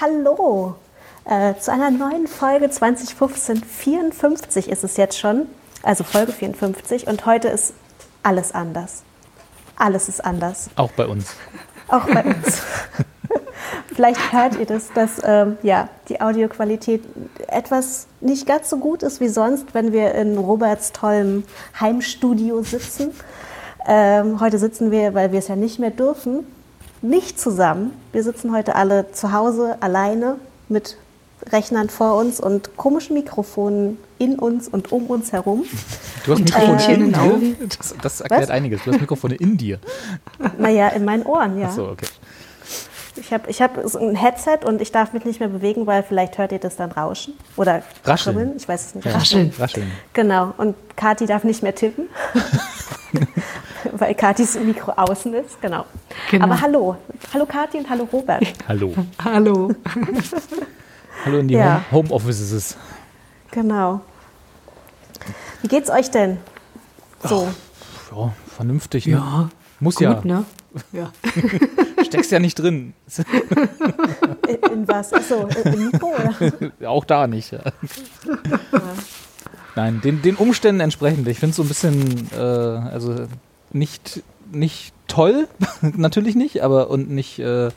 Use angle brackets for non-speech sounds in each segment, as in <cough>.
Hallo äh, zu einer neuen Folge 2015. 54 ist es jetzt schon, also Folge 54. Und heute ist alles anders. Alles ist anders. Auch bei uns. Auch bei uns. <laughs> Vielleicht hört ihr das, dass ähm, ja, die Audioqualität etwas nicht ganz so gut ist wie sonst, wenn wir in Roberts tollem Heimstudio sitzen. Ähm, heute sitzen wir, weil wir es ja nicht mehr dürfen, nicht zusammen. Wir sitzen heute alle zu Hause alleine mit Rechnern vor uns und komischen Mikrofonen in uns und um uns herum. Du hast Mikrofone Tränchen in dir? Augen. Das, das erklärt Was? einiges. Du hast Mikrofone in dir. Naja, in meinen Ohren, ja. Achso, okay. Ich habe ich hab so ein Headset und ich darf mich nicht mehr bewegen, weil vielleicht hört ihr das dann rauschen oder Rascheln. kribbeln. Ich weiß es nicht. Rascheln. Rascheln. Genau. Und Kathi darf nicht mehr tippen, <laughs> weil Kathis Mikro außen ist. Genau. Genau. Aber hallo. Hallo Kathi und hallo Robert. <laughs> Hallo. Hallo. <laughs> Hallo in die Ja. Home Homeoffices. Genau. Wie geht's euch denn? So. Ja, vernünftig. Ne? Ja, Muss gut, ja. ne? Ja. <laughs> Steckst ja nicht drin. In, in was? Achso, im Mikro oder? Auch da nicht. Ja. Nein, den, den Umständen entsprechend. Ich finde es so ein bisschen, äh, also nicht, nicht toll, <laughs> natürlich nicht, aber und nicht. Äh,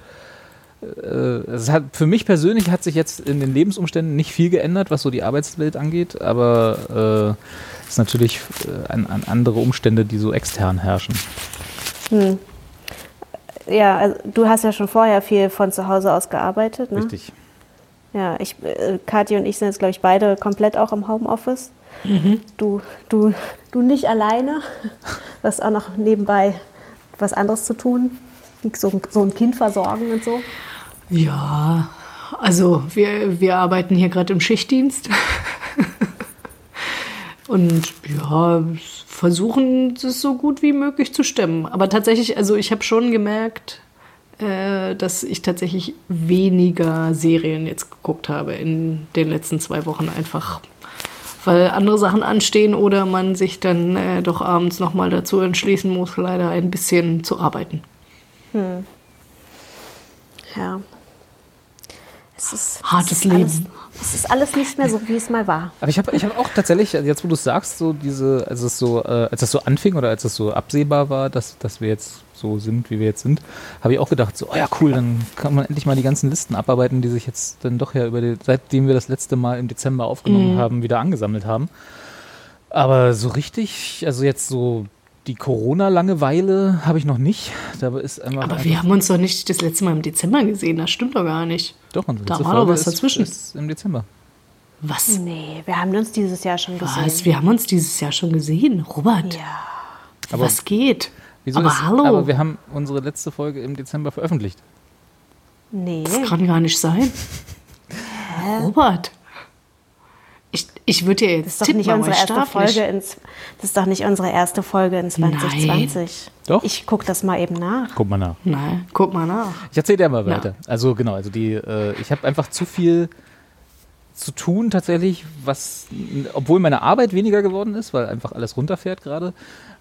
äh, es hat, für mich persönlich hat sich jetzt in den Lebensumständen nicht viel geändert, was so die Arbeitswelt angeht, aber äh, es ist natürlich äh, an, an andere Umstände, die so extern herrschen. Hm. Ja, also du hast ja schon vorher viel von zu Hause aus gearbeitet, ne? Richtig. Ja, ich, äh, Kathi und ich sind jetzt, glaube ich, beide komplett auch im Homeoffice. Du, du, du nicht alleine. Hast auch noch nebenbei was anderes zu tun. So, so ein Kind versorgen und so. Ja, also wir, wir arbeiten hier gerade im Schichtdienst. <laughs> Und ja, versuchen es so gut wie möglich zu stemmen. Aber tatsächlich, also ich habe schon gemerkt, äh, dass ich tatsächlich weniger Serien jetzt geguckt habe in den letzten zwei Wochen einfach. Weil andere Sachen anstehen oder man sich dann äh, doch abends nochmal dazu entschließen muss, leider ein bisschen zu arbeiten. Ja. Es ist, Hartes es ist Alles, Leben. es ist alles nicht mehr so, wie es mal war. Aber ich habe ich hab auch tatsächlich, also jetzt wo du es sagst, so diese, als es so, äh, als das so anfing oder als es so absehbar war, dass, dass wir jetzt so sind, wie wir jetzt sind, habe ich auch gedacht, so, oh ja, cool, dann kann man endlich mal die ganzen Listen abarbeiten, die sich jetzt dann doch ja über die, seitdem wir das letzte Mal im Dezember aufgenommen haben, wieder angesammelt haben. Aber so richtig, also jetzt so die Corona-Langeweile habe ich noch nicht. Da ist einfach. Aber wir haben uns doch nicht das letzte Mal im Dezember gesehen, das stimmt doch gar nicht. doch, unsere da war doch was ist, dazwischen. Ist im Dezember. Was? Nee, wir haben uns dieses Jahr schon gesehen. Was? Wir haben uns dieses Jahr schon gesehen. Robert, Ja. Aber was geht? Wieso aber ist, hallo, Aber wir haben unsere letzte Folge im Dezember veröffentlicht. Nee. das kann gar nicht sein. Robert, ich, ich würde dir Das jetzt ist doch tippen, nicht unsere erste. Folge ins, Das ist doch nicht unsere erste Folge in 2020. Doch. Ich gucke das mal eben nach. Guck mal nach. Nein, guck mal nach. Ich erzähle dir mal Ja. weiter. Also genau, also die, äh, ich habe einfach zu viel zu tun tatsächlich, was, obwohl meine Arbeit weniger geworden ist, weil einfach alles runterfährt gerade,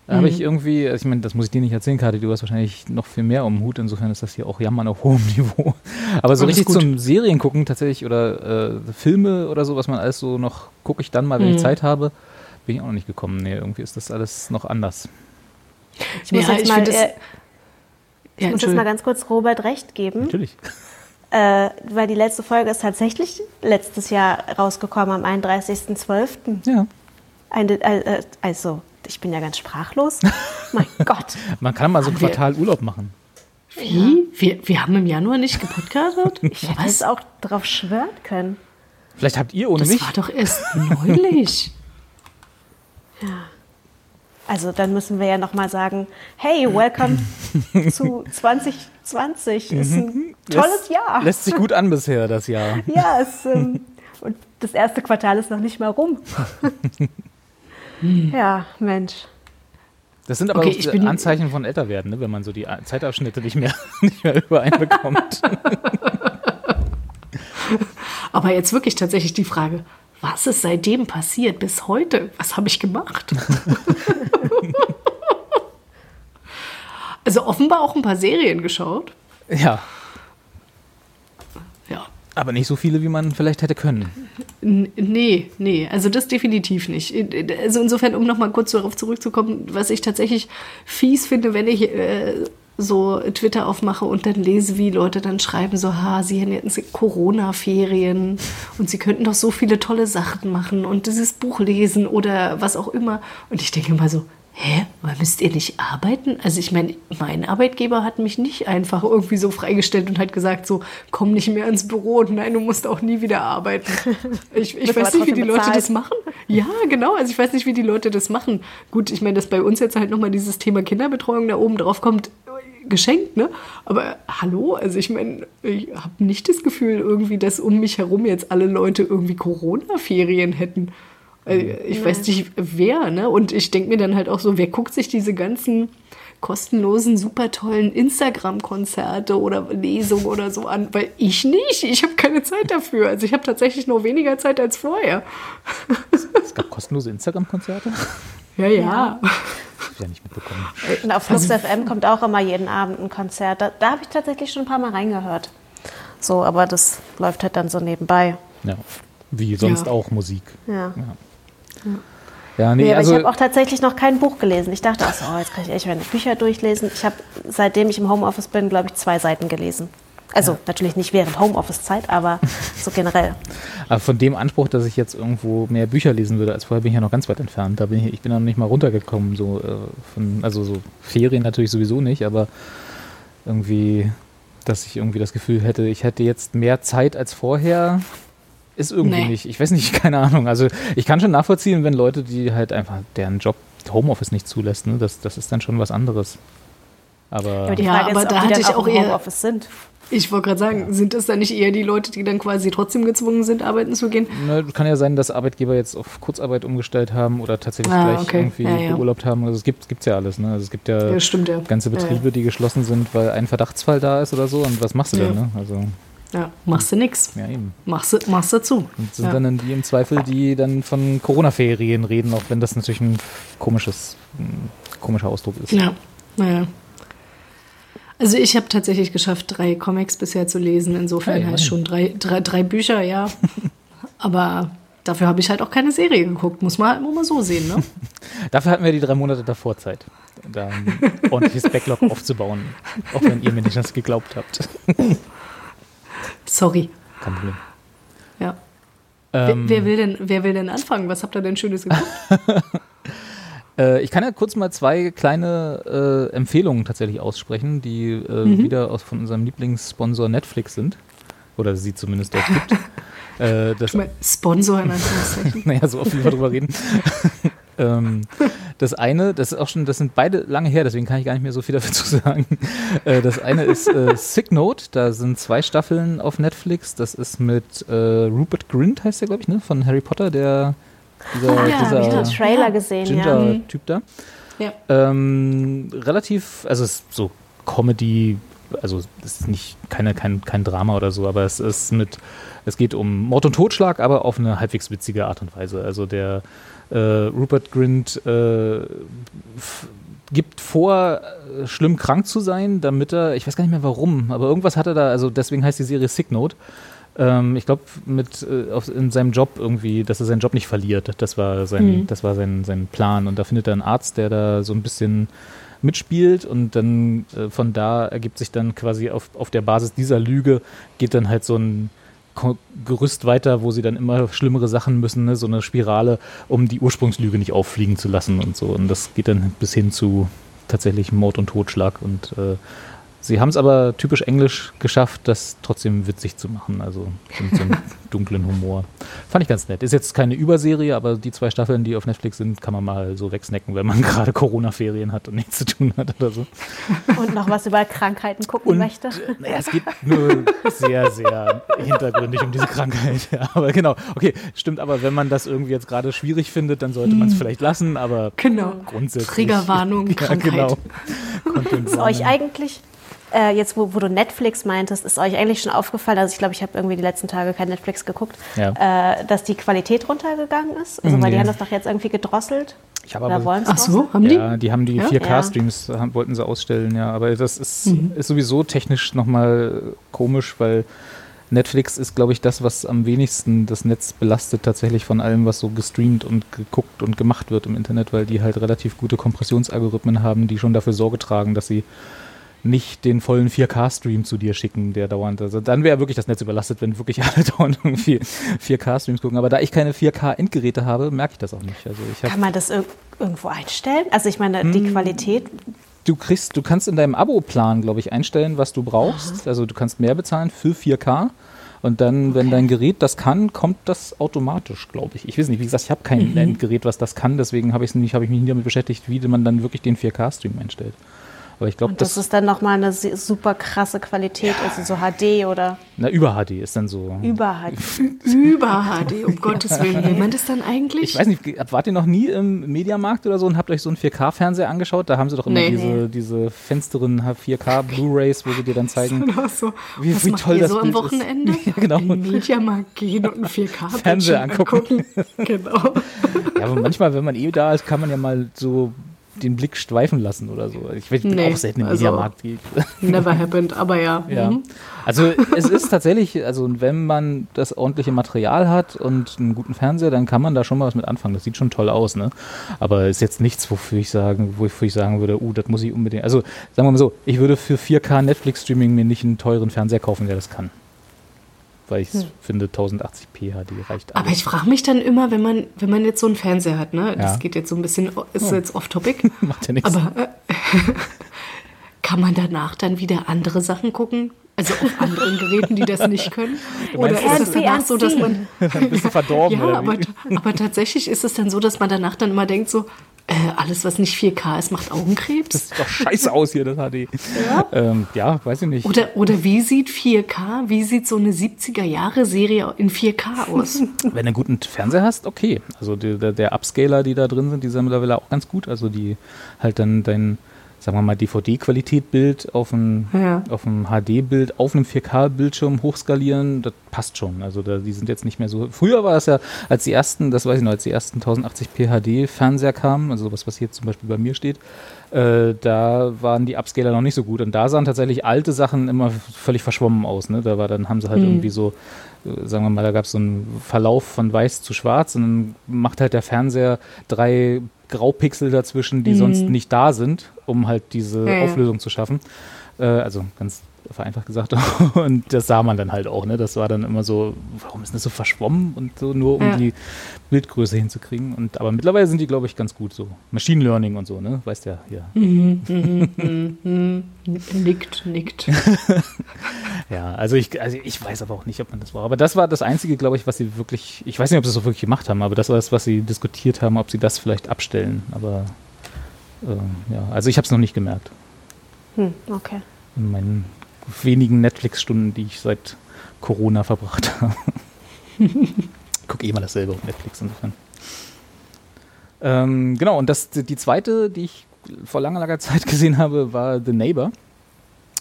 äh, habe ich irgendwie, also ich meine, das muss ich dir nicht erzählen, Kati, du hast wahrscheinlich noch viel mehr um den Hut, insofern ist das hier auch Jammern auf <laughs> hohem Niveau. Aber so richtig gut. zum Serien gucken tatsächlich oder äh, Filme oder so, was man alles so noch, gucke ich dann mal, wenn ich Zeit habe, bin ich auch noch nicht gekommen. Nee, irgendwie ist das alles noch anders. Ich muss Ja, jetzt ich mal, das- äh, Ja, ich muss jetzt mal ganz kurz Robert recht geben, Natürlich. äh, weil die letzte Folge ist tatsächlich letztes Jahr rausgekommen, am 31.12. Ja. Eine- äh, äh, Also, ich bin ja ganz sprachlos. mein <laughs> Gott. Man kann mal so ein wir- Quartal Urlaub machen. Wie? Wir, wir haben im Januar nicht gepodcastet? <laughs> Ich hätte es auch drauf schwören können. Vielleicht habt ihr ohne Das mich. war doch erst neulich. <laughs> Also dann müssen wir ja noch mal sagen, hey, welcome zu 20 ist ein tolles Lässt- Jahr. Lässt sich gut an bisher, das Jahr. Ja, es, ähm, und das erste Quartal ist noch nicht mal rum. Ja, Mensch. Das sind aber Okay, auch ich so bin- Anzeichen von Älterwerden, ne? wenn man so die Zeitabschnitte nicht mehr, <laughs> nicht mehr übereinbekommt. <laughs> Aber jetzt wirklich tatsächlich die Frage, was ist seitdem passiert bis heute? Was habe ich gemacht? <laughs> also offenbar auch ein paar Serien geschaut. Ja. Aber nicht so viele, wie man vielleicht hätte können. Nee, nee, also das definitiv nicht. Also insofern, um nochmal kurz darauf zurückzukommen, was ich tatsächlich fies finde, wenn ich äh, so Twitter aufmache und dann lese, wie Leute dann schreiben, so, ha, sie hätten jetzt Corona-Ferien und sie könnten doch so viele tolle Sachen machen und dieses Buch lesen oder was auch immer. Und ich denke immer so, hä, müsst ihr nicht arbeiten? Also ich meine, mein Arbeitgeber hat mich nicht einfach irgendwie so freigestellt und hat gesagt, so, komm nicht mehr ins Büro, nein, du musst auch nie wieder arbeiten. <laughs> Ich, ich weiß nicht, wie die trotzdem Leute bezahlt. das machen. Ja, genau. Also ich weiß nicht, wie die Leute das machen. Gut, ich meine, dass bei uns jetzt halt nochmal dieses Thema Kinderbetreuung da oben drauf kommt, geschenkt, ne? Aber hallo, also ich meine, ich habe nicht das Gefühl irgendwie, dass um mich herum jetzt alle Leute irgendwie Corona-Ferien hätten. Äh, Ich weiß nicht, wer, ne? Und ich denke mir dann halt auch so, wer guckt sich diese ganzen kostenlosen, super tollen Instagram-Konzerte oder Lesungen oder so an? Weil ich nicht. Ich habe keine Zeit dafür. Also ich habe tatsächlich noch weniger Zeit als vorher. Es gab kostenlose Instagram-Konzerte. Ja, ja. Hab ich ja nicht mitbekommen. Und auf Flux FM kommt auch immer jeden Abend ein Konzert. Da, da habe ich tatsächlich schon ein paar Mal reingehört. So, aber das läuft halt dann so nebenbei. Ja. Wie sonst Ja. auch Musik. Ja. Ja, nee, Nee, aber also ich habe auch tatsächlich noch kein Buch gelesen. Ich dachte, ach so, jetzt kann ich echt meine Bücher durchlesen. Ich habe, seitdem ich im Homeoffice bin, glaube ich, zwei Seiten gelesen. Also natürlich nicht während Homeoffice-Zeit, aber so generell. <laughs> Aber von dem Anspruch, dass ich jetzt irgendwo mehr Bücher lesen würde als vorher, bin ich ja noch ganz weit entfernt. Da bin ich, ich bin noch nicht mal runtergekommen. So, äh, von, also so Ferien natürlich sowieso nicht, aber irgendwie, dass ich irgendwie das Gefühl hätte, ich hätte jetzt mehr Zeit als vorher, ist irgendwie Nee. nicht. Ich weiß nicht, <laughs> keine Ahnung. Also ich kann schon nachvollziehen, wenn Leute, die halt einfach deren Job Homeoffice nicht zulässt, ne? das, das ist dann schon was anderes. Aber, Ja, Frage aber ist, ob da die hatte ich auch eher- Homeoffice sind. Ich wollte gerade sagen, sind das dann nicht eher die Leute, die dann quasi trotzdem gezwungen sind, arbeiten zu gehen? Ne, kann ja sein, dass Arbeitgeber jetzt auf Kurzarbeit umgestellt haben oder tatsächlich Ah, gleich okay. irgendwie Ja, ja. beurlaubt haben. Also es gibt es ja alles. Ne? Also es gibt ja, Ja, stimmt ja. ganze Ja, ja. Betriebe, die geschlossen sind, weil ein Verdachtsfall da ist oder so. Und was machst du Ja. denn? Ne? Also Ja, machst du nix. ja eben. Machst du, machst du zu. Und sind Ja. dann die im Zweifel, die dann von Corona-Ferien reden, auch wenn das natürlich ein komisches, ein komischer Ausdruck ist. Ja, naja. Also ich habe tatsächlich geschafft, drei Comics bisher zu lesen. Insofern Hey, heißt immerhin. schon drei, drei, drei Bücher, ja. <laughs> Aber dafür habe ich halt auch keine Serie geguckt. Muss man halt immer mal so sehen, ne? <laughs> Dafür hatten wir die drei Monate davor Zeit, da ein ordentliches Backlog <laughs> aufzubauen. Auch wenn ihr mir nicht das geglaubt habt. Sorry. Kein Problem. Ja. Ähm, wer, wer, will denn, wer will denn anfangen? Was habt ihr denn Schönes geguckt? <laughs> Äh, ich kann ja kurz mal zwei kleine äh, Empfehlungen tatsächlich aussprechen, die äh, Mhm. wieder aus, von unserem Lieblingssponsor Netflix sind. Oder sie zumindest dort gibt. <laughs> äh, das, Ich mein, Sponsor in Anführungszeichen. <laughs> naja, so oft wie wir drüber reden. Ähm, das eine, das ist auch schon, das sind beide lange her, deswegen kann ich gar nicht mehr so viel dazu <laughs> sagen. Äh, das eine ist äh, Sick Note, da sind zwei Staffeln auf Netflix. Das ist mit äh, Rupert Grint, heißt der, glaube ich, ne? Von Harry Potter, der dieser, Ah, ja, dieser Ich habe den Trailer gesehen, ja. Ginger-Typ da. Ja. Ähm, relativ, also es ist so Comedy, also es ist nicht keine, kein, kein Drama oder so, aber es ist mit, es geht um Mord und Totschlag, aber auf eine halbwegs witzige Art und Weise. Also der äh, Rupert Grint äh, gibt vor, äh, schlimm krank zu sein, damit er, ich weiß gar nicht mehr warum, aber irgendwas hat er da, also deswegen heißt die Serie Sick Note. Ähm, ich glaube, mit äh, auf, in seinem Job irgendwie, dass er seinen Job nicht verliert. Das war sein, Mhm. das war sein, sein Plan. Und da findet er einen Arzt, der da so ein bisschen mitspielt und dann äh, von da ergibt sich dann quasi auf, auf der Basis dieser Lüge geht dann halt so ein Gerüst weiter, wo sie dann immer schlimmere Sachen müssen, ne? so eine Spirale, um die Ursprungslüge nicht auffliegen zu lassen und so. Und das geht dann bis hin zu tatsächlich Mord und Totschlag und äh, Sie haben es aber typisch englisch geschafft, das trotzdem witzig zu machen, also mit so einem <laughs> dunklen Humor. Fand ich ganz nett. Ist jetzt keine Überserie, aber die zwei Staffeln, die auf Netflix sind, kann man mal so wegsnacken, wenn man <laughs> gerade Corona-Ferien hat und nichts zu tun hat oder so. Und noch was über Krankheiten gucken Und, möchte. äh, naja, es geht nur sehr, sehr hintergründig um diese Krankheit. <laughs> Ja, aber genau, okay, stimmt, aber wenn man das irgendwie jetzt gerade schwierig findet, dann sollte man es vielleicht lassen, aber Genau. grundsätzlich. Triggerwarnung, ja, Krankheit. genau. Ist euch eigentlich, äh, jetzt wo, wo du Netflix meintest, ist euch eigentlich schon aufgefallen, also ich glaube, ich habe irgendwie die letzten Tage kein Netflix geguckt, Ja. äh, dass die Qualität runtergegangen ist? Also, weil die Nee. haben das doch jetzt irgendwie gedrosselt. Ich habe aber Ach so, haben die? Ja, die haben die Ja? 4K-Streams, haben- wollten sie ausstellen, ja. Aber das ist, ist sowieso technisch nochmal komisch, weil Netflix ist, glaube ich, das, was am wenigsten das Netz belastet, tatsächlich von allem, was so gestreamt und geguckt und gemacht wird im Internet, weil die halt relativ gute Kompressionsalgorithmen haben, die schon dafür Sorge tragen, dass sie nicht den vollen 4K-Stream zu dir schicken, der dauernd. Also dann wäre wirklich das Netz überlastet, wenn wirklich <laughs> alle dauernd irgendwie 4K-Streams gucken. Aber da ich keine 4K-Endgeräte habe, merke ich das auch nicht. Also ich hab, Kann man das ir irgendwo einstellen? Also ich meine, Hm. die Qualität, Du kriegst, du kannst in deinem Abo-Plan, glaube ich, einstellen, was du brauchst. Also du kannst mehr bezahlen für 4K. Und dann, wenn dein Gerät das kann, kommt das automatisch, glaube ich. Ich weiß nicht, wie gesagt, ich habe kein Endgerät, was das kann, deswegen habe habe ich mich nie damit beschäftigt, wie man dann wirklich den 4K-Stream einstellt. Aber ich glaube, das, das, ist dann nochmal eine super krasse Qualität, also so HD oder na, über HD ist dann so. über HD. <laughs> Über HD, um Gottes Willen. Will man das dann eigentlich? Ich weiß nicht, wart ihr noch nie im Mediamarkt oder so und habt euch so einen 4K-Fernseher angeschaut? Da haben sie doch immer Nee. diese, diese finsteren 4K-Blu-Rays, wo sie dir dann zeigen, <laughs> Genau so. Wie- Was wie toll ihr das so am Bild ist. Wochenende? <laughs> Ja, genau. In den Mediamarkt gehen und einen 4K Fernseher angucken. Genau. Ja, aber manchmal, wenn man eh da ist, kann man ja mal so den Blick schweifen lassen oder so. Ich bin Nee, auch selten im also- Mediamarkt. <laughs> Never happened, aber ja. ja. Mhm. Also es ist tatsächlich, also wenn man das ordentliche Material hat und einen guten Fernseher, dann kann man da schon mal was mit anfangen. Das sieht schon toll aus, ne? Aber ist jetzt nichts, wofür ich sagen, wofür ich sagen würde, uh, das muss ich unbedingt. Also sagen wir mal so, ich würde für 4K Netflix-Streaming mir nicht einen teuren Fernseher kaufen, der das kann. Weil ich finde, 1080p HD reicht Aber alles. ich frage mich dann immer, wenn man, wenn man jetzt so einen Fernseher hat, ne? Das Ja. geht jetzt so ein bisschen, ist jetzt off-topic. <laughs> Macht ja nichts. Aber äh, <laughs> kann man danach dann wieder andere Sachen gucken? Also auf anderen Geräten, die das nicht können? Oder ist es danach so, dass man. <laughs> Ein bisschen verdorben. Ja, oder aber, aber tatsächlich ist es dann so, dass man danach dann immer denkt, so, äh, alles, was nicht 4K ist, macht Augenkrebs. Das sieht doch scheiße aus hier, das HD. Ja, ähm, ja weiß ich nicht. Oder, oder wie sieht 4K, wie sieht so eine 70er-Jahre-Serie in 4K aus? <laughs> Wenn du einen guten Fernseher hast, okay. Also die, der, der Upscaler, die da drin sind, die sind mittlerweile auch ganz gut. Also die halt dann dein, sagen wir mal, DVD-Qualität-Bild auf ein, Ja. auf ein HD-Bild auf einem 4K-Bildschirm hochskalieren, das passt schon. Also da, die sind jetzt nicht mehr so. Früher war es ja, als die ersten, das weiß ich noch, als die ersten 1080p HD-Fernseher kamen, also sowas, was hier zum Beispiel bei mir steht, äh, da waren die Upscaler noch nicht so gut. Und da sahen tatsächlich alte Sachen immer völlig verschwommen aus. Ne? Da war dann, haben sie halt irgendwie so, äh, sagen wir mal, da gab es so einen Verlauf von weiß zu schwarz und dann macht halt der Fernseher drei Graupixel dazwischen, die sonst nicht da sind, um halt diese ja. Auflösung zu schaffen. Äh, also ganz vereinfacht gesagt. <laughs> Und das sah man dann halt auch. Ne? Das war dann immer so, warum ist das so verschwommen und so, nur um Ja. die Bildgröße hinzukriegen. Und, aber mittlerweile sind die, glaube ich, ganz gut so. Machine Learning und so, ne? Weißt ja, hier. <laughs> nickt, nickt. <laughs> Ja, also ich, also ich weiß aber auch nicht, ob man das war. Aber das war das Einzige, glaube ich, was sie wirklich, ich weiß nicht, ob sie es auch wirklich gemacht haben, aber das war das, was sie diskutiert haben, ob sie das vielleicht abstellen. Aber ähm, ja, also ich habe es noch nicht gemerkt. Hm, okay. In meinen wenigen Netflix-Stunden, die ich seit Corona verbracht habe. Guck eh mal dasselbe auf Netflix insofern. Ähm, genau, und das, die zweite, die ich vor langer, langer Zeit gesehen habe, war The Neighbor,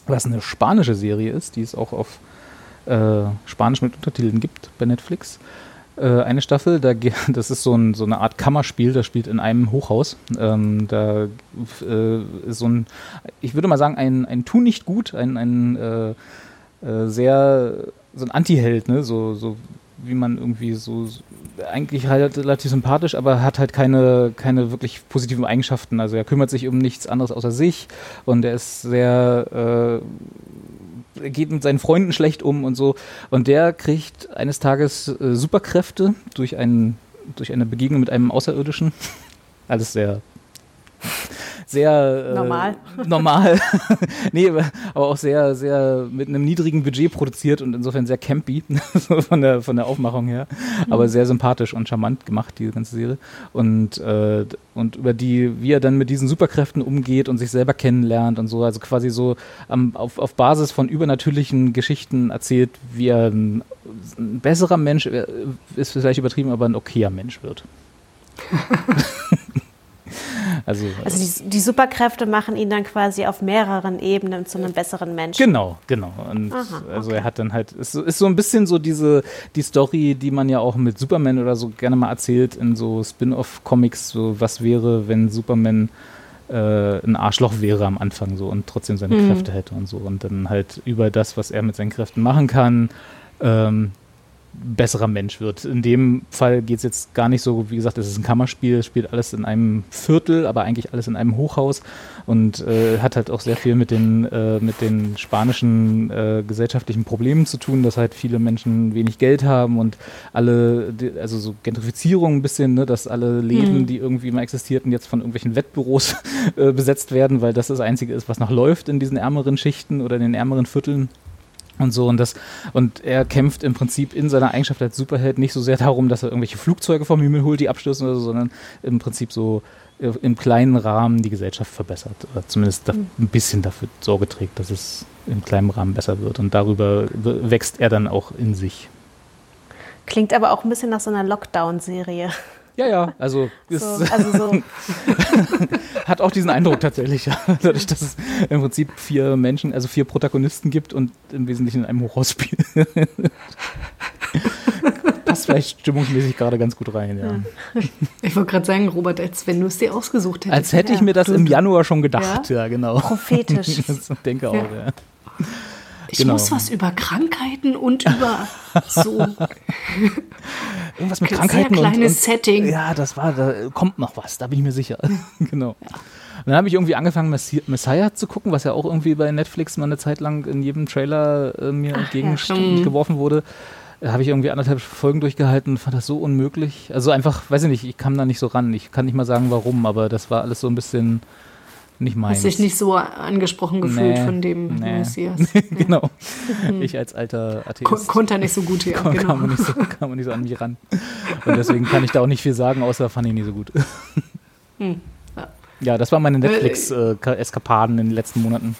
was eine spanische Serie ist, die es auch auf äh, Spanisch mit Untertiteln gibt bei Netflix. Äh, eine Staffel, da, <laughs> das ist so, ein, so eine Art Kammerspiel, das spielt in einem Hochhaus. Ähm, da äh, ist so ein, ich würde mal sagen, ein, ein Tu nicht gut, ein, ein äh, äh, sehr, so ein Anti-Held, ne? so, so wie man irgendwie so, so eigentlich halt relativ sympathisch, aber hat halt keine, keine wirklich positiven Eigenschaften. Also er kümmert sich um nichts anderes außer sich und er ist sehr, äh, geht mit seinen Freunden schlecht um und so. Und der kriegt eines Tages äh, Superkräfte durch, einen, durch eine Begegnung mit einem Außerirdischen. <laughs> Alles sehr sehr äh, Normal. <laughs> normal. <laughs> nee, aber auch sehr, sehr mit einem niedrigen Budget produziert und insofern sehr campy <laughs> so von der von der Aufmachung her, aber sehr sympathisch und charmant gemacht diese ganze Serie und äh, und über die wie er dann mit diesen Superkräften umgeht und sich selber kennenlernt und so, also quasi so am, auf, auf Basis von übernatürlichen Geschichten erzählt, wie er ein, ein besserer Mensch äh, ist vielleicht übertrieben, aber ein okayer Mensch wird. Also, Also die, die Superkräfte machen ihn dann quasi auf mehreren Ebenen zu einem besseren Menschen. Genau, genau. Und Aha, also er hat dann halt, es ist so ein bisschen so diese, die Story, die man ja auch mit Superman oder so gerne mal erzählt in so Spin-off-Comics, so was wäre, wenn Superman äh, ein Arschloch wäre am Anfang so und trotzdem seine Mhm. Kräfte hätte und so. Und dann halt über das, was er mit seinen Kräften machen kann, ähm, besserer Mensch wird. In dem Fall geht es jetzt gar nicht so, wie gesagt, es ist ein Kammerspiel, spielt alles in einem Viertel, aber eigentlich alles in einem Hochhaus und äh, hat halt auch sehr viel mit den, äh, mit den spanischen äh, gesellschaftlichen Problemen zu tun, dass halt viele Menschen wenig Geld haben und alle, also so Gentrifizierung ein bisschen, ne, dass alle Läden, die irgendwie mal existierten, jetzt von irgendwelchen Wettbüros <laughs> äh, besetzt werden, weil das das Einzige ist, was noch läuft in diesen ärmeren Schichten oder in den ärmeren Vierteln und so und das und er kämpft im Prinzip in seiner Eigenschaft als Superheld nicht so sehr darum, dass er irgendwelche Flugzeuge vom Himmel holt, die abstürzen oder so, sondern im Prinzip so äh, im kleinen Rahmen die Gesellschaft verbessert oder zumindest da, ein bisschen dafür Sorge trägt, dass es im kleinen Rahmen besser wird und darüber wächst er dann auch in sich. Klingt aber auch ein bisschen nach so einer Lockdown-Serie. Ja, ja, also ist, So, also so, <laughs> hat auch diesen Eindruck tatsächlich, ja. dadurch, dass es im Prinzip vier Menschen, also vier Protagonisten gibt und im Wesentlichen in einem Hochhaus spielt. <laughs> Passt vielleicht stimmungsmäßig gerade ganz gut rein, ja. Ich wollte gerade sagen, Robert, als wenn du es dir ausgesucht hättest. Als hätte ich mir das im Januar schon gedacht, ja, genau. prophetisch. <laughs> Das denke auch, ja. Ich genau. muss was über Krankheiten und über so <laughs> Irgendwas mit Sehr Krankheiten und, kleines und Setting. Ja, das war, da kommt noch was, da bin ich mir sicher. <laughs> genau. Und dann habe ich irgendwie angefangen, Messi Messiah zu gucken, was ja auch irgendwie bei Netflix mal eine Zeit lang in jedem Trailer äh, mir entgegengeworfen wurde. Da habe ich irgendwie anderthalb Folgen durchgehalten und fand das so unmöglich. Also einfach, weiß ich nicht, ich kam da nicht so ran. Ich kann nicht mal sagen, warum, aber das war alles so ein bisschen nicht meins. Hast dich nicht so angesprochen gefühlt Nee, von dem nee. Messias. <laughs> genau. Ich als alter Atheist. Kon konnte er nicht so gut, ja, <laughs> kam, genau. kam, man nicht so, kam man nicht so an mich ran. Und deswegen kann ich da auch nicht viel sagen, außer fand ich nie so gut. Hm, ja. Ja, das waren meine Netflix-Eskapaden in den letzten Monaten.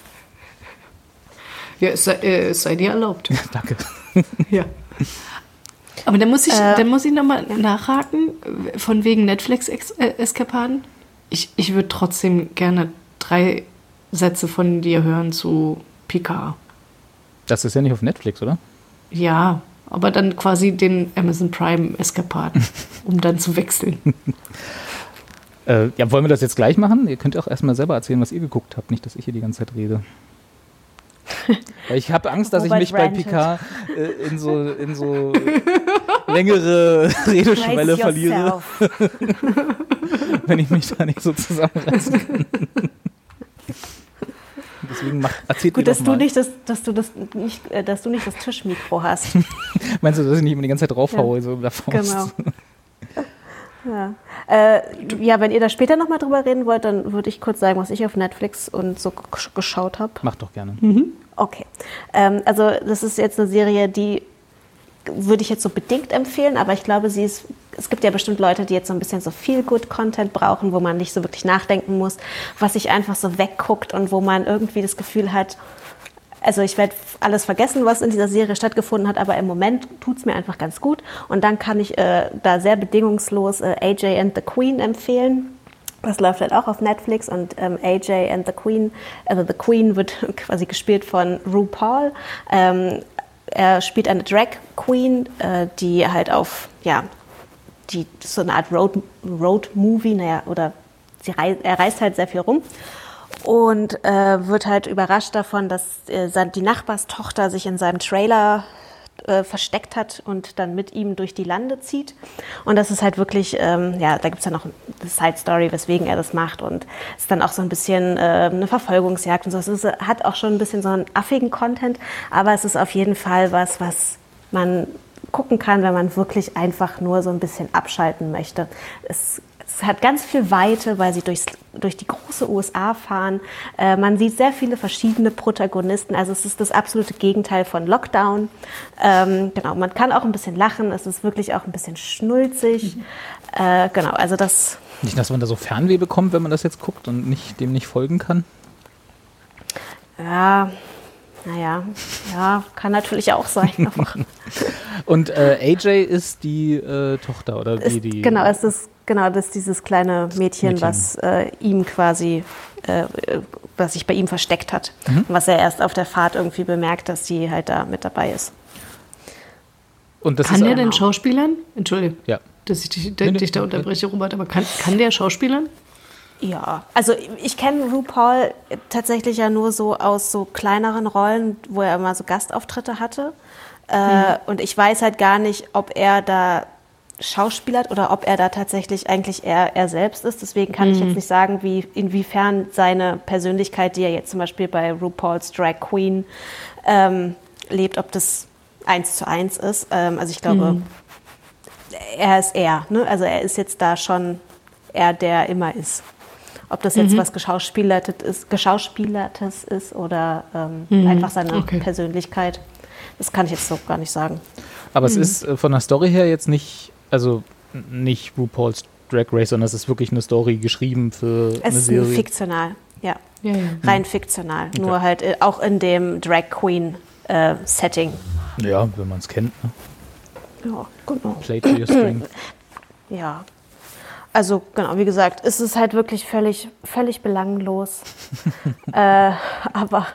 Ja, es sei, äh, es sei dir erlaubt. <laughs> Danke. Ja. Aber dann muss ich, Äh, dann muss ich nochmal nachhaken, von wegen Netflix-Eskapaden. Ich, ich würde trotzdem gerne drei Sätze von dir hören zu Picard. Das ist ja nicht auf Netflix, oder? Ja, aber dann quasi den Amazon Prime-Eskapaden, <laughs> um dann zu wechseln. <laughs> Äh, ja, wollen wir das jetzt gleich machen? Ihr könnt ja auch erstmal selber erzählen, was ihr geguckt habt, nicht, dass ich hier die ganze Zeit rede. <laughs> Weil ich habe Angst, dass ich mich bei. Picard äh, in so, in so längere Redeschwelle verliere, wenn ich mich da nicht so zusammenreißen kann. Deswegen macht, erzählt Gut, dass du nicht das, dass du das nicht, äh, dass du nicht das Tischmikro hast. <laughs> Meinst du, dass ich nicht immer die ganze Zeit draufhaue? So mit der Faust? Genau. <laughs> Ja. Äh, ja, wenn ihr da später nochmal drüber reden wollt, dann würde ich kurz sagen, was ich auf Netflix und so gesch- geschaut habe. Mach doch gerne. Okay. Ähm, also das ist jetzt eine Serie, die würde ich jetzt so bedingt empfehlen, aber ich glaube, sie ist, es gibt ja bestimmt Leute, die jetzt so ein bisschen so viel good Content brauchen, wo man nicht so wirklich nachdenken muss, was sich einfach so wegguckt und wo man irgendwie das Gefühl hat, also ich werde alles vergessen, was in dieser Serie stattgefunden hat, aber im Moment tut es mir einfach ganz gut. Und dann kann ich äh, da sehr bedingungslos äh, AJ and the Queen empfehlen. Das läuft halt auch auf Netflix und ähm, AJ and the Queen, also The Queen wird <laughs> quasi gespielt von RuPaul. Ähm, er spielt eine Drag Queen, äh, die halt auf, ja, die so eine Art Road, Road Movie, naja, oder sie rei er reist halt sehr viel rum und äh, wird halt überrascht davon, dass äh, die Nachbarstochter sich in seinem Trailer äh, versteckt hat und dann mit ihm durch die Lande zieht. Und das ist halt wirklich, ähm, ja, da gibt es ja noch eine Side Story, weswegen er das macht. Und es ist dann auch so ein bisschen äh, eine Verfolgungsjagd und so. Es ist, hat auch schon ein bisschen so einen affigen Content, aber es ist auf jeden Fall was, was man gucken kann, wenn man wirklich einfach nur so ein bisschen abschalten möchte. Es, es hat ganz viel Weite, weil sie durchs durch die große USA fahren. Äh, man sieht sehr viele verschiedene Protagonisten. Also es ist das absolute Gegenteil von Lockdown. Ähm, genau, man kann auch ein bisschen lachen. Es ist wirklich auch ein bisschen schnulzig. Äh, genau, also das. Nicht, dass man da so Fernweh bekommt, wenn man das jetzt guckt und nicht, dem nicht folgen kann? Ja, naja, ja, kann natürlich auch sein. <laughs> und äh, AJ ist die äh, Tochter oder ist, wie die? Genau, es ist genau das ist dieses kleine Mädchen, Mädchen. was äh, ihm quasi, äh, was sich bei ihm versteckt hat, mhm. was er erst auf der Fahrt irgendwie bemerkt, dass sie halt da mit dabei ist. Und das kann ist der denn Schauspielern? Entschuldige, ja. dass ich dich, nee, dich da unterbreche, Robert, aber kann, kann der Schauspielern? Ja, also ich kenne RuPaul tatsächlich ja nur so aus so kleineren Rollen, wo er immer so Gastauftritte hatte. Äh, mhm. Und ich weiß halt gar nicht, ob er da schauspielert oder ob er da tatsächlich eigentlich er, er selbst ist. Deswegen kann mhm. ich jetzt nicht sagen, wie, inwiefern seine Persönlichkeit, die er jetzt zum Beispiel bei RuPaul's Drag Queen ähm, lebt, ob das eins zu eins ist. Ähm, also ich glaube, mhm. er ist er. Ne? Also er ist jetzt da schon er, der immer ist. Ob das jetzt mhm. was Geschauspielertes ist, Geschauspielertes ist oder ähm, mhm. einfach seine okay. Persönlichkeit, das kann ich jetzt so gar nicht sagen. Aber mhm. es ist äh, von der Story her jetzt nicht, also nicht RuPaul's Drag Race, sondern es ist wirklich eine Story geschrieben für es eine Serie. Es ist fiktional, ja. ja, ja. Rein fiktional. Okay. Nur halt äh, auch in dem Drag Queen äh, Setting. Ja, wenn man es kennt. Ne? Ja, genau. Play to your strength. <clears throat> Ja, also genau, wie gesagt, es ist halt wirklich völlig, völlig belanglos. <laughs> äh, aber,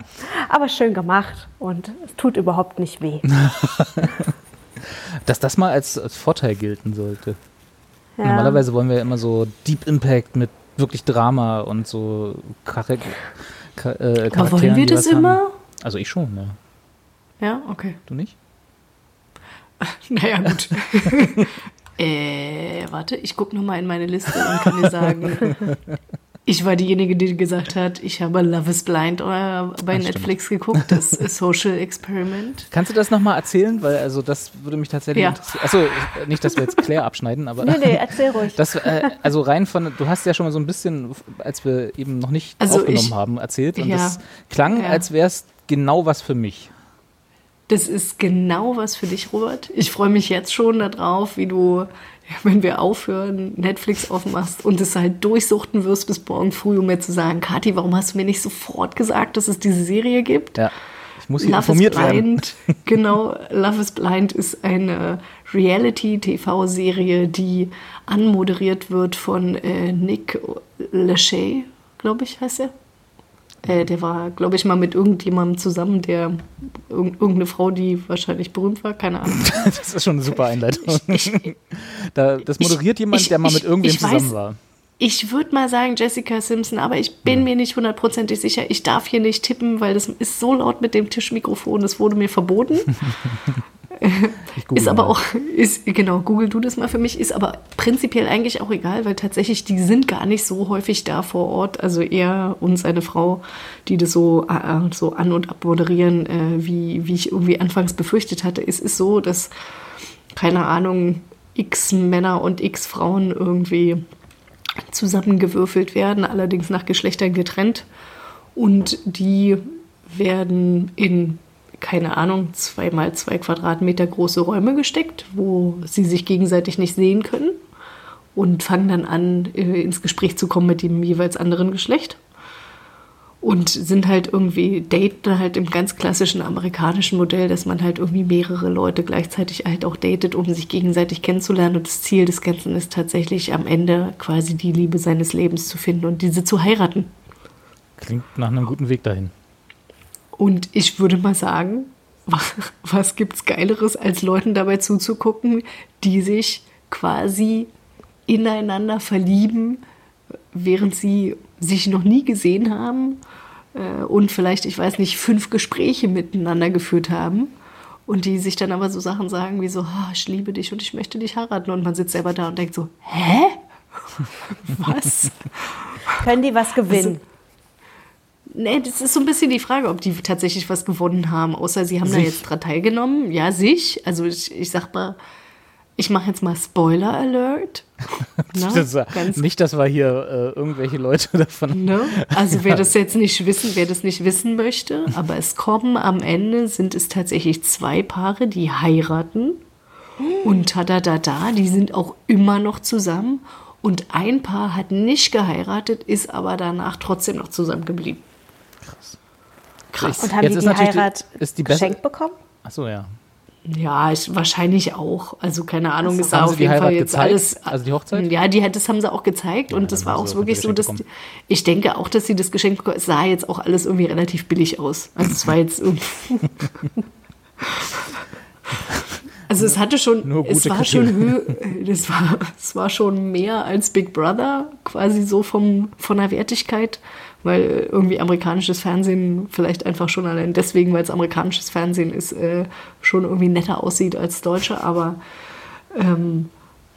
aber schön gemacht und es tut überhaupt nicht weh. <laughs> Dass das mal als, als Vorteil gelten sollte. Ja. Normalerweise wollen wir immer so Deep Impact mit wirklich Drama und so Charak äh, Aber wollen wir das immer? Also ich schon, ja. Ja, okay. Du nicht? <laughs> Naja, gut. <laughs> Äh, warte, ich gucke nochmal in meine Liste und kann dir sagen, <laughs> ich war diejenige, die gesagt hat, ich habe Love is Blind äh, bei Netflix geguckt, das Social Experiment. <laughs> Kannst du das nochmal erzählen? Weil also das würde mich tatsächlich ja. interessieren. Achso, nicht, dass wir jetzt Claire abschneiden, aber. Nee, nee, erzähl <laughs> ruhig. Das, äh, also rein von, du hast ja schon mal so ein bisschen, als wir eben noch nicht also aufgenommen ich, haben, erzählt und ja, das klang, ja. als wäre es genau was für mich. Das ist genau was für dich, Robert. Ich freue mich jetzt schon darauf, wie du, <laughs> wenn wir aufhören, Netflix aufmachst und es halt durchsuchten wirst bis morgen früh, um mir zu sagen, Kathi, warum hast du mir nicht sofort gesagt, dass es diese Serie gibt? Ja. Ich muss hier Love informiert is Blind, werden. <laughs> genau, Love is Blind ist eine Reality-TV-Serie, die anmoderiert wird von äh, Nick Lachey, glaube ich, heißt er. Äh, der war, glaube ich, mal mit irgendjemandem zusammen, der irgendeine Frau, die wahrscheinlich berühmt war, keine Ahnung. <laughs> das ist schon eine super Einleitung. Ich, ich, da, das moderiert ich, jemand, der mal mit irgendwem zusammen weiß, war. Ich würde mal sagen Jessica Simpson, aber ich bin ja. mir nicht hundertprozentig sicher. Ich darf hier nicht tippen, weil das ist so laut mit dem Tischmikrofon, das wurde mir verboten. <laughs> ist aber mal. auch, ist, genau, google du das mal für mich, ist aber prinzipiell eigentlich auch egal, weil tatsächlich die sind gar nicht so häufig da vor Ort. Also er und seine Frau, die das so, äh, so an- und abmoderieren, äh, wie, wie ich irgendwie anfangs befürchtet hatte. Es ist so, dass, keine Ahnung, x Männer und x Frauen irgendwie zusammengewürfelt werden, allerdings nach Geschlechtern getrennt. Und die werden in keine Ahnung, zwei mal zwei Quadratmeter große Räume gesteckt, wo sie sich gegenseitig nicht sehen können und fangen dann an, äh, ins Gespräch zu kommen mit dem jeweils anderen Geschlecht. Und sind halt irgendwie, daten halt im ganz klassischen amerikanischen Modell, dass man halt irgendwie mehrere Leute gleichzeitig halt auch datet, um sich gegenseitig kennenzulernen. Und das Ziel des Ganzen ist tatsächlich am Ende quasi die Liebe seines Lebens zu finden und diese zu heiraten. Klingt nach einem guten Weg dahin. Und ich würde mal sagen, was, was es Geileres, als Leuten dabei zuzugucken, die sich quasi ineinander verlieben, während sie sich noch nie gesehen haben äh, und vielleicht, ich weiß nicht, fünf Gespräche miteinander geführt haben und die sich dann aber so Sachen sagen wie so, oh, ich liebe dich und ich möchte dich heiraten und man sitzt selber da und denkt so, hä? <laughs> was? Können die was gewinnen? Nee, das ist so ein bisschen die Frage, ob die tatsächlich was gewonnen haben, außer sie haben sich. da jetzt dran teilgenommen. Ja, sich. Also ich, ich sag mal, ich mache jetzt mal Spoiler Alert. <laughs> Na, Das war, ganz nicht, dass wir hier äh, irgendwelche Leute davon. Ne? Also wer das jetzt nicht wissen, wer das nicht wissen möchte, aber es kommen am Ende sind es tatsächlich zwei Paare, die heiraten und tada da da, die sind auch immer noch zusammen und ein Paar hat nicht geheiratet, ist aber danach trotzdem noch zusammengeblieben. Krass. Und haben Jetzt die ist die natürlich die- Heirat ist die geschenkt bekommen? Achso, ja. Ja, ich, wahrscheinlich auch. Also keine Ahnung, so. ist da auf die jeden Fall Heirat jetzt gezeigt? alles. Also die Hochzeit? Ja, die, das haben sie auch gezeigt und das war auch sie wirklich so, dass geschenkt ich denke auch, dass sie das Geschenk es sah jetzt auch alles irgendwie relativ billig aus. Also es war jetzt irgendwie. <laughs> Also es hatte schon, Nur es war schon Kriterien. Höhe, das <laughs> war, es war schon mehr als Big Brother, quasi so vom, von der Wertigkeit, weil irgendwie amerikanisches Fernsehen vielleicht einfach schon allein deswegen, weil es amerikanisches Fernsehen ist, äh, schon irgendwie netter aussieht als deutsche, aber ähm,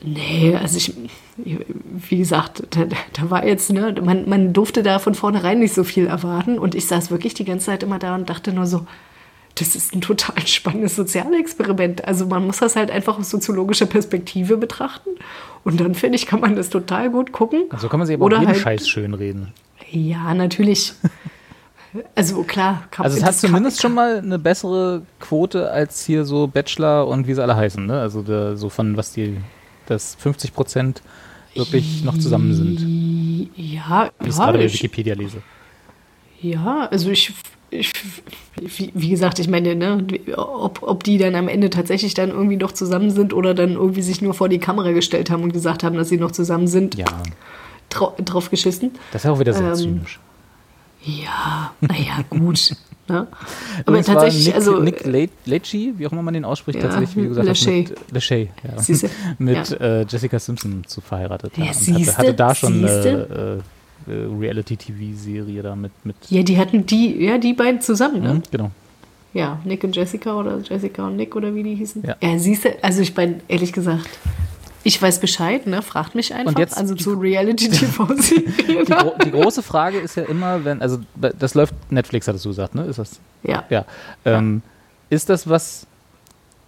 nee, also ich, wie gesagt, da, da war jetzt, ne, man, man durfte da von vornherein nicht so viel erwarten und ich saß wirklich die ganze Zeit immer da und dachte nur so, das ist ein total spannendes Sozialexperiment. Also man muss das halt einfach aus soziologischer Perspektive betrachten. Und dann, finde ich, kann man das total gut gucken. Also kann man sich aber Oder auch jeden halt- Scheiß schön reden. Ja, natürlich. Also klar, kann Also es hat das kann- zumindest schon mal eine bessere Quote als hier so Bachelor und wie sie alle heißen, ne? Also der, so von was die, dass 50 Prozent wirklich noch zusammen sind, wie Ja, ich es ja, gerade bei ich, Wikipedia lese. ja, also ich, ich wie, wie gesagt, ich meine, ne, ob, ob die dann am Ende tatsächlich dann irgendwie noch zusammen sind oder dann irgendwie sich nur vor die Kamera gestellt haben und gesagt haben, dass sie noch zusammen sind, Ja, drau drauf geschissen. das ist ja auch wieder sehr Ähm, zynisch. Ja, naja, gut. ne? <laughs> Aber Übrigens tatsächlich, Nick, also. Nick Le Lecce, wie auch immer man den ausspricht, Ja, tatsächlich, wie du gesagt hast, Lachey. mit, Lachey, ja. <laughs> Mit ja. äh, Jessica Simpson zu verheiratet. Ja, und hatte, hatte da schon eine äh, Reality-TV-Serie da mit. mit ja, die hatten die, ja, die beiden zusammen, ne? Mhm, genau. Ja, Nick und Jessica oder Jessica und Nick oder wie die hießen. Ja. siehst du, also ich bin ehrlich gesagt, ich weiß Bescheid, ne? Fragt mich einfach. jetzt also zu Reality-TV-Serien. <laughs> Die, gro die große Frage ist ja immer, wenn, also das läuft, Netflix hattest du gesagt, ne? Ist das? ja. Ja. Ähm, Ist das was,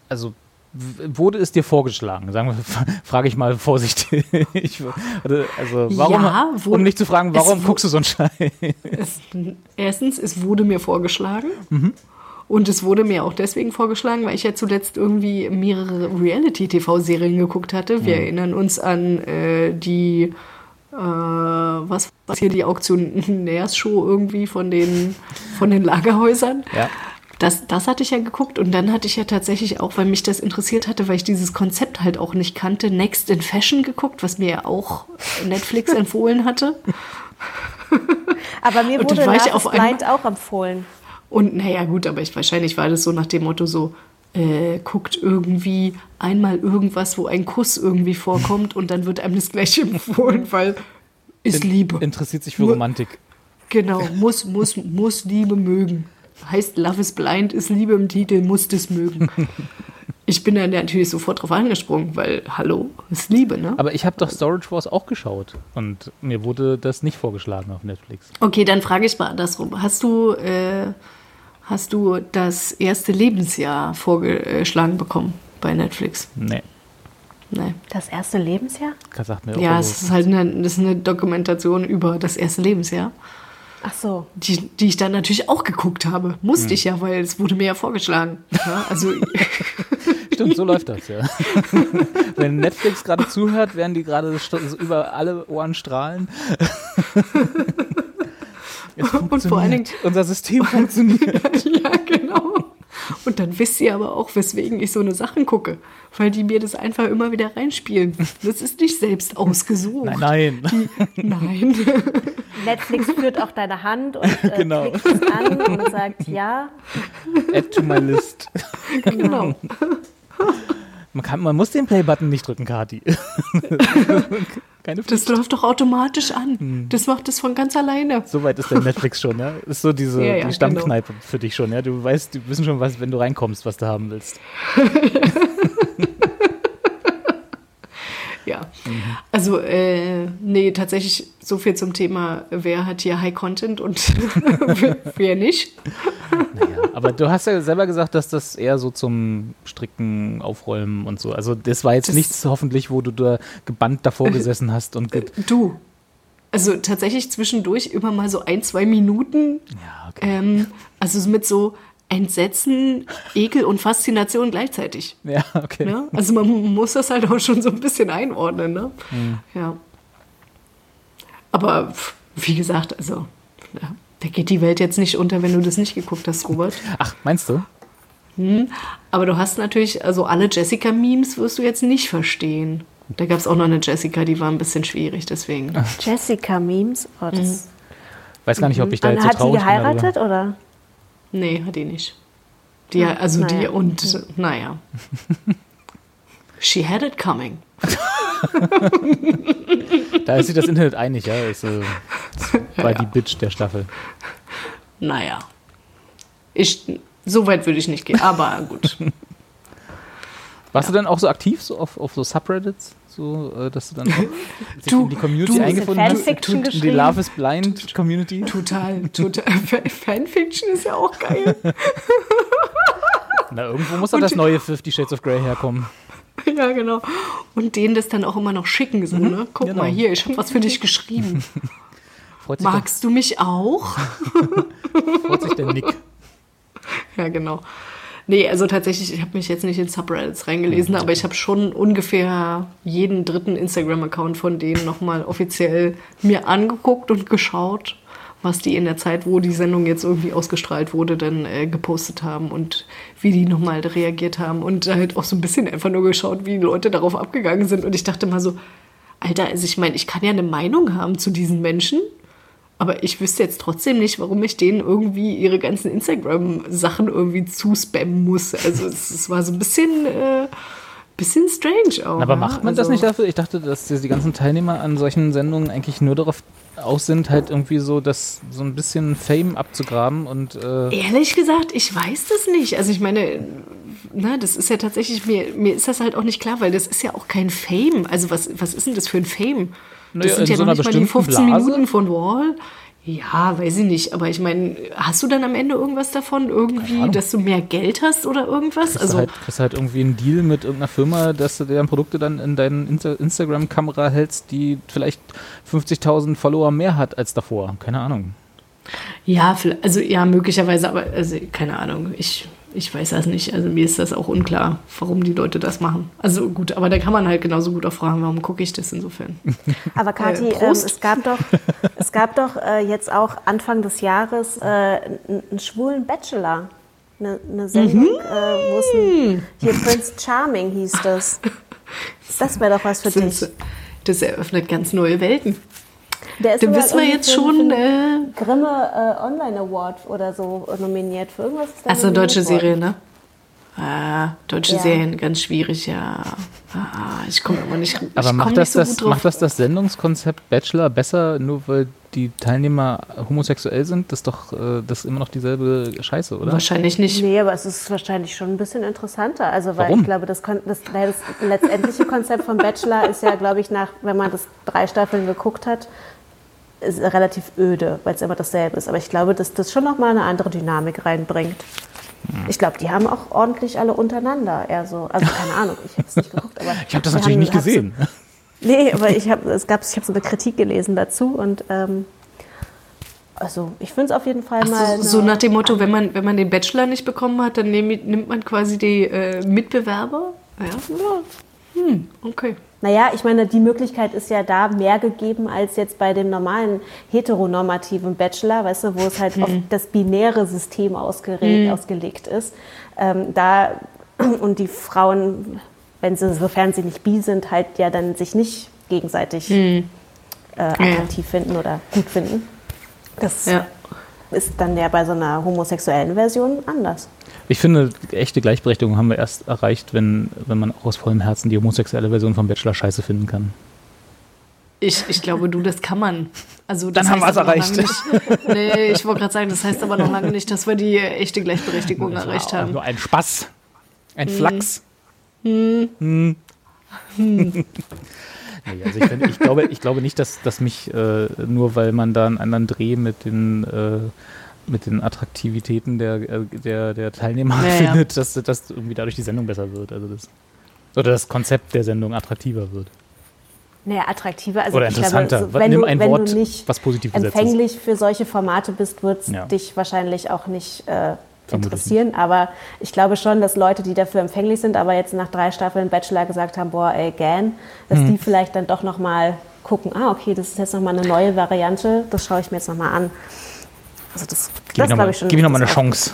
also wurde es dir vorgeschlagen? Sagen wir, <laughs> frage ich mal vorsichtig. <laughs> Also warum, Ja, wurde- um nicht zu fragen, warum guckst du so einen Scheiß? Es, erstens, es wurde mir vorgeschlagen. Mhm. Und es wurde mir auch deswegen vorgeschlagen, weil ich ja zuletzt irgendwie mehrere Reality-TV-Serien geguckt hatte. Wir erinnern uns an äh, die, äh, was was hier, die Auktionärs-Show <laughs> irgendwie von den, von den Lagerhäusern. Ja. Das, das hatte ich ja geguckt und dann hatte ich ja tatsächlich auch, weil mich das interessiert hatte, weil ich dieses Konzept halt auch nicht kannte, Next in Fashion geguckt, was mir ja auch Netflix <laughs> empfohlen hatte. Aber mir wurde war ich Love auf Blind auch empfohlen. Und naja, gut, aber ich, wahrscheinlich war das so nach dem Motto so, äh, guckt irgendwie einmal irgendwas, wo ein Kuss irgendwie vorkommt und dann wird einem das gleich <laughs> empfohlen, weil ist Liebe. Interessiert sich für Romantik. Genau, muss, muss, muss Liebe mögen. Heißt Love is Blind, ist Liebe im Titel, muss das mögen. <laughs> Ich bin dann natürlich sofort drauf angesprungen, weil, hallo, ist Liebe, ne? Aber ich habe doch Storage Wars auch geschaut und mir wurde das nicht vorgeschlagen auf Netflix. Okay, dann frage ich mal andersrum. Hast du, äh, hast du das erste Lebensjahr vorgeschlagen bekommen bei Netflix? Nee, Nee. Das erste Lebensjahr? das sagt mir auch Ja, es ist halt eine, das ist eine Dokumentation über das erste Lebensjahr, Ach so. die, die ich dann natürlich auch geguckt habe. Musste Hm. ich ja, weil es wurde mir ja vorgeschlagen. Ja, also, <laughs> Stimmt, so läuft das, ja. <laughs> Wenn Netflix gerade zuhört, werden die gerade so über alle Ohren strahlen. <laughs> Es und vor allen Dingen. Unser System funktioniert. ja, genau. Und dann wisst ihr aber auch, weswegen ich so eine Sachen gucke. Weil die mir das einfach immer wieder reinspielen. Das ist nicht selbst ausgesucht. Nein, nein. Nein. <laughs> Netflix führt auch deine Hand und äh, Genau. klickt es an und sagt ja. Add to my list. genau. Man, kann, man muss den Play-Button nicht drücken, Kati. <laughs> Keine Das Pflicht. läuft doch automatisch an. Hm. Das macht das von ganz alleine. So weit ist der Netflix schon, ja? Ist so diese Ja, ja, genau. die Stammkneipe für dich schon, ja? Du weißt, du wissen schon, was, wenn du reinkommst, was du haben willst. <laughs> Ja. Also, äh, nee, tatsächlich so viel zum Thema, wer hat hier High Content und <laughs> wer nicht. Naja. Aber du hast ja selber gesagt, dass das eher so zum Stricken, Aufräumen und so. Also das war jetzt Das- nichts hoffentlich, wo du da gebannt davor gesessen hast und ge Du. Also tatsächlich zwischendurch immer mal so ein, zwei Minuten. ja, okay. Ähm, also mit so Entsetzen, Ekel und Faszination gleichzeitig. Ja, okay. Ne? Also man muss das halt auch schon so ein bisschen einordnen. Ne? Ja. Aber wie gesagt, also ja, da geht die Welt jetzt nicht unter, wenn du das nicht geguckt hast, Robert. Ach, meinst du? Aber du hast natürlich, also alle Jessica-Memes wirst du jetzt nicht verstehen. Da gab es auch noch eine Jessica, die war ein bisschen schwierig, deswegen. Jessica-Memes. Oh, das Weiß gar nicht, ob ich da Und jetzt so hat sie traurig bin. darüber. geheiratet oder? Nee, hat die nicht. Die, also die naja. und, naja. She had it coming. <laughs> Da ist sich das Internet einig, ja. Ist, äh, das war die Bitch der Staffel. Naja. Ich, so weit würde ich nicht gehen, aber gut. <laughs> Warst du dann auch so aktiv so auf, auf so Subreddits? So, äh, dass du dann <laughs> auch Du- in die Community du- eingefunden hast? In die? Love is Blind Community? Total, total. <laughs> Fa- Fanfiction ist ja auch geil. Na, irgendwo muss doch das neue Fifty Shades of Grey herkommen. ja, genau. Und denen das dann auch immer noch schicken, so, ne? Guck genau. mal hier, ich habe was für dich geschrieben. <laughs> Magst du mich auch? freut sich der Nick. Ja, genau. Nee, also tatsächlich, ich habe mich jetzt nicht in Subreddits reingelesen, aber ich habe schon ungefähr jeden dritten Instagram-Account von denen nochmal offiziell mir angeguckt und geschaut, was die in der Zeit, wo die Sendung jetzt irgendwie ausgestrahlt wurde, dann äh, gepostet haben und wie die nochmal reagiert haben. Und halt auch so ein bisschen einfach nur geschaut, wie die Leute darauf abgegangen sind. Und ich dachte mal so, Alter, also ich meine, ich kann ja eine Meinung haben zu diesen Menschen, aber ich wüsste jetzt trotzdem nicht, warum ich denen irgendwie ihre ganzen Instagram-Sachen irgendwie zuspammen muss. Also es, es war so ein bisschen, äh, bisschen strange auch. Aber ja? macht man das also, nicht dafür? Ich dachte, dass die die ganzen Teilnehmer an solchen Sendungen eigentlich nur darauf aus sind, halt irgendwie so das so ein bisschen Fame abzugraben und äh, Ehrlich gesagt, ich weiß das nicht. Also ich meine, na, das ist ja tatsächlich, mir, mir ist das halt auch nicht klar, weil das ist ja auch kein Fame. Also was, was ist denn das für ein Fame? Das Naja, sind in ja so noch nicht mal die bestimmten 15 Blase. Minuten von Wall. Ja, weiß ich nicht. Aber ich meine, hast du dann am Ende irgendwas davon? Irgendwie, dass du mehr Geld hast oder irgendwas? kriegst, Also du halt, kriegst halt irgendwie einen Deal mit irgendeiner Firma, dass du deren Produkte dann in deinen Insta Instagram-Kamera hältst, die vielleicht 50.000 Follower mehr hat als davor. Keine Ahnung. Ja, also ja, möglicherweise, aber also, keine Ahnung. Ich, ich weiß das nicht. Also mir ist das auch unklar, warum die Leute das machen. Also gut, aber da kann man halt genauso gut auch fragen, warum gucke ich das insofern? <laughs> Aber Kathi, Äh, ähm, es gab doch, es gab doch äh, jetzt auch Anfang des Jahres äh, einen, schwulen Bachelor. Eine, eine Sendung, Mhm. äh, wo es ein, hier Prince Charming hieß das. <laughs> Das wäre doch was für dich. Das, das eröffnet ganz neue Welten. Der ist Dann wissen wir jetzt schon, äh, Grimme äh, Online Award oder so nominiert. Für irgendwas also deutsche. Serie, ne? Ah, deutsche Ja. Serien, ganz schwierig, ja. Ah, ich komme immer nicht, ich Aber macht nicht das, so das, gut drauf. macht das das Sendungskonzept Bachelor besser, nur weil die Teilnehmer homosexuell sind? Das ist doch äh, das ist immer noch dieselbe Scheiße, oder? Wahrscheinlich nicht. Nee, aber es ist wahrscheinlich schon ein bisschen interessanter. Also, weil Warum? ich glaube, das, Kon- das, das letztendliche Konzept von Bachelor ist ja, glaube ich, nach, wenn man das drei Staffeln geguckt hat, relativ öde, weil es immer dasselbe ist. Aber ich glaube, dass das schon nochmal eine andere Dynamik reinbringt. Hm. Ich glaube, die haben auch ordentlich alle untereinander eher so. Also keine Ahnung, ich habe es nicht geguckt. Aber <laughs> Ich habe das natürlich haben- nicht gesehen. <laughs> Nee, aber ich habe es gab, ich habe so eine Kritik gelesen dazu und ähm, also ich finde es auf jeden Fall Ach mal. so, so nach dem Motto, wenn man, wenn man den Bachelor nicht bekommen hat, dann nehm, nimmt man quasi die äh, Mitbewerber. Ja, ja. Hm, okay. Naja, ich meine, die Möglichkeit ist ja da mehr gegeben als jetzt bei dem normalen heteronormativen Bachelor, weißt du, wo es halt auf das binäre System ausgere- ausgelegt ist. Ähm, da <clears throat> und die Frauen, wenn sie, sofern sie nicht bi sind, halt ja dann sich nicht gegenseitig äh, attraktiv finden oder gut finden. Das Ja. ist dann ja bei so einer homosexuellen Version anders. Ich finde, echte Gleichberechtigung haben wir erst erreicht, wenn, wenn man auch aus vollem Herzen die homosexuelle Version von Bachelor scheiße finden kann. Ich, ich glaube, du, das kann man. Also, Dann das haben aber noch erreicht. Nicht, nee, ich wollte gerade sagen, das heißt aber noch lange nicht, dass wir die echte Gleichberechtigung Das erreicht haben. Nur ein Spaß. Ein Mhm. Flachs. Hm. <laughs> nee, also ich, finde- ich, glaube, ich glaube nicht, dass, dass mich, äh, nur weil man da einen anderen Dreh mit den äh, mit den Attraktivitäten der, äh, der, der Teilnehmer Ja, ja. findet, dass, dass irgendwie dadurch die Sendung besser wird. Also das, oder das Konzept der Sendung attraktiver wird. Naja, attraktiver. Also Oder glaube, interessanter. so, wenn, Nimm du, ein wenn Wort, du nicht was positiv ist. empfänglich für solche Formate bist, wird es Ja. dich wahrscheinlich auch nicht äh, interessieren. Aber ich glaube schon, dass Leute, die dafür empfänglich sind, aber jetzt nach drei Staffeln Bachelor gesagt haben, boah, ey, Gan, dass Mhm. die vielleicht dann doch nochmal gucken, ah, okay, das ist jetzt nochmal eine neue Variante, das schaue ich mir jetzt nochmal an. Also das, Gib das ihm nochmal glaube ich schon. gib ihm noch mal eine Chance.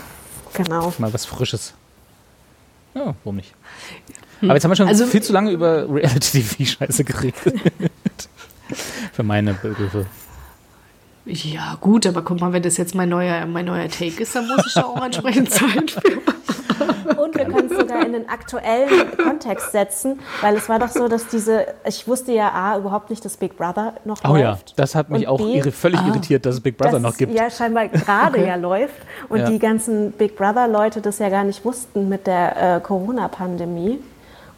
Genau. Mal was Frisches. Ja, warum nicht? Aber jetzt haben wir schon Also- viel zu lange über Reality-TV-Scheiße geredet. <laughs> Für meine Begriffe. Ja, gut, aber guck mal, wenn das jetzt mein neuer, mein neuer Take ist, dann muss ich da auch <laughs> entsprechend Zeit für. Wir können es sogar in den aktuellen Kontext setzen, weil es war doch so, dass diese, ich wusste ja A, überhaupt nicht, dass Big Brother noch Oh läuft. ja, das hat mich auch B, völlig irritiert, dass es Big Brother noch gibt. ja scheinbar gerade ja läuft und Ja. die ganzen Big Brother-Leute das ja gar nicht wussten mit der äh, Corona-Pandemie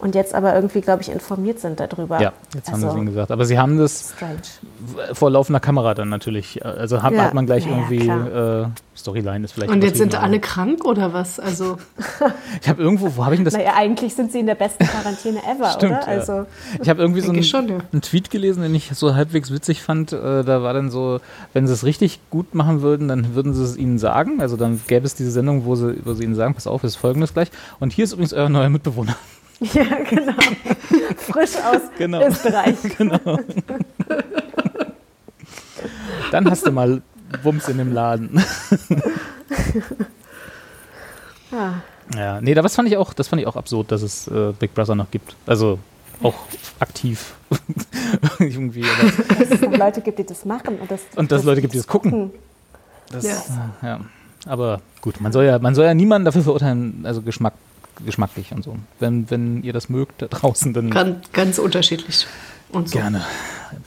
und jetzt aber irgendwie, glaube ich, informiert sind darüber. Ja, jetzt haben also, sie es ihnen gesagt. Aber sie haben das Strange. vor laufender Kamera dann natürlich. Also hat, Ja. hat man gleich Ja, irgendwie äh, Storyline ist vielleicht. Und jetzt sind alle krank oder was? Also, <laughs> Ich habe irgendwo, wo habe ich denn das? Naja, eigentlich sind sie in der besten Quarantäne ever, Stimmt, oder? ja. Also, Ich habe irgendwie so einen, schon, ja. einen Tweet gelesen, den ich so halbwegs witzig fand. Äh, da war dann so, wenn sie es richtig gut machen würden, dann würden sie es ihnen sagen. Also dann gäbe es diese Sendung, wo sie, wo sie ihnen sagen, pass auf, es ist folgendes gleich. Und hier ist übrigens euer neuer Mitbewohner. <laughs> ja, genau. Frisch aus <laughs> Genau. Österreich. <laughs> Dann hast du mal Wumms in dem Laden. Ah. Ja, nee, da was fand ich auch, das fand ich auch absurd, dass es äh, Big Brother noch gibt. Also auch aktiv. Irgendwie, aber, Dass es noch Leute gibt, die das machen. Und, das, und dass es Leute gibt, die das gucken. Das, Ja. äh, ja. Aber gut, man soll ja, man soll ja niemanden dafür verurteilen, also Geschmack, geschmacklich und so. Wenn, wenn ihr das mögt da draußen, dann ganz, ganz unterschiedlich. Und so. gerne.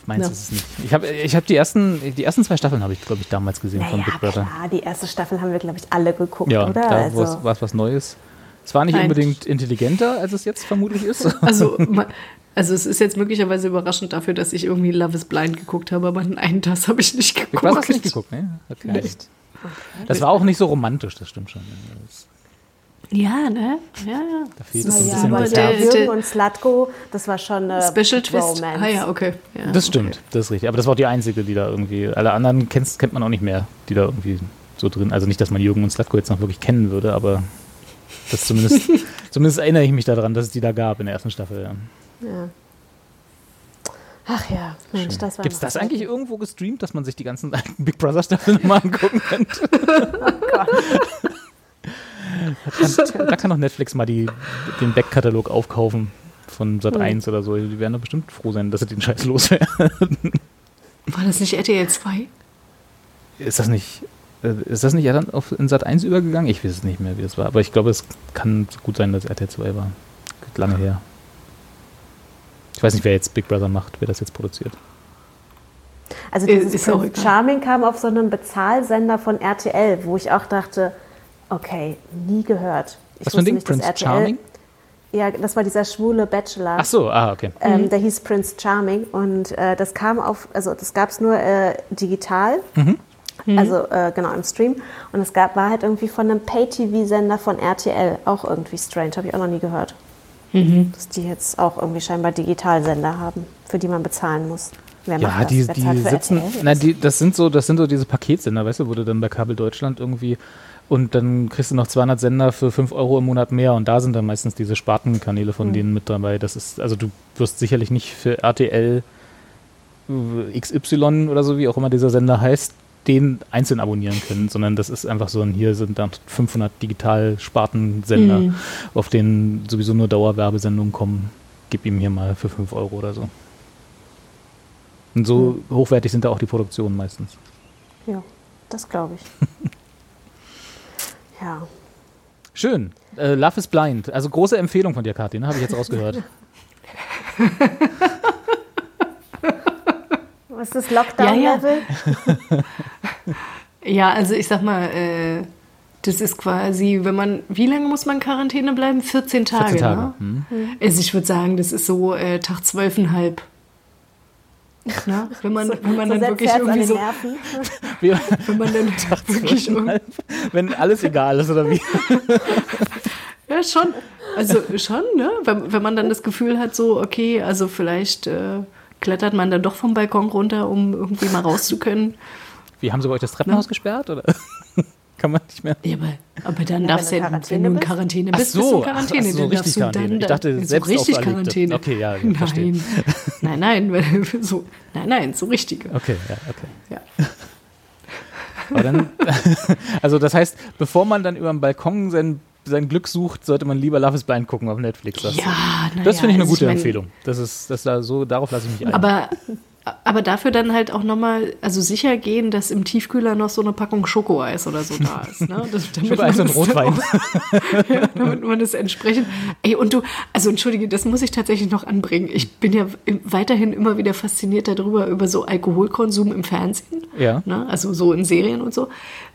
Meins Ja. ist es nicht. Ich habe ich hab die ersten, die ersten zwei Staffeln habe ich, glaube ich, damals gesehen von Naja, Big Brother. klar, die erste Staffel haben wir, glaube ich, alle geguckt, Ja, oder? da also, war es was Neues. Es war nicht Nein. unbedingt intelligenter, als es jetzt vermutlich ist. <laughs> Also, <laughs> also es ist jetzt möglicherweise überraschend dafür, dass ich irgendwie Love is Blind geguckt habe, aber nein, das habe ich nicht geguckt. Hast du nicht geguckt, ne? Okay. Nicht. Das war auch nicht so romantisch, das stimmt schon. Das, Ja, ne? Ja, ja. da fehlt es ein ja, bisschen aber das der-. Jürgen der- und Slatko, das war schon eine Special Twist. Romance. Ah ja, okay. Ja, Das okay. stimmt, das ist richtig. Aber das war auch die einzige, die da irgendwie. Alle anderen kennst, kennt man auch nicht mehr, die da irgendwie so drin. Also nicht, dass man Jürgen und Slatko jetzt noch wirklich kennen würde, aber das zumindest, <laughs> zumindest erinnere ich mich daran, dass es die da gab in der ersten Staffel. Ja. Ja. Ach ja, Mensch, das war Gibt es noch das eigentlich irgendwo gestreamt, dass man sich die ganzen alten <laughs> Big Brother Staffeln nochmal <laughs> angucken könnte? Da, kann, da kann doch Netflix mal die, den Backkatalog aufkaufen von Sat 1 oder so. Die werden doch bestimmt froh sein, dass sie den Scheiß loswerden. War das nicht RTL 2? Ist das nicht. äh, Ist das nicht dann auf, in Sat 1 übergegangen? Ich weiß es nicht mehr, wie es war. Aber ich glaube, es kann gut sein, dass RTL 2 war. Geht lange her. Ich weiß nicht, wer jetzt Big Brother macht, wer das jetzt produziert. Also Äh, dieses ist Prince egal. Charming kam auf so einem Bezahlsender von RTL, wo ich auch dachte, okay, nie gehört. Ich Was für ein Ding? nicht, Prince Charming? Ja, das war dieser schwule Bachelor. Ach so, ah, okay. Ähm, der hieß Prince Charming und äh, das kam auf, also das gab es nur äh, digital, also äh, genau im Stream. Und es gab, war halt irgendwie von einem Pay-TV-Sender von RTL, auch irgendwie strange, habe ich auch noch nie gehört. Dass die jetzt auch irgendwie scheinbar Digitalsender haben, für die man bezahlen muss. Wer Ja, macht das? die, Wer die sitzen, RTL na, die, das sind so, das sind so diese Paketsender, weißt du, wo du dann bei Kabel Deutschland irgendwie und dann kriegst du noch 200 Sender für 5 Euro im Monat mehr und da sind dann meistens diese Spartenkanäle von denen mit dabei. Das ist, also du wirst sicherlich nicht für RTL äh, XY oder so, wie auch immer dieser Sender heißt, den einzeln abonnieren können, sondern das ist einfach so ein, hier sind dann 500 Digital-Spartensender, auf denen sowieso nur Dauerwerbesendungen kommen. Gib ihm hier mal für 5 Euro oder so. Und so hochwertig sind da auch die Produktionen meistens. Ja, das glaube ich. <laughs> ja. Schön. Äh, Love is Blind. Also große Empfehlung von dir, Kathi, ne? Habe ich jetzt rausgehört. <laughs> Was ist das Lockdown-Level? <laughs> Ja, also ich sag mal, äh, das ist quasi, wenn man, wie lange muss man Quarantäne bleiben? 14 Tage. 14 Tage. Ne? Hm. Also ich würde sagen, das ist so äh, Tag zwölfeinhalb. Na, <laughs> wenn man, wenn man so dann wirklich an irgendwie so. <laughs> Wir- wenn man dann <laughs> wirklich irgendwie, Wenn alles egal ist, oder wie? ja schon, also schon, ne, wenn, wenn man dann das Gefühl hat, so, okay, also vielleicht äh, klettert man dann doch vom Balkon runter, um irgendwie mal raus zu können. Wie, haben sie bei euch das Treppenhaus gesperrt, oder? Kann man nicht mehr? Ja, aber, aber dann Ja, darfst du wenn ja, du wenn du in Quarantäne Quarantäne Ach bist, so, bist du in ach, Quarantäne. ach so, dann richtig darfst du dann, Ich dachte, so selbst richtig auferlegte. Quarantäne. Okay, ja, ja, verstehe. nein, <laughs> nein, nein, <laughs> so, nein, nein, so richtige. Okay, ja, okay. Ja. Aber dann, <laughs> also das heißt, bevor man dann über den Balkon sein, sein Glück sucht, sollte man lieber Love is Blind gucken auf Netflix. du. Ja, na Das ja, finde ich eine also gute mein- Empfehlung. Das ist, das da so, darauf lasse ich mich ein. Aber, aber dafür dann halt auch nochmal, also sicher gehen, dass im Tiefkühler noch so eine Packung Schokoeis oder so da ist. Ne? <laughs> Das, damit Schokoeis man und Rotwein. Auch, <laughs> ja, damit man das entsprechend. Ey, und du, also entschuldige, das muss ich tatsächlich noch anbringen. Ich bin ja weiterhin immer wieder fasziniert darüber, über so Alkoholkonsum im Fernsehen. Ja. Ne? Also so in Serien und so.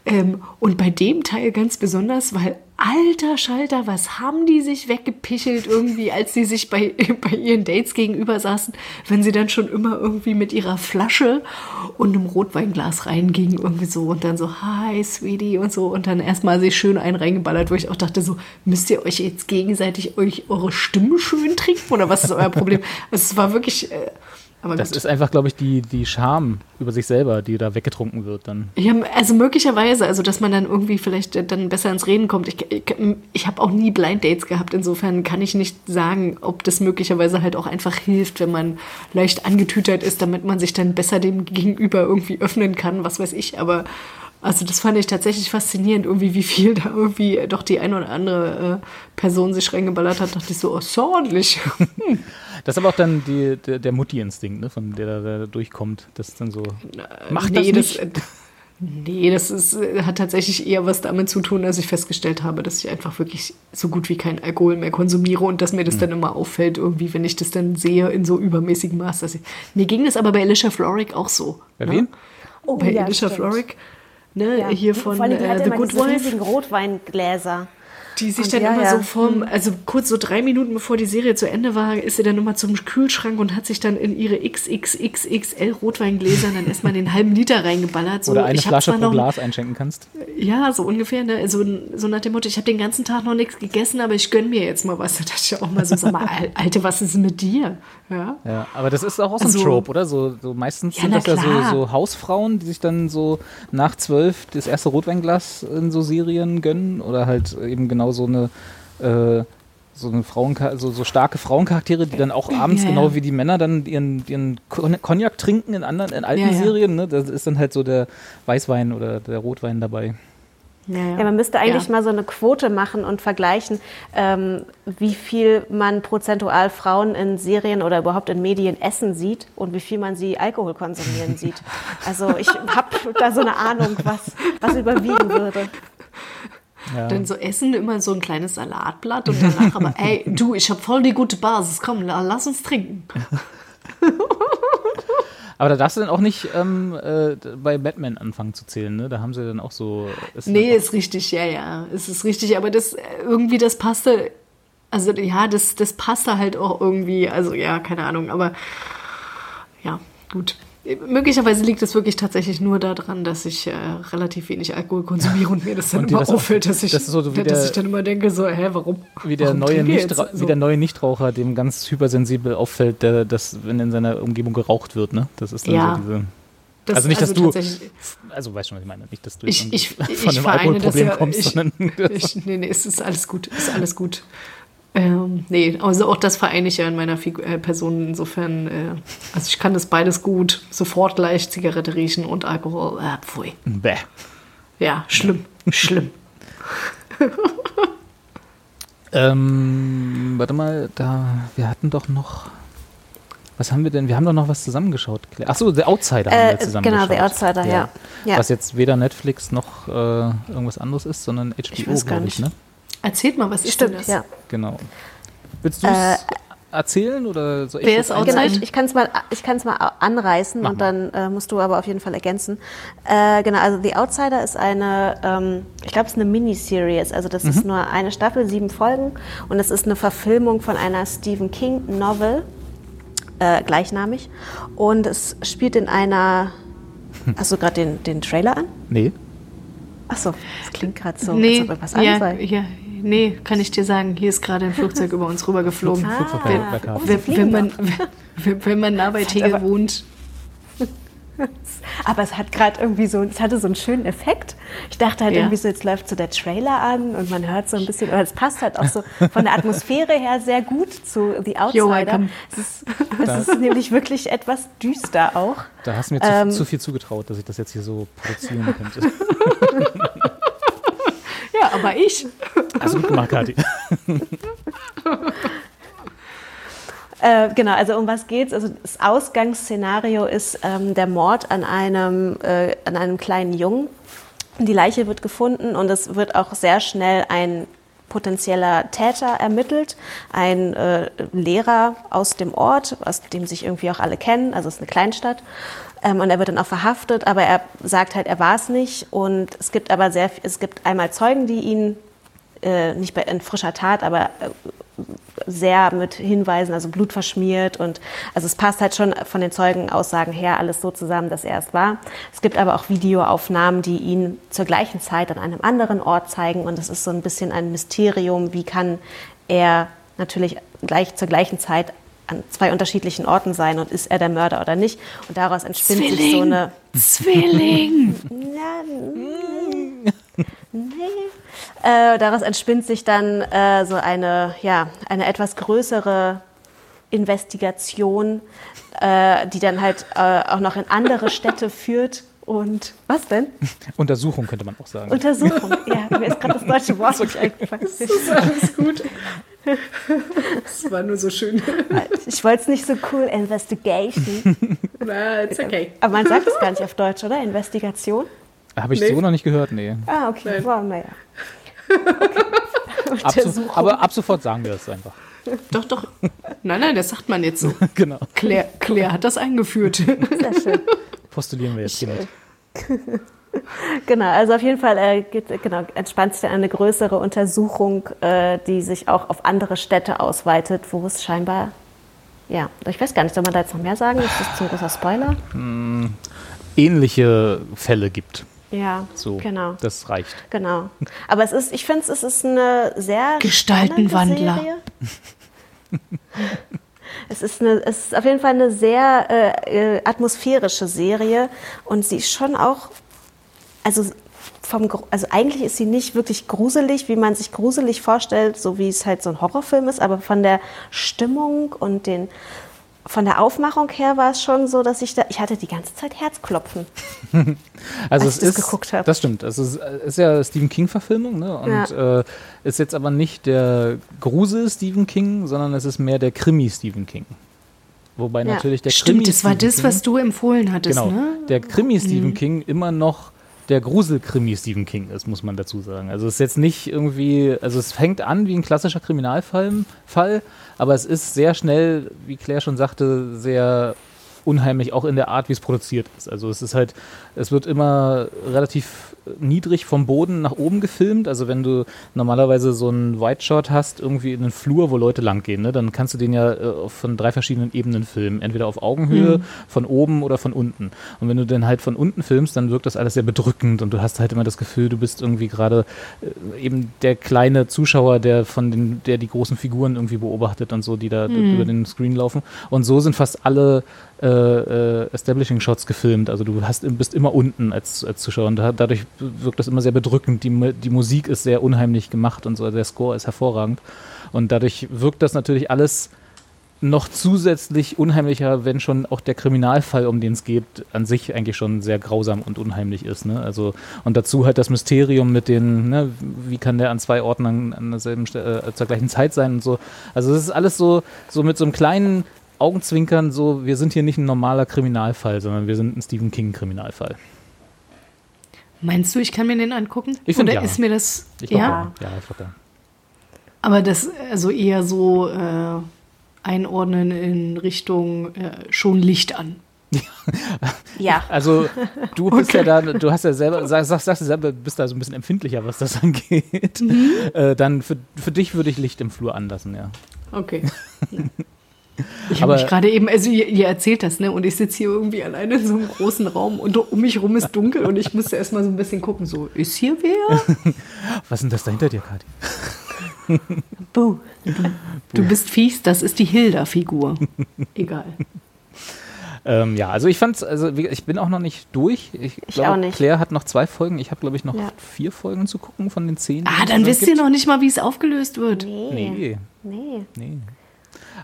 Ähm, und bei dem Teil ganz besonders, weil alter Schalter, was haben die sich weggepichelt irgendwie, als sie sich bei, <laughs> bei ihren Dates gegenüber saßen, wenn sie dann schon immer irgendwie mit ihrer Flasche und einem Rotweinglas reingingen irgendwie so und dann so, hi, Sweetie und so und dann erstmal sich schön einen reingeballert, wo ich auch dachte so, müsst ihr euch jetzt gegenseitig euch eure Stimme schön trinken oder was ist euer Problem? Also <laughs> es war wirklich, äh, aber Das gut. ist einfach, glaube ich, die, die Scham über sich selber, die da weggetrunken wird dann. Ja, also möglicherweise, also dass man dann irgendwie vielleicht dann besser ins Reden kommt. Ich, ich, ich habe auch nie Blind Dates gehabt, insofern kann ich nicht sagen, ob das möglicherweise halt auch einfach hilft, wenn man leicht angetütert ist, damit man sich dann besser dem Gegenüber irgendwie öffnen kann, was weiß ich. Aber also das fand ich tatsächlich faszinierend, irgendwie wie viel da irgendwie doch die eine oder andere äh, Person sich reingeballert hat. Dachte ich so, oh, so ordentlich. Das ist aber auch dann die, der, der Mutti-Instinkt, ne, von der da, durchkommt. Das ist dann so. Mach das nee, nicht. Das, äh, nee, das ist, äh, hat tatsächlich eher was damit zu tun, dass ich festgestellt habe, dass ich einfach wirklich so gut wie keinen Alkohol mehr konsumiere und dass mir das Hm. dann immer auffällt, irgendwie, wenn ich das dann sehe in so übermäßigem Maß. Dass ich, mir ging das aber bei Alicia Florrick auch so. Bei ne? wem? Oh, Bei ja, Alicia stimmt. Florrick, ne, Ja. hier von Vor allem, die äh, hatte The Good Wife. riesigen Rotweingläser. Die sich Und dann ja, immer ja. so vorm, also kurz so drei Minuten bevor die Serie zu Ende war, ist sie dann immer zum Kühlschrank und hat sich dann in ihre XXXXL Rotweingläser dann erstmal den halben Liter reingeballert. So, Oder eine Flasche pro noch- Glas einschenken kannst. Ja, so ungefähr, ne? So, so nach dem Motto, ich habe den ganzen Tag noch nichts gegessen, aber ich gönn mir jetzt mal was. Da dachte ich auch mal so, sag mal, Al- Alte, was ist mit dir? Ja. Ja, aber das ist auch so ein Also- Trope, oder? So, so meistens Ja, sind das ja klar. so, so Hausfrauen, die sich dann so nach zwölf das erste Rotweinglas in so Serien gönnen oder halt eben genau so eine äh, so eine Frauenka so, so starke Frauencharaktere, die dann auch abends Ja, ja. genau wie die Männer dann ihren, ihren Cognac trinken in anderen in alten Ja. Serien, ne? Da ist dann halt so der Weißwein oder der Rotwein dabei. Ja, Ja, man müsste eigentlich Ja. mal so eine Quote machen und vergleichen, ähm, wie viel man prozentual Frauen in Serien oder überhaupt in Medien essen sieht und wie viel man sie Alkohol konsumieren sieht. Also ich habe da so eine Ahnung, was, was überwiegen würde. Ja. Dann so essen immer so ein kleines Salatblatt und danach aber, <laughs> ey, du, ich habe voll die gute Basis, komm, la- lass uns trinken. <laughs> Aber da darfst du dann auch nicht ähm, äh, bei Batman anfangen zu zählen, ne? Da haben sie dann auch so. ist Nee, ist richtig, ja, ja. Es ist richtig, aber das äh, irgendwie, das passte, also ja, das, das passte halt auch irgendwie, also ja, keine Ahnung, aber ja, gut. Möglicherweise liegt es wirklich tatsächlich nur daran, dass ich äh, relativ wenig Alkohol konsumiere und mir das dann immer das auffällt, dass ich, das so wie dass der- ich dann immer denke, so, hä, warum? Wie der, warum neue Nichtra jetzt? wie der So. neue Nichtraucher, dem ganz hypersensibel auffällt, der, dass, wenn in seiner Umgebung geraucht wird, ne? Das ist dann Ja. so diese. Das- also nicht, dass du. tatsächlich- Also weißt schon, was ich meine. Nicht, dass du Ich, ich, von einem das Alkoholproblem ja. kommst, ich, sondern. <laughs> ich, nee, nee, es ist alles gut. Es ist alles gut. Ähm, nee, also auch das vereine ich ja in meiner Figu äh, Person. Insofern, äh, also ich kann das beides gut. Sofort gleich Zigarette riechen und Alkohol. Äh, pfui. Bäh. Ja, schlimm. schlimm. <laughs> Ähm, warte mal, da, wir hatten doch noch. Was haben wir denn? Wir haben doch noch was zusammengeschaut. Achso, The Outsider haben Äh, wir zusammengeschaut. genau, The Outsider, ja. Ja. Was jetzt weder Netflix noch äh, irgendwas anderes ist, sondern HBO, glaube ich, nicht. ne? Erzählt mal, was ist denn Stimmt, das? ja. Genau. Willst du es Äh, erzählen oder soll ich wer das? Genau, ich, ich kann es mal, ich mal anreißen Mach und dann äh, musst du aber auf jeden Fall ergänzen. Äh, genau, also The Outsider ist eine, ähm, ich glaube, es ist eine Miniseries. Also das ist nur eine Staffel, sieben Folgen und es ist eine Verfilmung von einer Stephen King Novel. äh, gleichnamig. Und es spielt in einer. Hast du gerade den, den Trailer an? Nee. Achso, das klingt gerade so, nee, als ob irgendwas an ja, sei. ja, nee, kann ich dir sagen. Hier ist gerade ein Flugzeug über uns rübergeflogen. Ah, Wenn, fliegen wenn, man, wenn, wenn man nah bei Tegel aber- wohnt, <laughs> Aber es hat gerade irgendwie so, es hatte so einen schöenen Effekt. Ich dachte halt Ja. irgendwie so, jetzt läuft so der Trailer an und man hört so ein bisschen, aber es passt halt auch so von der Atmosphäre her sehr gut zu The Outsider. Es ist, es ist nämlich wirklich etwas düster auch. Da hast du mir zu, Ähm. zu viel zugetraut, dass ich das jetzt hier so produzieren könnte. <laughs> ja, aber ich. Also gut gemacht, Kathi. <laughs> Äh, genau, also um was geht's? Also das Ausgangsszenario ist ähm, der Mord an einem, äh, an einem kleinen Jungen. Die Leiche wird gefunden und es wird auch sehr schnell ein potenzieller Täter ermittelt, ein äh, Lehrer aus dem Ort, aus dem sich irgendwie auch alle kennen, also es ist eine Kleinstadt. Ähm, und er wird dann auch verhaftet, aber er sagt halt, er war es nicht. Und es gibt aber sehr, es gibt einmal Zeugen, die ihn äh, nicht bei, in frischer Tat, aber äh, sehr mit Hinweisen, also Blut verschmiert und also es passt halt schon von den Zeugenaussagen her alles so zusammen, dass er es war. Es gibt aber auch Videoaufnahmen, die ihn zur gleichen Zeit an einem anderen Ort zeigen und es ist so ein bisschen ein Mysterium, wie kann er natürlich gleich zur gleichen Zeit an zwei unterschiedlichen Orten sein und ist er der Mörder oder nicht und daraus entspinnt sich so Zwilling. eine Zwilling. <laughs> ja, nee. Äh, daraus entspinnt sich dann äh, so eine, ja, eine etwas größere Investigation, äh, die dann halt äh, auch noch in andere Städte <laughs> führt. Und was denn? Untersuchung könnte man auch sagen. Untersuchung. Ja, mir ist gerade das deutsche Wort nicht eingefallen. Alles gut. Das war nur so schön. <laughs> Ich wollte es nicht so cool. Investigation. Na, it's okay. Aber man sagt es gar nicht auf Deutsch, oder? Investigation? Habe ich Nee. so noch nicht gehört, nee. Ah, okay. Nein. Wow, naja. Ab so, aber ab sofort sagen wir es einfach. Doch, doch. Nein, nein, das sagt man jetzt so. <laughs> genau. Claire, Claire hat das eingeführt. Sehr schön. Postulieren wir jetzt hiermit. <laughs> <laughs> Genau, also auf jeden Fall äh, geht, genau, entspannt sich dann eine größere Untersuchung, äh, die sich auch auf andere Städte ausweitet, wo es scheinbar, ja, ich weiß gar nicht, soll man da jetzt noch mehr sagen? Ist das zu ein großer Spoiler? Ähnliche Fälle gibt. Ja, So, genau. das reicht. Genau. Aber es ist, ich finde es ist eine sehr Gestaltenwandler. <laughs> Es ist, eine, es ist auf jeden Fall eine sehr äh, äh, atmosphärische Serie und sie ist schon auch, also, vom, also eigentlich ist sie nicht wirklich gruselig, wie man sich gruselig vorstellt, so wie es halt so ein Horrorfilm ist, aber von der Stimmung und den, von der Aufmachung her war es schon so, dass ich da, ich hatte die ganze Zeit Herzklopfen. <laughs> Also Als es ich das ist, geguckt hab. Das stimmt. Es ist, ist ja Stephen King-Verfilmung, ne? Und äh, ist jetzt aber nicht der Grusel Stephen King, sondern es ist mehr der Krimi Stephen King. Wobei Ja. natürlich der Krimi Stimmt, das war Stephen das, King, was du empfohlen hattest, genau, ne? der Krimi Stephen King immer noch der Grusel-Krimi Stephen King ist, muss man dazu sagen. Also es ist jetzt nicht irgendwie, also es fängt an wie ein klassischer Kriminalfall, Fall, aber es ist sehr schnell, wie Claire schon sagte, sehr unheimlich, auch in der Art, wie es produziert ist. Also es ist halt, es wird immer relativ niedrig vom Boden nach oben gefilmt. Also wenn du normalerweise so einen White Shot hast, irgendwie in einen Flur, wo Leute langgehen, ne, dann kannst du den ja äh, von drei verschiedenen Ebenen filmen. Entweder auf Augenhöhe, von oben oder von unten. Und wenn du den halt von unten filmst, dann wirkt das alles sehr bedrückend und du hast halt immer das Gefühl, du bist irgendwie gerade äh, eben der kleine Zuschauer, der von den, der die großen Figuren irgendwie beobachtet und so, die da d- über den Screen laufen. Und so sind fast alle äh, äh, Establishing Shots gefilmt. Also du hast, bist immer unten als, als Zuschauer und da, dadurch wirkt das immer sehr bedrückend. Die, die Musik ist sehr unheimlich gemacht und so, der Score ist hervorragend. Und dadurch wirkt das natürlich alles noch zusätzlich unheimlicher, wenn schon auch der Kriminalfall, um den es geht, an sich eigentlich schon sehr grausam und unheimlich ist. Ne? Also, und dazu halt das Mysterium mit den, ne, wie kann der an zwei Orten an, derselben äh, zur gleichen Zeit sein und so. Also es ist alles so, so mit so einem kleinen Augenzwinkern, so, wir sind hier nicht ein normaler Kriminalfall, sondern wir sind ein Stephen King-Kriminalfall. Meinst du, ich kann mir den angucken? Ich find Oder ja. ist mir das. Ich ja, ja, ich glaube, ja. aber das also eher so äh, einordnen in Richtung äh, schon Licht an. <laughs> Ja. Also du bist ja da, du hast ja selber, sag, sag, sagst du selber, bist da so ein bisschen empfindlicher, was das <laughs> angeht. Äh, dann für, für dich würde ich Licht im Flur anlassen, ja. Okay. <laughs> Ich habe mich gerade eben, also ihr, ihr erzählt das, ne? Und ich sitze hier irgendwie alleine in so einem großen Raum und um mich rum ist dunkel und ich musste erst mal so ein bisschen gucken, so, ist hier wer? <laughs> Was ist denn das da hinter dir, Kathi? <laughs> Buh. Du bist fies, das ist die Hilda-Figur. Egal. Ähm, ja, also ich fand's, also ich bin auch noch nicht durch. Ich, Ich glaube, auch nicht. Claire hat noch zwei Folgen. Ich habe, glaube ich, noch Ja. vier Folgen zu gucken von den zehn. Ah, dann da wisst ihr gibt. noch nicht mal, wie es aufgelöst wird. Nee. Nee, Nee. nee.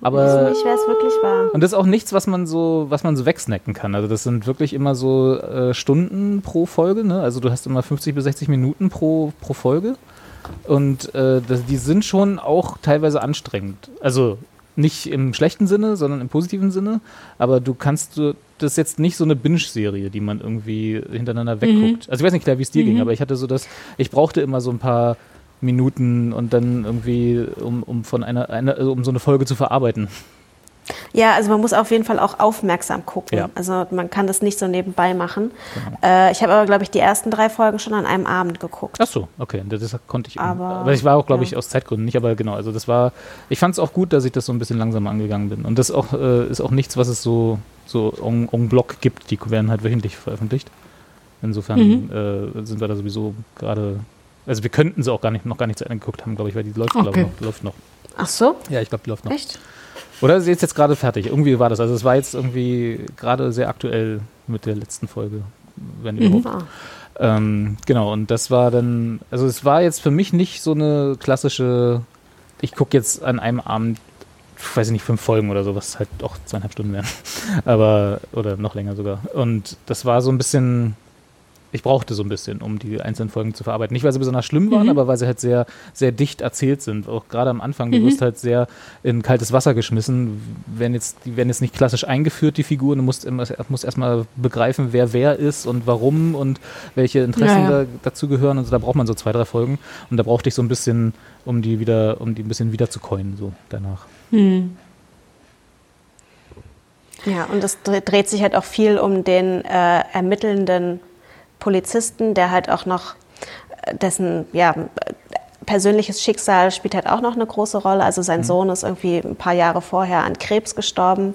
Ich Aber weiß nicht, wer es wirklich war. Und das ist auch nichts, was man so, was man so wegsnacken kann. Also das sind wirklich immer so äh, Stunden pro Folge. Ne? Also du hast immer 50 bis 60 Minuten pro, pro Folge. Und äh, das, die sind schon auch teilweise anstrengend. Also nicht im schlechten Sinne, sondern im positiven Sinne. Aber du kannst, du, das ist jetzt nicht so eine Binge-Serie, die man irgendwie hintereinander wegguckt. Also ich weiß nicht, klar, wie es dir ging, aber ich hatte so das, ich brauchte immer so ein paar Minuten und dann irgendwie, um, um von einer, einer, also um so eine Folge zu verarbeiten. Ja, also man muss auf jeden Fall auch aufmerksam gucken. Ja. Also man kann das nicht so nebenbei machen. Äh, ich habe aber, glaube ich, die ersten drei Folgen schon an einem Abend geguckt. Ach so, okay, das konnte ich. Aber, aber ich war auch, glaube ich, ja. aus Zeitgründen nicht, aber genau, also das war, ich fand es auch gut, dass ich das so ein bisschen langsamer angegangen bin. Und das auch, äh, ist auch nichts, was es so, so en, en bloc gibt, die werden halt wöchentlich veröffentlicht. Insofern Mhm. äh, sind wir da sowieso gerade, also wir könnten sie auch gar nicht, noch gar nicht zu Ende geguckt haben, glaube ich, weil die läuft, glaube Okay. ich, noch, läuft noch. Ach so? Ja, ich glaube, die läuft noch. Echt? Oder sie ist jetzt gerade fertig. Irgendwie war das. Also es war jetzt irgendwie gerade sehr aktuell mit der letzten Folge, wenn überhaupt. Ah. Ähm, genau, und das war dann, also es war jetzt für mich nicht so eine klassische, ich gucke jetzt an einem Abend, weiß ich nicht, fünf Folgen oder so, was halt auch zweieinhalb Stunden wären. <laughs> Aber, oder noch länger sogar. Und das war so ein bisschen, ich brauchte so ein bisschen, um die einzelnen Folgen zu verarbeiten. Nicht, weil sie besonders schlimm waren, aber weil sie halt sehr, sehr dicht erzählt sind. Auch gerade am Anfang, du wirst halt sehr in kaltes Wasser geschmissen. Werden jetzt, die werden jetzt nicht klassisch eingeführt, die Figuren. Du musst, immer, musst erstmal begreifen, wer wer ist und warum und welche Interessen Ja, ja. Da, dazu gehören. Also da braucht man so zwei, drei Folgen. Und da brauchte ich so ein bisschen, um die wieder, um die ein bisschen wieder zu coinen, so danach. Ja, und es dre- dreht sich halt auch viel um den äh, ermittelnden Polizisten, der halt auch noch, dessen ja, persönliches Schicksal spielt halt auch noch eine große Rolle. Also sein Sohn ist irgendwie ein paar Jahre vorher an Krebs gestorben,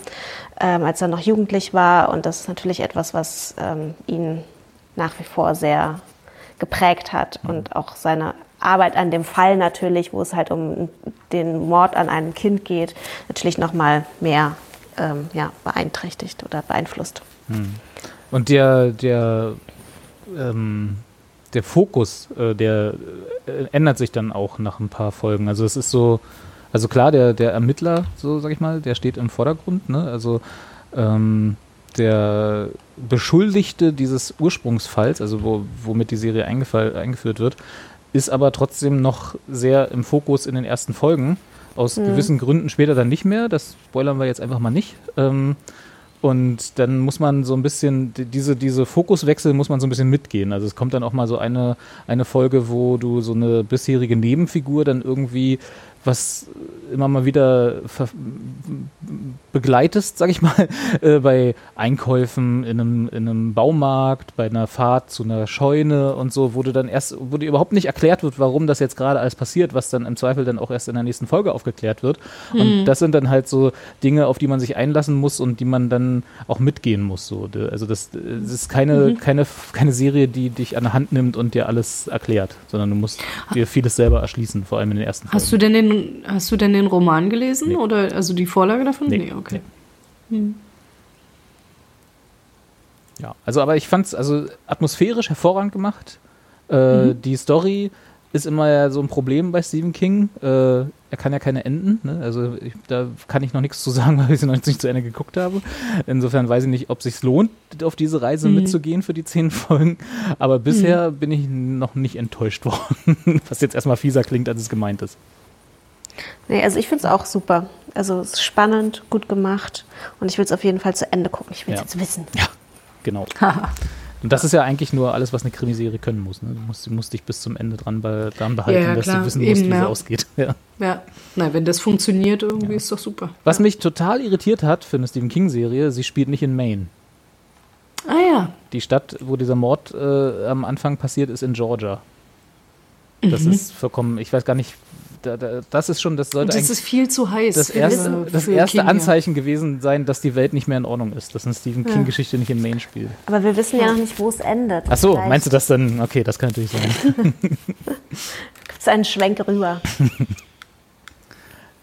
ähm, als er noch jugendlich war. Und das ist natürlich etwas, was ähm, ihn nach wie vor sehr geprägt hat und auch seine Arbeit an dem Fall natürlich, wo es halt um den Mord an einem Kind geht, natürlich noch mal mehr ähm, ja, beeinträchtigt oder beeinflusst. Und der, der, ähm, der Fokus, äh, der äh, ändert sich dann auch nach ein paar Folgen. Also es ist so, also klar, der, der Ermittler, so sag ich mal, der steht im Vordergrund, ne? Also ähm, der Beschuldigte dieses Ursprungsfalls, also wo, womit die Serie eingeführt wird, ist aber trotzdem noch sehr im Fokus in den ersten Folgen. Aus gewissen Gründen später dann nicht mehr. Das spoilern wir jetzt einfach mal nicht. Ähm, und dann muss man so ein bisschen, die- diese, diese Fokuswechsel muss man so ein bisschen mitgehen. Also es kommt dann auch mal so eine, eine Folge, wo du so eine bisherige Nebenfigur dann irgendwie was immer mal wieder begleitest, sag ich mal, <laughs> äh, bei Einkäufen in einem, in einem Baumarkt, bei einer Fahrt zu einer Scheune und so, wo du dann erst, wo dir überhaupt nicht erklärt wird, warum das jetzt gerade alles passiert, was dann im Zweifel dann auch erst in der nächsten Folge aufgeklärt wird. Und das sind dann halt so Dinge, auf die man sich einlassen muss und die man dann auch mitgehen muss. So. Also das, das ist keine, keine, keine Serie, die dich an der Hand nimmt und dir alles erklärt, sondern du musst dir vieles selber erschließen, vor allem in den ersten Folgen. Hast du denn den, hast du denn den Roman gelesen? Nee. Oder also die Vorlage davon? Nee, okay. Ja, also aber ich fand es also atmosphärisch hervorragend gemacht. Äh, Die Story ist immer ja so ein Problem bei Stephen King. Äh, er kann ja keine enden. Ne? Also ich, da kann ich noch nichts zu sagen, <laughs> weil ich sie noch nicht zu Ende geguckt habe. Insofern weiß ich nicht, ob es sich lohnt, auf diese Reise mitzugehen für die zehn <laughs> Folgen. Aber bisher bin ich noch nicht enttäuscht <laughs> worden. Was jetzt erstmal fieser klingt, als es gemeint ist. Nee, also ich finde es auch super. Also es ist spannend, gut gemacht und ich will es auf jeden Fall zu Ende gucken. Ich will es Ja. jetzt wissen. Ja, genau. <laughs> Und das ist ja eigentlich nur alles, was eine Krimiserie können muss. Ne? Du, musst, musst dich bis zum Ende dran, be dran behalten, Ja, ja, dass du wissen Eben, musst, wie ja. sie ausgeht. <laughs> Ja. Ja, na, wenn das funktioniert, irgendwie ist doch super. Was mich total irritiert hat für eine Stephen King-Serie, sie spielt nicht in Maine. Ah ja. Die Stadt, wo dieser Mord äh, am Anfang passiert, ist in Georgia. Das Mhm. ist vollkommen, ich weiß gar nicht da, da, das ist schon, das sollte Und das eigentlich ist viel zu heiß. das für- erste, das erste. Anzeichen gewesen sein, dass die Welt nicht mehr in Ordnung ist, dass eine Stephen King-Geschichte nicht in Maine spielt. Aber wir wissen ja noch nicht, wo es endet. Ach so, Vielleicht meinst du das dann? Okay, das kann natürlich sein. <laughs> gibt's einen Schwenk rüber. <laughs>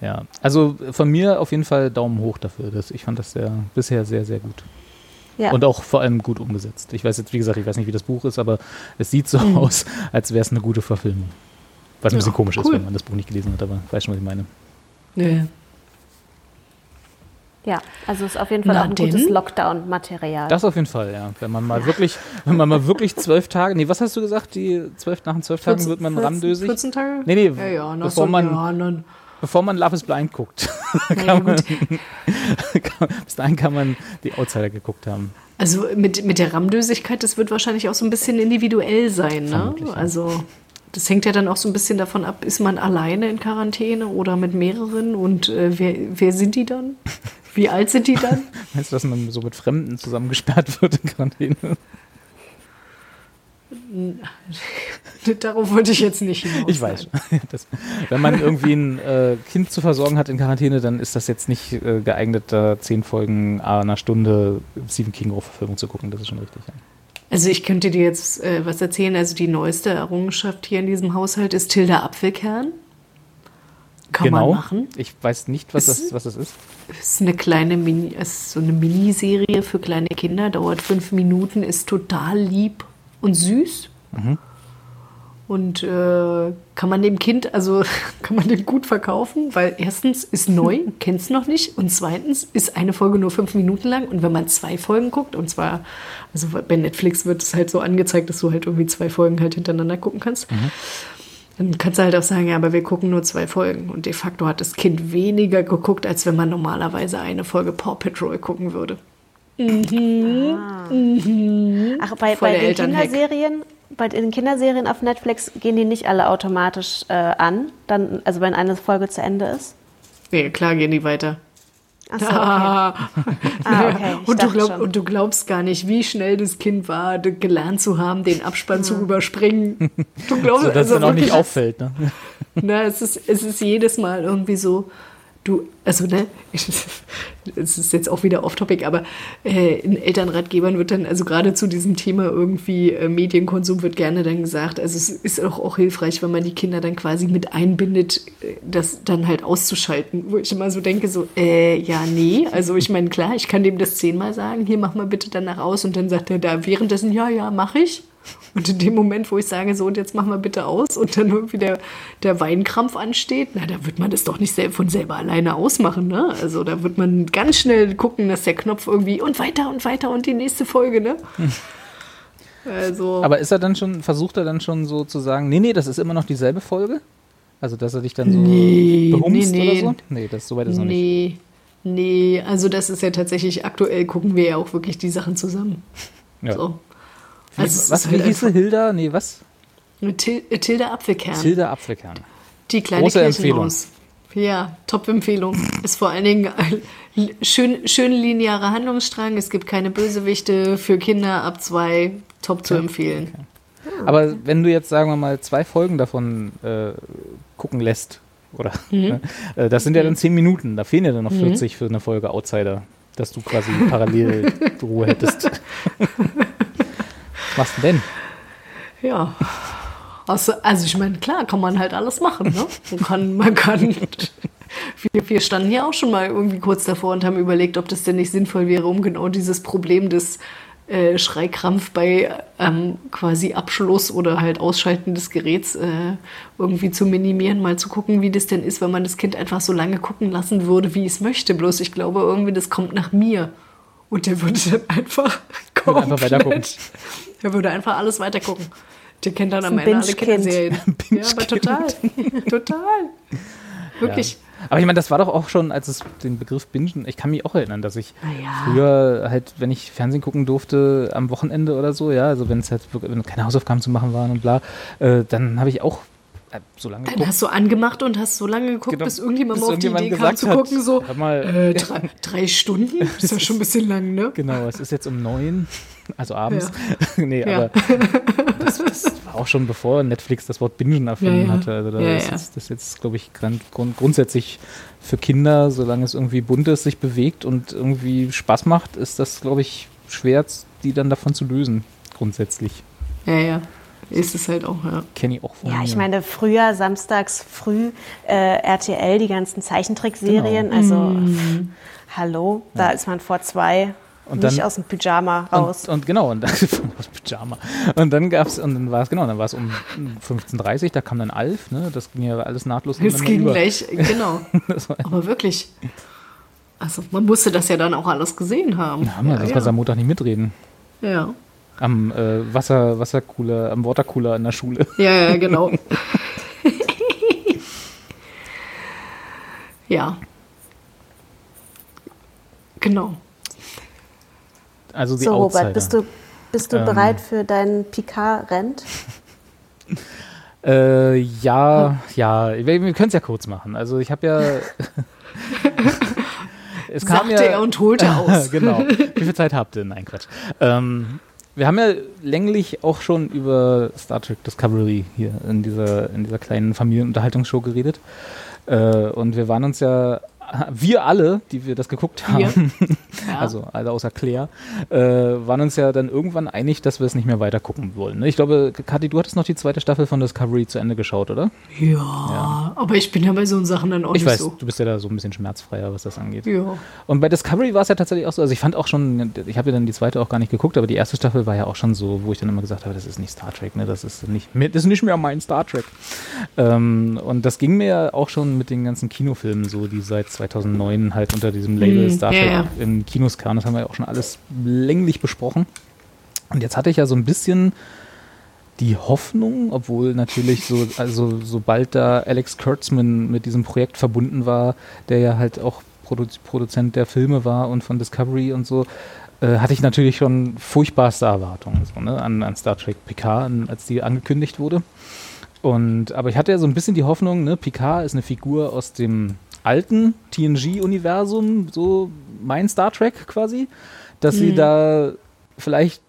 Ja, also von mir auf jeden Fall Daumen hoch dafür. Das, ich fand das sehr, bisher sehr, sehr gut. Ja. Und auch vor allem gut umgesetzt. Ich weiß jetzt, wie gesagt, ich weiß nicht, wie das Buch ist, aber es sieht so aus, als wäre es eine gute Verfilmung. Was ein Ja, bisschen komisch ist, cool. wenn man das Buch nicht gelesen hat, aber weiß schon, was ich meine. Ja. ja, also ist auf jeden Fall Na auch ein denn? gutes Lockdown-Material. Das auf jeden Fall, ja. Wenn man mal wirklich, wenn man mal wirklich zwölf Tage, nee, was hast du gesagt? Die zwölf, nach den zwölf Tagen wird man 14 ramdösig. 14 Tage? Nee, nee, Ja, ja, bevor so, man- ja, dann, Bevor man Love is Blind guckt. <laughs> ja, gut. <laughs> Bis dahin kann man die Outsider geguckt haben. Also mit, mit der Rammdösigkeit, das wird wahrscheinlich auch so ein bisschen individuell sein. Ne? Vermutlich, ja. Also das hängt ja dann auch so ein bisschen davon ab, ist man alleine in Quarantäne oder mit mehreren und äh, wer, wer sind die dann? Wie alt sind die dann? <laughs> Meinst du, dass man so mit Fremden zusammengesperrt wird in Quarantäne? <laughs> Darauf wollte ich jetzt nicht hinaus. Ich weiß. <laughs> Das, wenn man irgendwie ein äh, Kind zu versorgen hat in Quarantäne, dann ist das jetzt nicht äh, geeignet, da zehn Folgen einer Stunde Stephen King-Verfilmung zu gucken. Das ist schon richtig. Ja. Also ich könnte dir jetzt äh, was erzählen. Also die neueste Errungenschaft hier in diesem Haushalt ist Tilda Apfelkern. Kann genau. man machen. Ich weiß nicht, was Ist- das, was das ist. ist eine kleine Mini, ist so eine Miniserie für kleine Kinder, dauert fünf Minuten, ist total lieb und süß. Und äh, kann man dem Kind, also <laughs> kann man dem gut verkaufen, weil erstens ist neu, <laughs> kennt's noch nicht, und zweitens ist eine Folge nur fünf Minuten lang. Und wenn man zwei Folgen guckt, und zwar, also bei Netflix wird es halt so angezeigt, dass du halt irgendwie zwei Folgen halt hintereinander gucken kannst. Dann kannst du halt auch sagen, ja, aber wir gucken nur zwei Folgen. Und de facto hat das Kind weniger geguckt, als wenn man normalerweise eine Folge Paw Patrol gucken würde. Ach, bei, Voll bei der den Elternhack. Kinderserien, bei den Kinderserien auf Netflix gehen die nicht alle automatisch äh, an, dann, also wenn eine Folge zu Ende ist. Ja, klar gehen die weiter. Ach so, okay. <laughs> Ah, Ah, okay. <laughs> Und, du glaub, und du glaubst gar nicht, wie schnell das Kind war, gelernt zu haben, den Abspann zu überspringen. <laughs> Du glaubst, So, dass also es dann auch nicht auffällt. Ne? Na, es ist, es ist jedes Mal irgendwie so, du, also ne, <laughs> es ist jetzt auch wieder off-topic, aber äh, in Elternratgebern wird dann, also gerade zu diesem Thema irgendwie äh, Medienkonsum wird gerne dann gesagt, also es ist auch, auch hilfreich, wenn man die Kinder dann quasi mit einbindet, äh, das dann halt auszuschalten, wo ich immer so denke, so, äh, ja, nee, also ich meine, klar, ich kann dem das zehnmal sagen, hier, mach mal bitte danach aus. Und dann sagt er da währenddessen, ja, ja, mach ich. Und in dem Moment, wo ich sage, so, und jetzt mach mal bitte aus und dann irgendwie der, der Weinkrampf ansteht, na, da wird man das doch nicht von selber alleine ausmachen, ne? Also da wird man ganz schnell gucken, dass der Knopf irgendwie und weiter und weiter und die nächste Folge, ne? <laughs> Also, Aber ist er dann schon, versucht er dann schon so zu sagen, nee, nee, das ist immer noch dieselbe Folge? Also, dass er dich dann so Nee, behumst nee, nee. oder so? Nee, das soweit ist noch nicht. nee, nee, also das ist ja tatsächlich, aktuell gucken wir ja auch wirklich die Sachen zusammen. Ja. So. Wie, Also was, wie halt hieß sie? Hilda? Nee, was? Til Tilda Apfelkern. Tilda Apfelkern. Die kleine Große Kirchenmaus. Ja, Top-Empfehlung. Ist vor allen Dingen ein schön, schön linearer Handlungsstrang. Es gibt keine Bösewichte für Kinder ab zwei. Top zu empfehlen. Aber wenn du jetzt, sagen wir mal, zwei Folgen davon äh, gucken lässt, oder? Mhm. Ne? <laughs> Das sind ja dann zehn Minuten. Da fehlen ja dann noch 40 für eine Folge Outsider, dass du quasi parallel <laughs> Ruhe hättest. <laughs> Was machst du denn? Ja. Also, also ich meine, klar, kann man halt alles machen. Ne? Man kann, man kann. Wir, wir standen ja auch schon mal irgendwie kurz davor und haben überlegt, ob das denn nicht sinnvoll wäre, um genau dieses Problem des äh, Schreikrampf bei ähm, quasi Abschluss oder halt Ausschalten des Geräts äh, irgendwie zu minimieren, mal zu gucken, wie das denn ist, wenn man das Kind einfach so lange gucken lassen würde, wie es möchte. Bloß ich glaube irgendwie, das kommt nach mir. Und der würde dann einfach Würde einfach Der würde einfach alles weitergucken. Der kennt dann am Ende alle. Kinderserien. Ja, aber total. <laughs> total. Wirklich. Ja. Aber ich meine, das war doch auch schon, als es den Begriff Bingen, ich kann mich auch erinnern, dass ich Na ja. früher halt, wenn ich Fernsehen gucken durfte, am Wochenende oder so, ja, also wenn es halt wirklich, wenn keine Hausaufgaben zu machen waren und bla, äh, dann habe ich auch so lange Dann geguckt. hast du angemacht und hast so lange geguckt, Genau, bis irgendjemand bis mal auf die irgendjemand Idee kam zu hat, gucken, so mal, äh, drei, drei Stunden? <laughs> Ist ja schon ein bisschen lang, ne? Genau, es ist jetzt um neun, also abends. Ja. <laughs> nee, Ja. aber das, das war auch schon bevor Netflix das Wort Bingen erfunden Ja, hatte. Also da ist jetzt- das ist jetzt, glaube ich, grund grundsätzlich für Kinder, solange es irgendwie bunt ist, sich bewegt und irgendwie Spaß macht, ist das, glaube ich, schwer, die dann davon zu lösen. Grundsätzlich. Ja, ja. Ist es halt auch, ja. Kenne ich auch von Ja, ich mir. meine, früher, samstags früh, äh, RTL, die ganzen Zeichentrickserien, Genau. also Mhm. pff, hallo, da ist man vor zwei Und nicht dann- aus dem Pyjama raus. Und, und genau, und das <laughs> aus Pyjama. Und dann gab's, und dann war es, genau, dann war es um 15.30 Uhr, da kam dann Alf, ne? Das ging ja alles nahtlos Es ineinander ging über. gleich, genau. <laughs> Das war, Aber wirklich. Also man musste das ja dann auch alles gesehen haben. ja, man, das ja, kannst du am Montag nicht mitreden. ja. Am äh, Wasser, Wassercooler, am Watercooler in der Schule. <laughs> Ja, ja, genau. <laughs> ja. Genau. Also die so, Outsider. Robert, bist du, bist du Ähm. bereit für deinen Picard-Rent? <laughs> Äh, ja, ja, wir, wir können es ja kurz machen. Also ich habe ja. es kam Sagte ja, er und holte aus. genau. Wie viel Zeit habt ihr? Nein, Quatsch. Ähm, wir haben ja länglich auch schon über Star Trek Discovery hier in dieser, in dieser kleinen Familienunterhaltungsshow geredet. Äh, und wir waren uns ja, wir alle, die wir das geguckt haben, Ja. <laughs> also alle außer Claire, äh, waren uns ja dann irgendwann einig, dass wir es nicht mehr weiter gucken wollen. ne? Ich glaube, Kathi, du hattest noch die zweite Staffel von Discovery zu Ende geschaut, oder? ja, aber ich bin ja bei so Sachen dann auch Ich nicht weiß, so. du bist ja da so ein bisschen schmerzfreier, was das angeht. Ja. Und bei Discovery war es ja tatsächlich auch so, also ich fand auch schon, ich habe ja dann die zweite auch gar nicht geguckt, aber die erste Staffel war ja auch schon so, wo ich dann immer gesagt habe, das ist nicht Star Trek, ne? das ist nicht, mehr- das ist nicht mehr mein Star Trek. Ähm, und das ging mir ja auch schon mit den ganzen Kinofilmen so, die seit 2009 halt unter diesem Label Mhm, Star Trek ja. in Kinos kamen, das haben wir ja auch schon alles länglich besprochen. Und jetzt hatte ich ja so ein bisschen die Hoffnung, obwohl natürlich so, also sobald da Alex Kurtzman mit diesem Projekt verbunden war, der ja halt auch Produ Produzent der Filme war und von Discovery und so, äh, hatte ich natürlich schon furchtbarste Erwartungen so, ne, an, an Star Trek Picard, an, als die angekündigt wurde. Und, aber ich hatte ja so ein bisschen die Hoffnung, ne, Picard ist eine Figur aus dem alten TNG-Universum, so mein Star Trek quasi, dass sie da vielleicht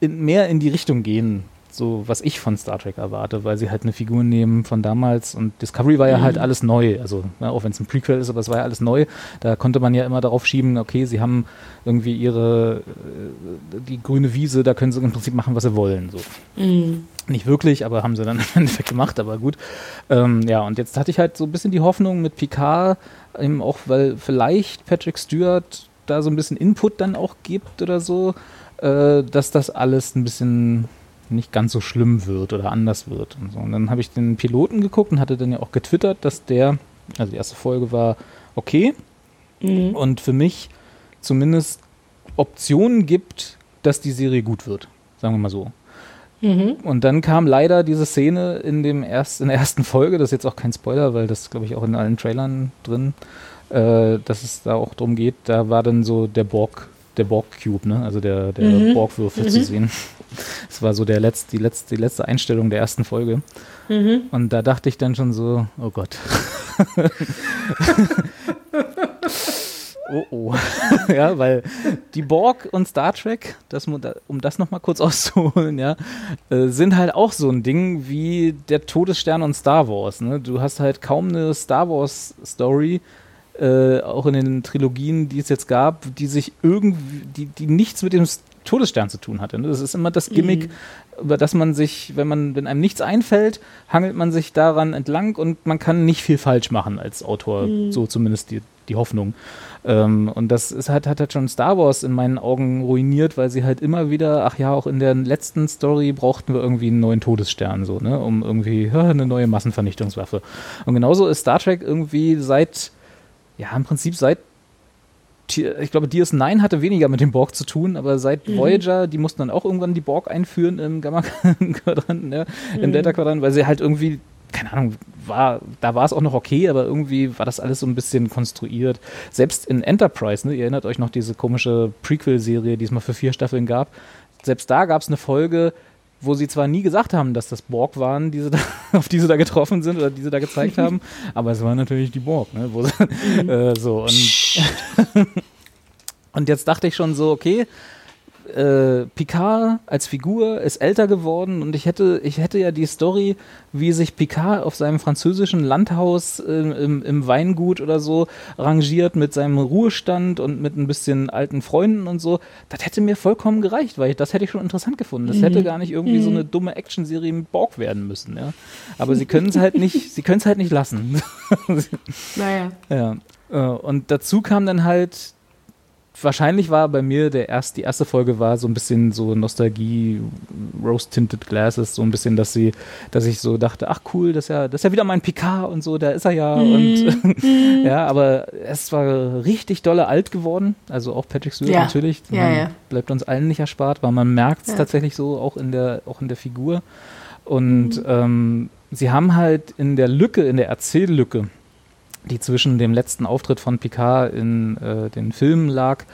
in, mehr in die Richtung gehen, so was ich von Star Trek erwarte, weil sie halt eine Figur nehmen von damals und Discovery war ja halt alles neu, also ne, auch wenn es ein Prequel ist, aber es war ja alles neu, da konnte man ja immer darauf schieben, okay, sie haben irgendwie ihre, äh, die grüne Wiese, da können sie im Prinzip machen, was sie wollen, so. Nicht wirklich, aber haben sie dann <laughs> im Endeffekt gemacht, aber gut. Ähm, ja, und jetzt hatte ich halt so ein bisschen die Hoffnung mit Picard, eben auch, weil vielleicht Patrick Stewart da so ein bisschen Input dann auch gibt oder so, äh, dass das alles ein bisschen nicht ganz so schlimm wird oder anders wird und so. Und dann habe ich den Piloten geguckt und hatte dann ja auch getwittert, dass der, also die erste Folge war okay und für mich zumindest Optionen gibt, dass die Serie gut wird. Sagen wir mal so. Und dann kam leider diese Szene in, dem erst, in der ersten Folge, das ist jetzt auch kein Spoiler, weil das glaube ich auch in allen Trailern drin, äh, dass es da auch drum geht, da war dann so der Borg, der Borg-Cube, ne? also der, der Borg-Würfel zu sehen. <laughs> Das war so der letzte, die, letzte, die letzte Einstellung der ersten Folge. Und da dachte ich dann schon so, oh Gott. <laughs> Oh oh. <laughs> ja, weil die Borg und Star Trek, das, um das nochmal kurz <laughs> auszuholen, ja, äh, sind halt auch so ein Ding wie der Todesstern und Star Wars. Ne? Du hast halt kaum eine Star Wars Story, äh, auch in den Trilogien, die es jetzt gab, die sich irgendwie, die, die nichts mit dem Todesstern zu tun hatte. Ne? Das ist immer das Gimmick, über das man sich, wenn man, wenn einem nichts einfällt, hangelt man sich daran entlang und man kann nicht viel falsch machen als Autor, so zumindest die, die Hoffnung. Ähm, und das ist halt, hat halt schon Star Wars in meinen Augen ruiniert, weil sie halt immer wieder, ach ja, auch in der letzten Story brauchten wir irgendwie einen neuen Todesstern, so, ne, um irgendwie ja, <laughs> eine neue Massenvernichtungswaffe. Und genauso ist Star Trek irgendwie seit, ja, im Prinzip seit ich glaube, DS9 hatte weniger mit dem Borg zu tun, aber seit Voyager, die mussten dann auch irgendwann die Borg einführen im Gamma-Quadranten, <laughs> ne, im Delta-Quadranten, weil sie halt irgendwie, keine Ahnung, war, da war es auch noch okay, aber irgendwie war das alles so ein bisschen konstruiert. Selbst in Enterprise, ne, ihr erinnert euch noch diese komische Prequel-Serie, die es mal für vier Staffeln gab, selbst da gab es eine Folge, wo sie zwar nie gesagt haben, dass das Borg waren, die da, <laughs> auf die sie da getroffen sind oder die sie da gezeigt haben, <laughs> aber es waren natürlich die Borg, ne? Wo sie, <laughs> äh, so und, und jetzt dachte ich schon so, okay, äh, Picard als Figur ist älter geworden und ich hätte, ich hätte ja die Story, wie sich Picard auf seinem französischen Landhaus äh, im, im Weingut oder so rangiert mit seinem Ruhestand und mit ein bisschen alten Freunden und so, das hätte mir vollkommen gereicht, weil ich, das hätte ich schon interessant gefunden. Das hätte gar nicht irgendwie so eine dumme Actionserie mit Borg werden müssen, ja. Aber sie können es halt nicht, sie können es halt nicht lassen. <laughs> Naja. Ja. äh, Und dazu kam dann halt, wahrscheinlich war bei mir der erst, die erste Folge war so ein bisschen so Nostalgie, Rose-Tinted Glasses, so ein bisschen, dass sie, dass ich so dachte, ach cool, das ist ja, das ist ja wieder mein Picard und so, da ist er ja und <laughs> ja, aber es war richtig dolle alt geworden, also auch Patrick Stewart Ja. natürlich, Ja, ja. bleibt uns allen nicht erspart, weil man merkt es tatsächlich so auch in der, auch in der Figur und Mhm. ähm, sie haben halt in der Lücke, in der Erzähllücke, die zwischen dem letzten Auftritt von Picard in äh, den Filmen lag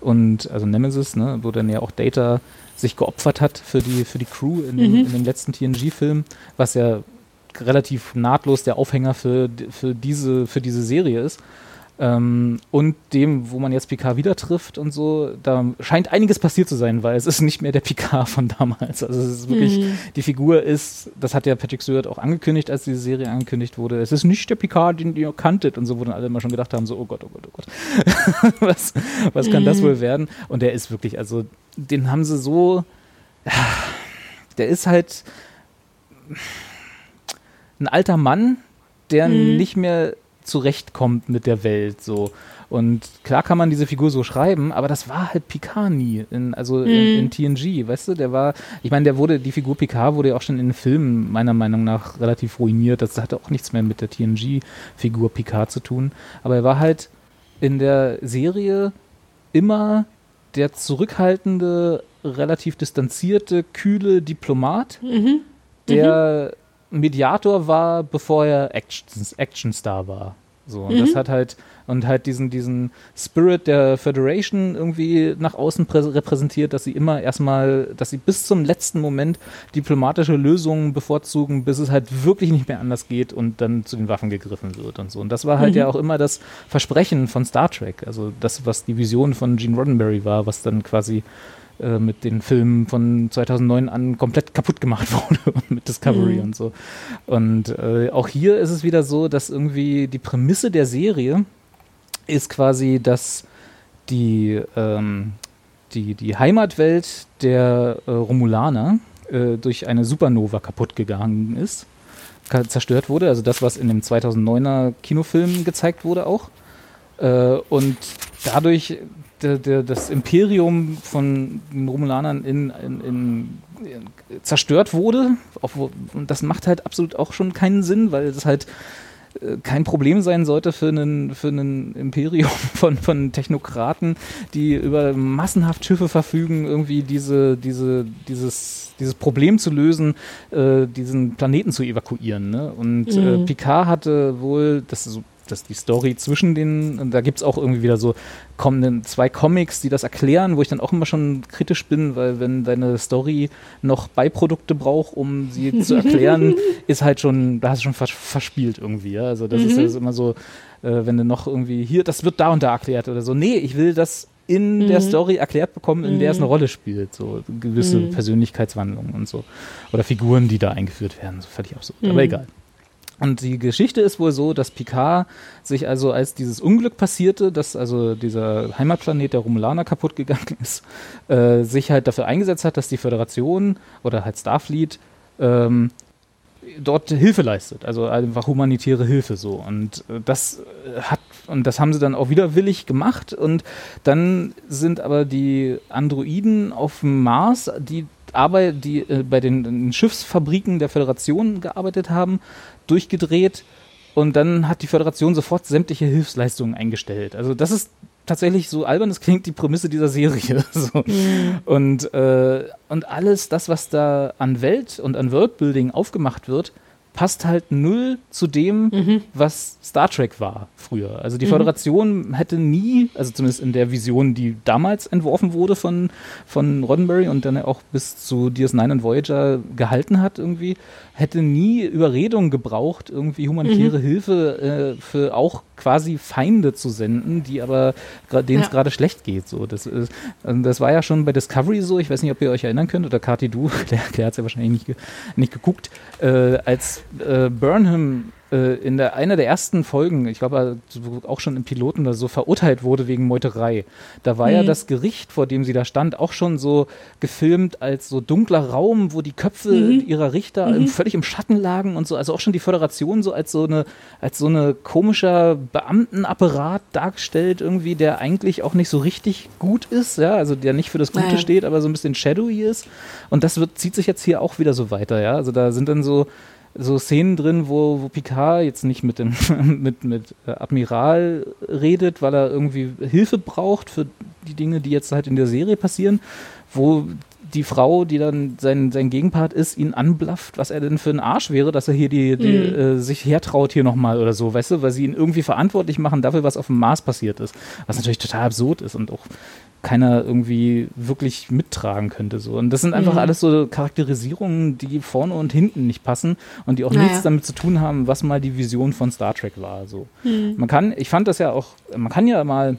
und also Nemesis, ne, wo dann ja auch Data sich geopfert hat für die für die Crew in, dem, in dem letzten TNG-Film, was ja relativ nahtlos der Aufhänger für, für, diese, für diese Serie ist. Ähm, und dem, wo man jetzt Picard wieder trifft und so, da scheint einiges passiert zu sein, weil es ist nicht mehr der Picard von damals. Also es ist wirklich, die Figur ist, das hat ja Patrick Stewart auch angekündigt, als diese Serie angekündigt wurde, es ist nicht der Picard, den ihr kanntet und so, wo dann alle immer schon gedacht haben, so, oh Gott, oh Gott, oh Gott. <laughs> was, was kann das wohl werden? Und der ist wirklich, also den haben sie so, der ist halt ein alter Mann, der nicht mehr zurechtkommt mit der Welt so. Und klar kann man diese Figur so schreiben, aber das war halt Picard nie, in, also in, in TNG, weißt du, der war, ich meine, der wurde, die Figur Picard wurde ja auch schon in den Filmen meiner Meinung nach relativ ruiniert, das hatte auch nichts mehr mit der TNG-Figur Picard zu tun, aber er war halt in der Serie immer der zurückhaltende, relativ distanzierte, kühle Diplomat, der Mediator war, bevor er Action, Actionstar war. So, und das hat halt, und halt diesen, diesen Spirit der Federation irgendwie nach außen prä- repräsentiert, dass sie immer erstmal, dass sie bis zum letzten Moment diplomatische Lösungen bevorzugen, bis es halt wirklich nicht mehr anders geht und dann zu den Waffen gegriffen wird und so. Und das war halt ja auch immer das Versprechen von Star Trek, also das, was die Vision von Gene Roddenberry war, was dann quasi äh, mit den Filmen von 2009 an komplett kaputt gemacht <laughs> wurde mit Discovery und so. Und äh, auch hier ist es wieder so, dass irgendwie die Prämisse der Serie ist quasi, dass die, ähm, die, die Heimatwelt der äh, Romulaner äh, durch eine Supernova kaputt gegangen ist, zerstört wurde. Also das, was in dem 2009er Kinofilm gezeigt wurde auch. Äh, und dadurch der, der, das Imperium von den Romulanern in, in, in, zerstört wurde. Obwohl- Und das macht halt absolut auch schon keinen Sinn, weil es halt äh, kein Problem sein sollte für einen, für einen Imperium <laughs> von, von Technokraten, die über massenhaft Schiffe verfügen, irgendwie diese, diese, dieses, dieses Problem zu lösen, äh, diesen Planeten zu evakuieren. Ne? Und äh, Picard hatte wohl, das ist so das ist die Story zwischen den, da gibt es auch irgendwie wieder so kommenden zwei Comics, die das erklären, wo ich dann auch immer schon kritisch bin, weil wenn deine Story noch Beiprodukte braucht, um sie <laughs> zu erklären, ist halt schon, da hast du schon vers verspielt irgendwie. Ja? Also das ist, das ist immer so, äh, wenn du noch irgendwie hier, das wird da und da erklärt oder so. Nee, ich will das in der Story erklärt bekommen, in der es eine Rolle spielt. So gewisse Persönlichkeitswandlungen und so. Oder Figuren, die da eingeführt werden. So völlig absurd. Aber egal. Und die Geschichte ist wohl so, dass Picard sich also, als dieses Unglück passierte, dass also dieser Heimatplanet der Romulaner kaputt gegangen <laughs> ist, äh, sich halt dafür eingesetzt hat, dass die Föderation oder halt Starfleet ähm, dort Hilfe leistet, also einfach humanitäre Hilfe so. Und äh, das äh, hat und das haben sie dann auch widerwillig gemacht. Und dann sind aber die Androiden auf dem Mars, die Arbeit, die äh, bei den, den Schiffsfabriken der Föderation gearbeitet haben, durchgedreht. Und dann hat die Föderation sofort sämtliche Hilfsleistungen eingestellt. Also das ist tatsächlich so albern, es klingt die Prämisse dieser Serie. <laughs> So. Und, äh, und alles das, was da an Welt und an Worldbuilding aufgemacht wird, passt halt null zu dem, Mhm. was Star Trek war früher. Also Mhm. die Föderation hätte nie, also zumindest in der Vision, die damals entworfen wurde von, von Roddenberry und dann auch bis zu DS9 und Voyager gehalten hat irgendwie, hätte nie Überredung gebraucht, irgendwie humanitäre Mhm. Hilfe äh, für auch quasi Feinde zu senden, die aber denen es Ja. gerade schlecht geht. So, das, ist, ähm, das war ja schon bei Discovery so, ich weiß nicht, ob ihr euch erinnern könnt, oder Kati, du, <laughs> der, der hat es ja wahrscheinlich nicht, nicht geguckt, äh, als äh, Burnham äh, in der, einer der ersten Folgen, ich glaube äh, auch schon im Piloten oder so, verurteilt wurde wegen Meuterei. Da war ja Mhm. das Gericht, vor dem sie da stand, auch schon so gefilmt als so dunkler Raum, wo die Köpfe Mhm. ihrer Richter im, völlig im Schatten lagen und so. Also auch schon die Föderation so als so eine, als so eine komischer Beamtenapparat dargestellt, irgendwie, der eigentlich auch nicht so richtig gut ist, ja, also der nicht für das Gute Naja. steht, aber so ein bisschen shadowy ist. Und das wird, zieht sich jetzt hier auch wieder so weiter, ja. Also da sind dann so, so Szenen drin, wo, wo Picard jetzt nicht mit dem <laughs> mit, mit äh, Admiral redet, weil er irgendwie Hilfe braucht für die Dinge, die jetzt halt in der Serie passieren, wo die Frau, die dann sein, sein Gegenpart ist, ihn anblafft, was er denn für ein Arsch wäre, dass er hier die, die Mhm. äh, sich hertraut hier nochmal oder so, weißt du, weil sie ihn irgendwie verantwortlich machen dafür, was auf dem Mars passiert ist. Was natürlich total absurd ist und auch keiner irgendwie wirklich mittragen könnte. So. Und das sind einfach Mhm. alles so Charakterisierungen, die vorne und hinten nicht passen und die auch Naja. nichts damit zu tun haben, was mal die Vision von Star Trek war. So. Mhm. Man kann, ich fand das ja auch, man kann ja mal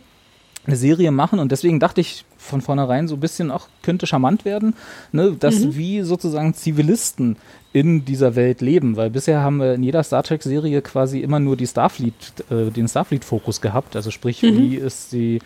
eine Serie machen und deswegen dachte ich von vornherein so ein bisschen auch könnte charmant werden, ne, dass Mhm. wie sozusagen Zivilisten in dieser Welt leben, weil bisher haben wir in jeder Star Trek Serie quasi immer nur die Starfleet, äh, den Starfleet Fokus gehabt, also sprich, Mhm. wie ist die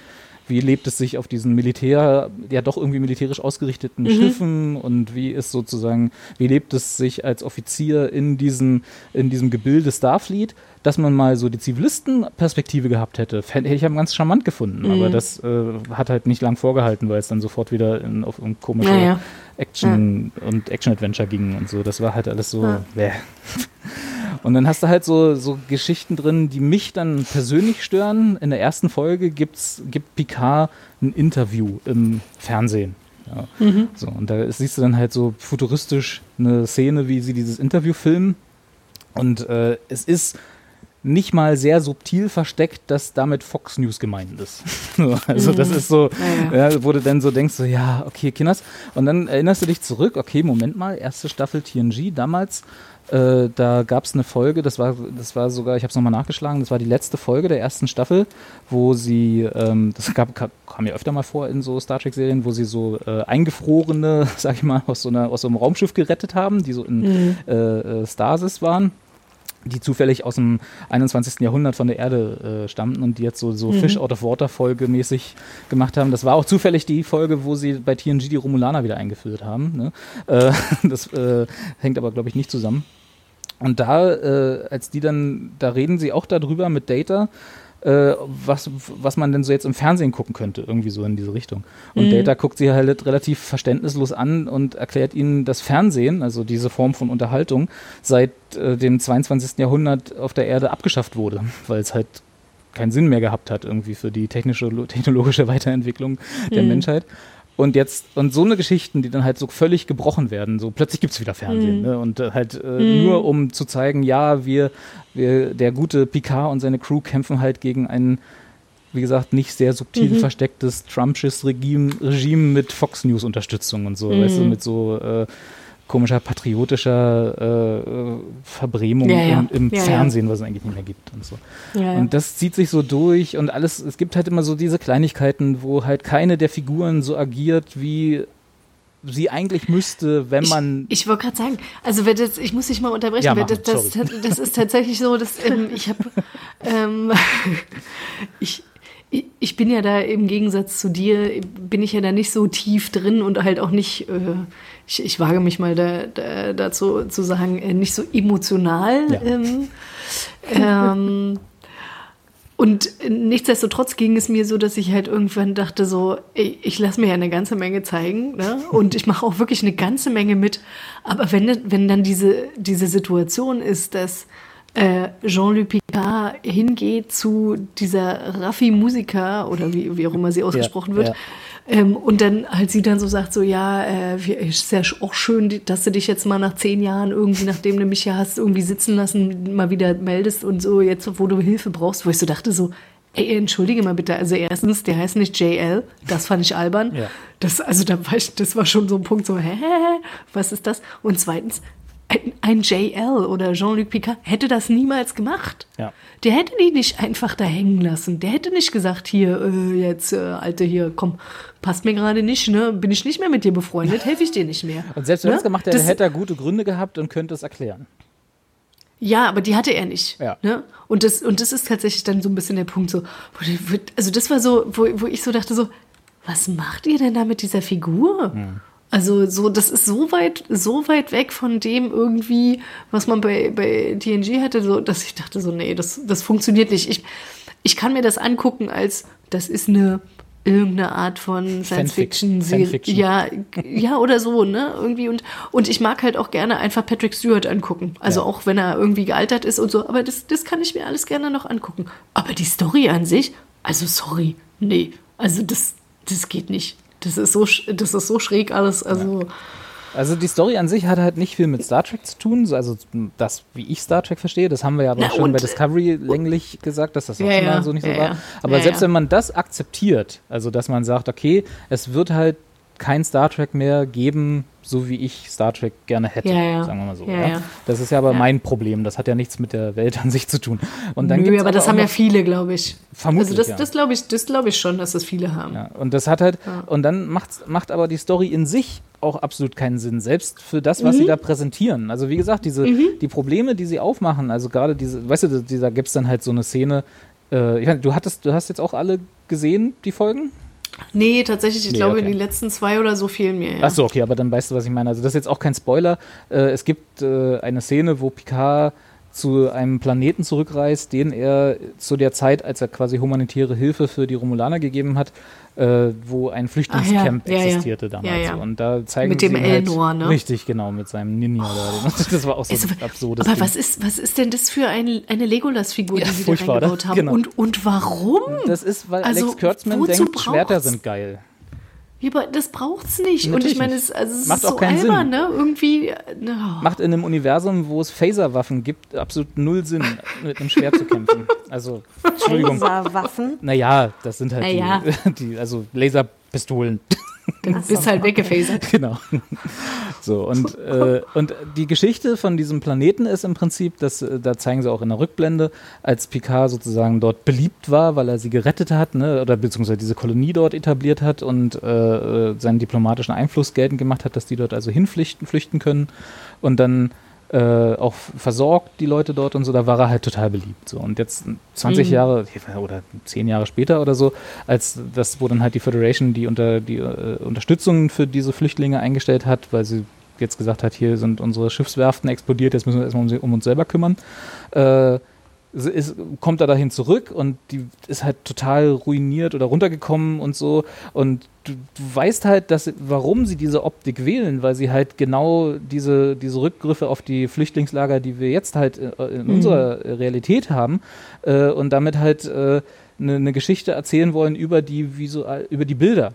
wie lebt es sich auf diesen Militär, ja doch irgendwie militärisch ausgerichteten Schiffen und wie ist sozusagen, wie lebt es sich als Offizier in diesem, in diesem Gebilde Starfleet, dass man mal so die Zivilistenperspektive gehabt hätte, hätte ich ja ganz charmant gefunden, aber das äh, hat halt nicht lang vorgehalten, weil es dann sofort wieder in, auf um komische Naja. Action und Action-Adventure ging und so. Das war halt alles so. Ja. Und dann hast du halt so, so Geschichten drin, die mich dann persönlich stören. In der ersten Folge gibt's, gibt Picard ein Interview im Fernsehen. Ja. So, und da siehst du dann halt so futuristisch eine Szene, wie sie dieses Interview filmen. Und äh, es ist nicht mal sehr subtil versteckt, dass damit Fox News gemeint ist. <laughs> So, also das ist so, Ja, ja, wo du dann so denkst, so, ja, okay, Kinders. Und dann erinnerst du dich zurück, okay, Moment mal, erste Staffel TNG damals, äh, da gab es eine Folge, das war, das war sogar, ich habe es nochmal nachgeschlagen, das war die letzte Folge der ersten Staffel, wo sie, ähm, das gab, kam, ja öfter mal vor in so Star Trek-Serien, wo sie so äh, eingefrorene, <laughs> sag ich mal, aus so, einer, aus so einem Raumschiff gerettet haben, die so in äh, äh, Stasis waren die zufällig aus dem 21. Jahrhundert von der Erde äh, stammten und die jetzt so, so Fish out of Water Folge mäßig gemacht haben. Das war auch zufällig die Folge, wo sie bei TNG die Romulaner wieder eingeführt haben. Ne? Äh, <laughs> das äh, hängt aber, glaube ich, nicht zusammen. Und da, äh, als die dann, da reden sie auch darüber mit Data, äh, was, was man denn so jetzt im Fernsehen gucken könnte, irgendwie so in diese Richtung. Und Data guckt sie halt relativ verständnislos an und erklärt ihnen, dass Fernsehen, also diese Form von Unterhaltung, seit äh, dem 22. Jahrhundert auf der Erde abgeschafft wurde, weil es halt keinen Sinn mehr gehabt hat, irgendwie für die technische, technologische <laughs> Weiterentwicklung der Menschheit. Und jetzt, und so eine Geschichten, die dann halt so völlig gebrochen werden, so plötzlich gibt's wieder Fernsehen, ne? Und äh, halt äh, nur um zu zeigen, ja, wir, wir, der gute Picard und seine Crew kämpfen halt gegen ein, wie gesagt, nicht sehr subtil verstecktes Trumpsches Regime, Regime mit Fox News Unterstützung und so, weißt du, mit so äh, komischer patriotischer äh, Verbrämung Ja, ja. im, im Ja. Fernsehen, was es eigentlich nicht mehr gibt und so. Und das zieht sich so durch und alles, es gibt halt immer so diese Kleinigkeiten, wo halt keine der Figuren so agiert, wie sie eigentlich müsste, wenn man. Ich, ich wollte gerade sagen, also wenn das, ich muss dich mal unterbrechen, Ja, das, das, das ist tatsächlich so, dass ähm, ich habe, <laughs> ähm, <laughs> ich, ich- bin ja da im Gegensatz zu dir, bin ich ja da nicht so tief drin und halt auch nicht, äh, ich, ich wage mich mal da, da, dazu zu sagen, äh, nicht so emotional. Ja. Ähm, ähm, und nichtsdestotrotz ging es mir so, dass ich halt irgendwann dachte so, ey, ich lasse mir ja eine ganze Menge zeigen ne? und ich mache auch wirklich eine ganze Menge mit. Aber wenn, wenn dann diese, diese Situation ist, dass äh, Jean-Luc Picard hingeht zu dieser Raffi Musiker oder wie, wie auch immer sie ausgesprochen wird, ja. Ähm, und dann halt sie dann so sagt, so, ja, äh, ist ja auch schön, dass du dich jetzt mal nach zehn Jahren irgendwie, nachdem du mich ja hast irgendwie sitzen lassen, mal wieder meldest und so, jetzt, wo du Hilfe brauchst, wo ich so dachte, so, ey, entschuldige mal bitte, also erstens, der heißt nicht JL, das fand ich albern. Ja. Das, also da war ich, das war schon so ein Punkt, so, hä, was ist das? Und zweitens, ein, ein JL oder Jean-Luc Picard hätte das niemals gemacht. Ja. Der hätte die nicht einfach da hängen lassen. Der hätte nicht gesagt, hier, äh, jetzt, äh, Alte, hier, komm, passt mir gerade nicht, ne? Bin ich nicht mehr mit dir befreundet, helfe ich dir nicht mehr. Und selbst wenn er ne? es gemacht hätte, Das- hätte er gute Gründe gehabt und könnte es erklären. Ja, aber die hatte er nicht. Ja. Ne? Und, das, und das ist tatsächlich dann so ein bisschen der Punkt, so, also das war so, wo, wo ich so dachte, so, was macht ihr denn da mit dieser Figur? Also so, das ist so weit, so weit weg von dem irgendwie, was man bei, bei TNG hatte, so, dass ich dachte so, nee, das, das funktioniert nicht. Ich, ich kann mir das angucken als, das ist eine irgendeine Art von Science Fiction Serie. Fanfiction. Ja, ja, oder so, ne? Irgendwie und, und ich mag halt auch gerne einfach Patrick Stewart angucken. Also Ja. auch wenn er irgendwie gealtert ist und so, aber das, das kann ich mir alles gerne noch angucken. Aber die Story an sich, also sorry, nee. Also das, das geht nicht. Das ist so, das ist so schräg alles. Also Also die Story an sich hat halt nicht viel mit Star Trek zu tun, so- also das, wie ich Star Trek verstehe, das haben wir ja aber Na, schon und- bei Discovery länglich gesagt, dass das auch Ja, schon mal ja, so nicht so ja, war. ja. Aber Ja, selbst ja. wenn man das akzeptiert, also dass man sagt, okay, es wird halt kein Star Trek mehr geben, so wie ich Star Trek gerne hätte, Ja, ja. sagen wir mal so. Ja. Das ist ja aber mein Problem, das hat ja nichts mit der Welt an sich zu tun. Und dann nö, gibt's aber das haben ja viele, glaube ich. Vermutlich, also das, das glaube ich, das glaube ich schon, dass das viele haben. Ja, und das hat halt, und dann macht's, macht aber die Story in sich auch absolut keinen Sinn, selbst für das, Mhm. was sie da präsentieren. Also wie gesagt, diese, die Probleme, die sie aufmachen, also gerade diese, weißt du, da gibt es dann halt so eine Szene, äh, ich meine, du hattest, du hast jetzt auch alle gesehen, die Folgen? Nee, tatsächlich, ich Nee, glaube, okay. die letzten zwei oder so fehlen mir. Ja. Ach so, okay, aber dann weißt du, was ich meine. Also das ist jetzt auch kein Spoiler. Äh, es gibt äh, eine Szene, wo Picard zu einem Planeten zurückreist, den er zu der Zeit, als er quasi humanitäre Hilfe für die Romulaner gegeben hat, äh, wo ein Flüchtlingscamp ja, ja, existierte damals. Ja. So. Und da zeigen Mit dem halt, Elnor, ne? Richtig, genau, mit seinem Ninja da. Das war auch so Also, ein absurdes aber Ding. was ist, was ist denn das für ein, eine Legolas-Figur, die sie da reingebaut haben? Genau. Und, und warum? Das ist, weil Also, Alex Kurtzman denkt, Schwerter sind geil. Ja, aber das braucht's nicht. und Natürlich ich meine, nicht. es, also, es Macht ist auch so keinen albern, Sinn. ne? Irgendwie. No. Macht in einem Universum, wo es Phaserwaffen gibt, absolut null Sinn, mit einem Schwert zu kämpfen. <laughs> Also, Entschuldigung. Laserwaffen. Naja, das sind halt Naja. die, <laughs> die, also Laserpistolen. Du bist halt weggefasert. genau. So, und, äh, und die Geschichte von diesem Planeten ist im Prinzip, dass, äh, da zeigen sie auch in der Rückblende, als Picard sozusagen dort beliebt war, weil er sie gerettet hat, ne, oder beziehungsweise diese Kolonie dort etabliert hat und äh, äh, seinen diplomatischen Einfluss geltend gemacht hat, dass die dort also hinflüchten flüchten können und dann äh, auch versorgt, die Leute dort und so, da war er halt total beliebt. So. Und jetzt 20 Jahre oder 10 Jahre später oder so, als das, wo dann halt die Föderation die, unter, die äh, Unterstützung für diese Flüchtlinge eingestellt hat, weil sie jetzt gesagt hat, hier sind unsere Schiffswerften explodiert, jetzt müssen wir erstmal um, sie- um uns selber kümmern. Äh, ist, kommt er dahin zurück und die ist halt total ruiniert oder runtergekommen und so. Und du, du weißt halt, dass, warum sie diese Optik wählen, weil sie halt genau diese, diese Rückgriffe auf die Flüchtlingslager, die wir jetzt halt äh, in unserer Realität haben, äh, und damit halt eine äh, ne- ne Geschichte erzählen wollen über die, visual, über die Bilder.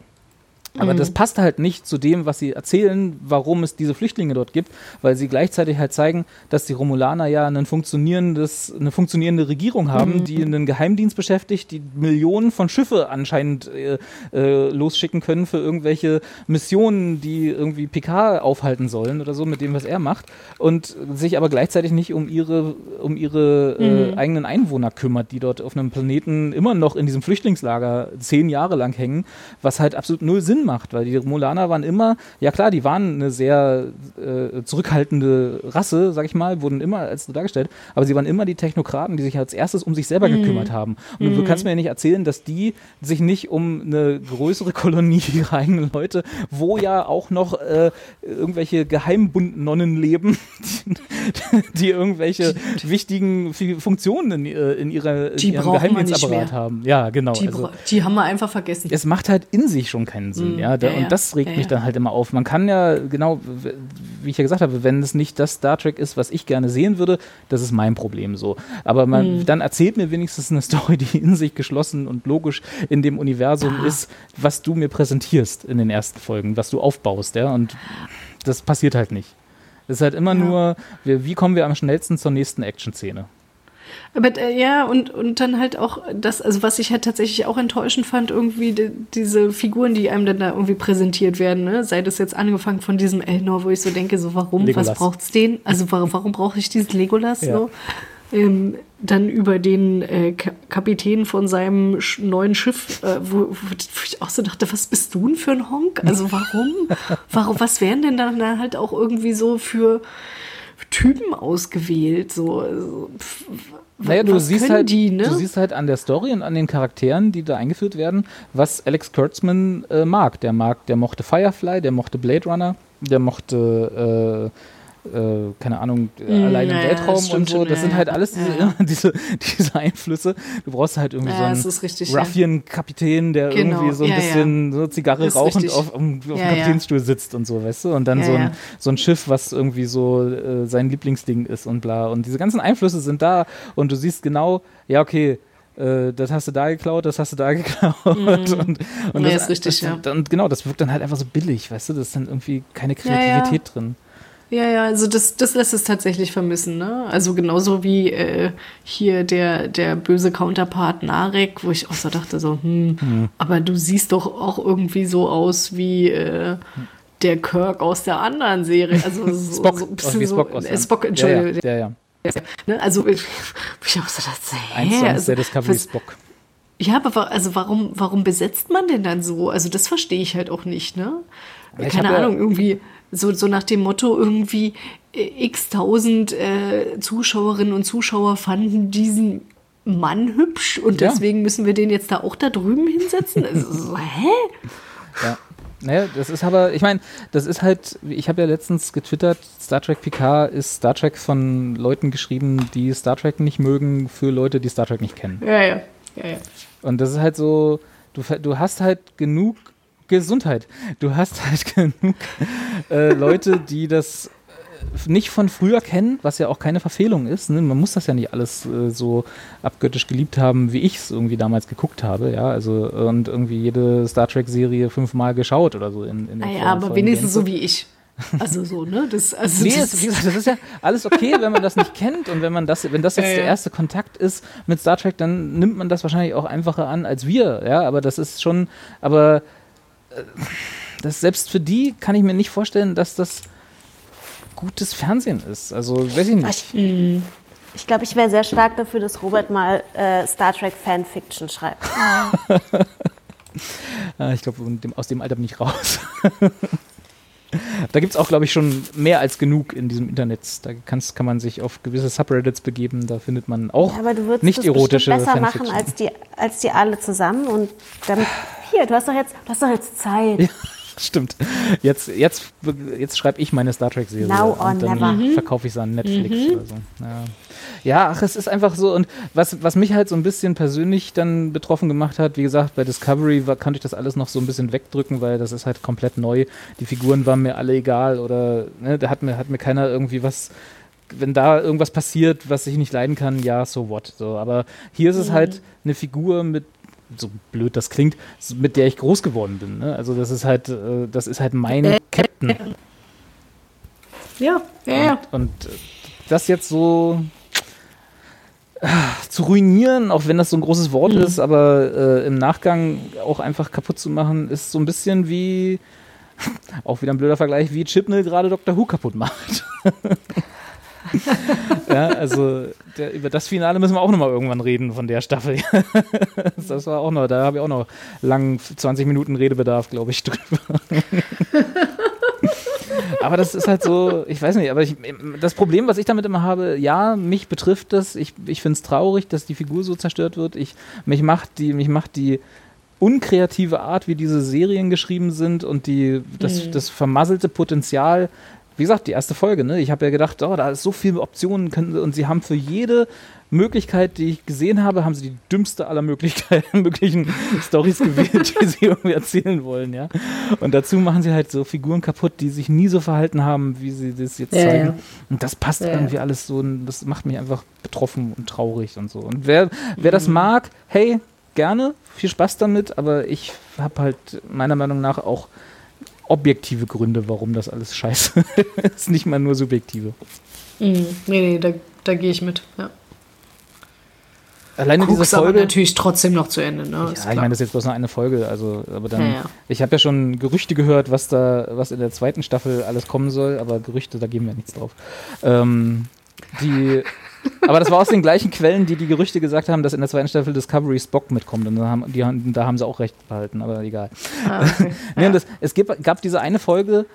Aber das passt halt nicht zu dem, was sie erzählen, warum es diese Flüchtlinge dort gibt, weil sie gleichzeitig halt zeigen, dass die Romulaner ja ein funktionierendes, eine funktionierende Regierung haben, die einen Geheimdienst beschäftigt, die Millionen von Schiffe anscheinend äh, äh, losschicken können für irgendwelche Missionen, die irgendwie PK aufhalten sollen oder so mit dem, was er macht, und sich aber gleichzeitig nicht um ihre, um ihre äh, eigenen Einwohner kümmert, die dort auf einem Planeten immer noch in diesem Flüchtlingslager zehn Jahre lang hängen, was halt absolut null Sinn macht, weil die Romulaner waren immer, ja klar, die waren eine sehr äh, zurückhaltende Rasse, sag ich mal, wurden immer als so dargestellt, aber sie waren immer die Technokraten, die sich als erstes um sich selber gekümmert haben. Und du kannst mir ja nicht erzählen, dass die sich nicht um eine größere Kolonie <laughs> ihrer eigenen Leute, wo ja auch noch äh, irgendwelche Geheimbundnonnen leben, die, <laughs> die irgendwelche wichtigen Fi- Funktionen in, äh, in, ihrer, in ihrem Geheimdienstapparat haben. Ja, genau. Die, also, die haben wir einfach vergessen. es macht halt in sich schon keinen Sinn, ja, da, ja, ja. und das regt Ja, mich dann halt immer auf. Man kann ja, genau, wie ich ja gesagt habe, wenn es nicht das Star Trek ist, was ich gerne sehen würde, das ist mein Problem so. Aber man, Mhm. dann erzählt mir wenigstens eine <laughs> Story, die in sich geschlossen und logisch in dem Universum Ah. ist, was du mir präsentierst in den ersten Folgen, was du aufbaust, ja. Und das passiert halt nicht. Es ist halt immer nur, wie kommen wir am schnellsten zur nächsten Action-Szene? Aber äh, ja, und, und dann halt auch das, also was ich halt tatsächlich auch enttäuschend fand, irgendwie die, diese Figuren, die einem dann da irgendwie präsentiert werden, ne? Sei das jetzt angefangen von diesem Elnor, wo ich so denke, so warum, Legolas. was braucht's den? Also warum, warum brauche ich diesen Legolas Ja. so? Ähm, dann über den äh, Ka Kapitän von seinem sch neuen Schiff, äh, wo, wo ich auch so dachte, was bist du denn für ein Honk? Also warum? <laughs> warum was wären denn dann da halt auch irgendwie so für Typen ausgewählt? So, so pf, Naja, du siehst, halt, die, ne? du siehst halt an der Story und an den Charakteren, die da eingeführt werden, was Alex Kurtzman äh, mag. Der mag, der mochte Firefly, der mochte Blade Runner, der mochte äh, äh, keine Ahnung, Mm, allein im ja, ja, Weltraum das und so. schon, Das ja, sind ja. halt alles diese, Ja, ja. <laughs> diese, diese Einflüsse. Du brauchst halt irgendwie Ja, so einen ja. Ruffian-Kapitän, der Genau, irgendwie so ein ja, ja. bisschen so Zigarre rauchend auf, auf dem Ja, ja. Kapitänsstuhl sitzt und so, weißt du? Und dann Ja, so, ein, ja. so ein Schiff, was irgendwie so äh, sein Lieblingsding ist und bla. Und diese ganzen Einflüsse sind da und du siehst genau, ja, okay, äh, das hast du da geklaut, das hast du da <laughs> geklaut. Und, und Mhm. Ja, das, ist richtig, das, ja. Und genau, das wirkt dann halt einfach so billig, weißt du? Das ist dann irgendwie keine Ja, ja. Kreativität drin. Ja, ja, also das, das lässt es tatsächlich vermissen, ne? Also genauso wie äh, hier der, der böse Counterpart Narek, wo ich auch so dachte, so, hm, aber du siehst doch auch irgendwie so aus wie äh, der Kirk aus der anderen Serie. Also <laughs> so, Spock, so ein bisschen Spock so, aus äh, Spock, ja, Entschuldigung. ja, ja, ja. Ne? Also ich, ich auch so dachte, hä? Eins zu eins also, der Discovery was- Spock. Ja, aber also warum, warum besetzt man denn dann so? Also das verstehe ich halt auch nicht, ne? Ja, ich Keine ja- Ahnung, irgendwie so, so nach dem Motto irgendwie äh, x tausend äh, Zuschauerinnen und Zuschauer fanden diesen Mann hübsch und Ja. deswegen müssen wir den jetzt da auch da drüben hinsetzen? Also, so, hä? Ja. Naja, das ist aber, ich meine, das ist halt, ich habe ja letztens getwittert, Star Trek Picard ist Star Trek von Leuten geschrieben, die Star Trek nicht mögen, für Leute, die Star Trek nicht kennen. Ja, ja. ja, ja. Und das ist halt so, du, du hast halt genug Gesundheit. Du hast <laughs> halt genug äh, Leute, die das äh, nicht von früher kennen, was ja auch keine Verfehlung ist. Ne? Man muss das ja nicht alles äh, so abgöttisch geliebt haben, wie ich es irgendwie damals geguckt habe. Ja, also und irgendwie jede Star Trek-Serie fünfmal geschaut oder so. In, in der Ah ja, vollen- aber wenigstens so wie ich. Also so, ne? Das, <laughs> also Nee, das, gesagt, das ist ja alles okay, wenn man das nicht kennt und wenn man das, wenn das jetzt Ja, ja. der erste Kontakt ist mit Star Trek, dann nimmt man das wahrscheinlich auch einfacher an als wir, ja, aber das ist schon, aber das selbst für die kann ich mir nicht vorstellen, dass das gutes Fernsehen ist. Also weiß ich nicht. Ich, ich glaube, ich wäre sehr stark dafür, dass Robert mal äh, Star Trek Fanfiction schreibt. <laughs> Ah, ich glaube, aus dem Alter bin ich raus. <laughs> Da gibt es auch, glaube ich, schon mehr als genug in diesem Internet. Da kann's, kann man sich auf gewisse Subreddits begeben. Da findet man auch Ja, aber du würdest nicht das erotische bestimmt besser machen Fanfiction. als die, als die alle zusammen. Und dann, hier, du hast doch jetzt, du hast doch jetzt Zeit. <laughs> Stimmt. Jetzt, jetzt, jetzt schreibe ich meine Star Trek-Serie. Now or und dann never. Mhm. verkaufe ich sie an Netflix oder so. Ja. ja, ach, es ist einfach so. Und was, was mich halt so ein bisschen persönlich dann betroffen gemacht hat, wie gesagt, bei Discovery war, konnte ich das alles noch so ein bisschen wegdrücken, weil das ist halt komplett neu. Die Figuren waren mir alle egal oder ne, da hat mir, hat mir keiner irgendwie was wenn da irgendwas passiert, was ich nicht leiden kann, ja, so what. So, aber hier ist es halt eine Figur mit, so blöd das klingt, mit der ich groß geworden bin. Ne? Also das ist halt, äh, das ist halt mein Captain. ja, ja, ja. Und, und äh, das jetzt so äh, zu ruinieren, auch wenn das so ein großes Wort ist, aber äh, im Nachgang auch einfach kaputt zu machen, ist so ein bisschen wie, <laughs> auch wieder ein blöder Vergleich, wie Chipnell gerade Dr. Who kaputt macht. <laughs> <laughs> ja, also der, über das Finale müssen wir auch nochmal irgendwann reden von der Staffel. <laughs> das war auch noch, da habe ich auch noch lang 20 Minuten Redebedarf, glaube ich, <laughs> drüber. aber das ist halt so, ich weiß nicht, aber ich, das Problem, was ich damit immer habe, ja, mich betrifft das, ich, ich finde es traurig, dass die Figur so zerstört wird. Ich, mich macht die, mich macht die unkreative Art, wie diese Serien geschrieben sind und die, das, das vermasselte Potenzial wie gesagt, die erste Folge, ne? Ich habe ja gedacht, oh, da ist so viele Optionen können, und sie haben für jede Möglichkeit, die ich gesehen habe, haben sie die dümmste aller Möglichkeiten, <laughs> möglichen Stories gewählt, die sie irgendwie erzählen wollen, ja. Und dazu machen sie halt so Figuren kaputt, die sich nie so verhalten haben, wie sie das jetzt Ja, zeigen. ja. Und das passt Ja, irgendwie alles so, und das macht mich einfach betroffen und traurig und so. Und wer, wer das mag, hey, gerne, viel Spaß damit, aber ich habe halt meiner Meinung nach auch objektive Gründe, warum das alles scheiße <laughs> ist, nicht mal nur subjektive. Mhm. Nee, nee, da, da gehe ich mit. Ja. Alleine diese Guck's aber Folge. natürlich trotzdem noch zu Ende, ne? Ja, Ist ich meine, das ist jetzt bloß noch eine Folge, also, aber dann, Ja, ja. ich habe ja schon Gerüchte gehört, was da, was in der zweiten Staffel alles kommen soll, aber Gerüchte, da geben wir nichts drauf. Ähm, die, aber das war aus den gleichen Quellen, die die Gerüchte gesagt haben, dass in der zweiten Staffel Discovery Spock mitkommt und da haben, die, da haben sie auch recht behalten, aber egal. Ah, okay. <laughs> Nee, das, es gibt, gab diese eine Folge,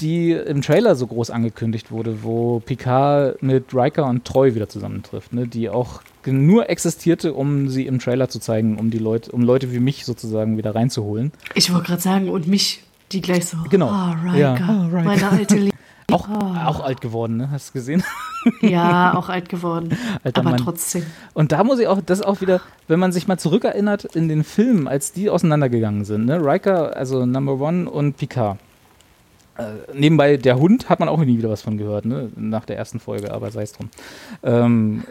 die im Trailer so groß angekündigt wurde, wo Picard mit Riker und Troy wieder zusammentrifft, ne, die auch nur existierte, um sie im Trailer zu zeigen, um die Leute, um Leute wie mich sozusagen wieder reinzuholen. Ich wollte gerade sagen, und mich, die gleich so, Genau. ah, Riker, Ja. Ah, Riker. meine alte Liebe. Auch, auch alt geworden, ne? Hast du gesehen? <laughs> Ja, <laughs> auch alt geworden. Alter aber Mann. trotzdem. Und da muss ich auch, das auch wieder, wenn man sich mal zurückerinnert in den Filmen, als die auseinandergegangen sind, ne? Riker, also Number One und Picard. Äh, nebenbei, der Hund hat man auch nie wieder was von gehört, ne? Nach der ersten Folge, aber sei es drum. Ähm,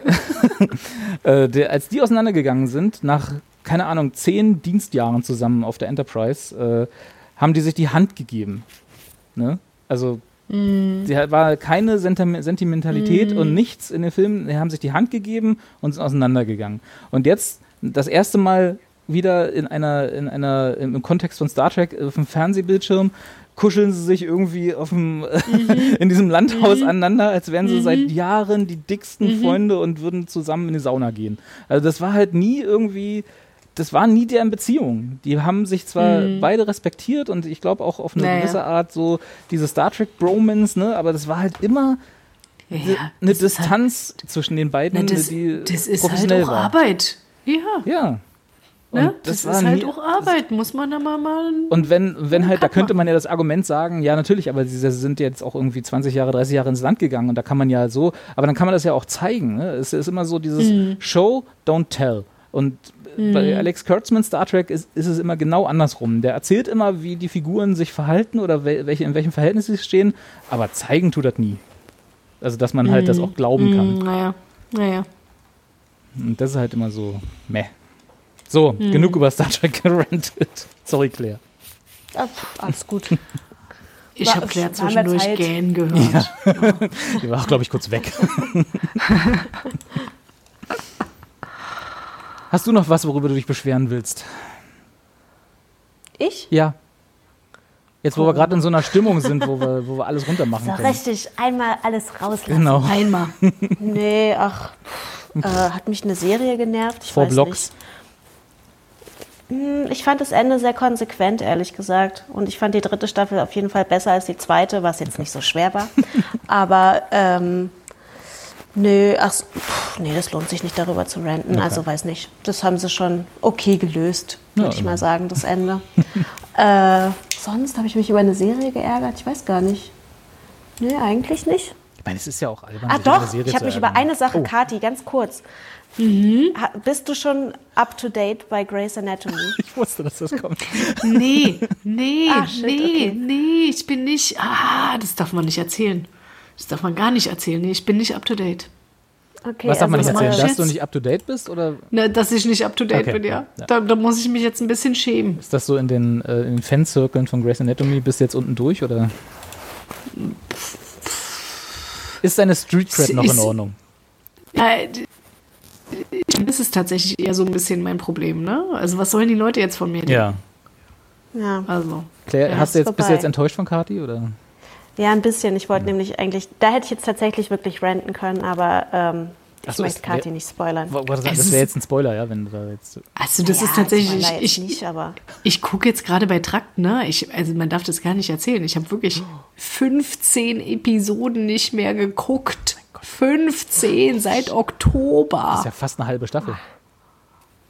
<laughs> äh, der, als die auseinandergegangen sind, nach, keine Ahnung, zehn Dienstjahren zusammen auf der Enterprise, äh, haben die sich die Hand gegeben. Ne? Also Mhm. Sie war keine Sentim Sentimentalität und nichts in den Filmen. Sie haben sich die Hand gegeben und sind auseinandergegangen. Und jetzt das erste Mal wieder in einer, in einer, im Kontext von Star Trek auf dem Fernsehbildschirm kuscheln sie sich irgendwie auf dem, <laughs> in diesem Landhaus aneinander, als wären sie seit Jahren die dicksten Freunde und würden zusammen in die Sauna gehen. Also das war halt nie irgendwie, das war nie deren Beziehung. Die haben sich zwar beide respektiert und ich glaube auch auf eine Naja. gewisse Art so diese Star Trek Bromance, ne, aber das war halt immer Ja, eine das halt- Distanz zwischen den beiden, Na, das, die das ist halt auch war. Arbeit. Ja. Ja. Ne? Das, war ist halt nie- auch Arbeit, muss man da mal mal. Und wenn, wenn halt, da könnte man. man ja das Argument sagen, ja, natürlich, aber sie sind jetzt auch irgendwie 20 Jahre, 30 Jahre ins Land gegangen und da kann man ja so, aber dann kann man das ja auch zeigen. Ne? Es ist immer so dieses Mhm. Show, don't tell. Und bei Alex Kurtzman Star Trek ist, ist es immer genau andersrum. Der erzählt immer, wie die Figuren sich verhalten oder wel welche, in welchem Verhältnis sie stehen, aber zeigen tut das nie. Also, dass man halt das auch glauben kann. Mm, naja, naja. Und das ist halt immer so, meh. So, genug über Star Trek <laughs> gerantet. Sorry, Claire. Pf, alles gut. <laughs> Ich habe Claire zwischendurch gähnen <laughs> gehört. Die war auch, glaube ich, kurz weg. Hast du noch was, worüber du dich beschweren willst? Ich? Ja. Jetzt, wo wir gerade in so einer Stimmung sind, wo wir, wo wir alles runter machen So können. richtig, einmal alles rauslassen. Genau. Einmal. <laughs> Nee, ach, äh, hat mich eine Serie genervt. Ich Vor weiß Blocks. Nicht. Hm, Ich fand das Ende sehr konsequent, ehrlich gesagt. Und ich fand die dritte Staffel auf jeden Fall besser als die zweite, was jetzt nicht so schwer war. <laughs> Aber ähm, nö, ach, pff, nee, das lohnt sich nicht darüber zu ranten. Also weiß nicht. Das haben sie schon okay gelöst, würde Ja, ich mal sagen, das Ende. <laughs> äh, sonst habe ich mich über eine Serie geärgert. Ich weiß gar nicht. Nee, eigentlich nicht. Ich meine, es ist ja auch albern. Ah doch, Serie ich habe mich über eine Sache, Oh. Kati, ganz kurz. Mhm. Bist du schon up to date bei Grey's Anatomy? <laughs> Ich wusste, dass das kommt. Nee, nee, Ah, shit, nee, okay. nee, ich bin nicht. Ah, das darf man nicht erzählen. Das darf man gar nicht erzählen. Nee, ich bin nicht up to date. Okay, Was darf man nicht also, erzählen? ich Dass du nicht up to date bist? Oder Ne, dass ich nicht up to date Okay, bin, ja. ja. Da, da muss ich mich jetzt ein bisschen schämen. ist das so in den, äh, in den Fanzirkeln von Grey's Anatomy? Bist du jetzt unten durch? Oder? Ist deine Street Cred noch in Ordnung? Äh, das ist tatsächlich eher so ein bisschen mein Problem, ne? Also, was sollen die Leute jetzt von mir denken? Ja. ja. Also, Claire, Ja, hast du jetzt, bist du jetzt enttäuscht von Kati? Oder? Ja, ein bisschen. Ich wollte nämlich eigentlich, da hätte ich jetzt tatsächlich wirklich ranten können, aber ähm, ich so, möchte wär- nicht spoilern. Das Es wäre jetzt ein Spoiler, ja, wenn du da jetzt. also das Ja, ist tatsächlich. Ich, jetzt ich, nicht, aber Ich gucke jetzt gerade bei Trakt, ne? Ich, also man darf das gar nicht erzählen. Ich habe wirklich 15 Episoden nicht mehr geguckt. 15 seit Das Oktober. ist ja fast eine halbe Staffel.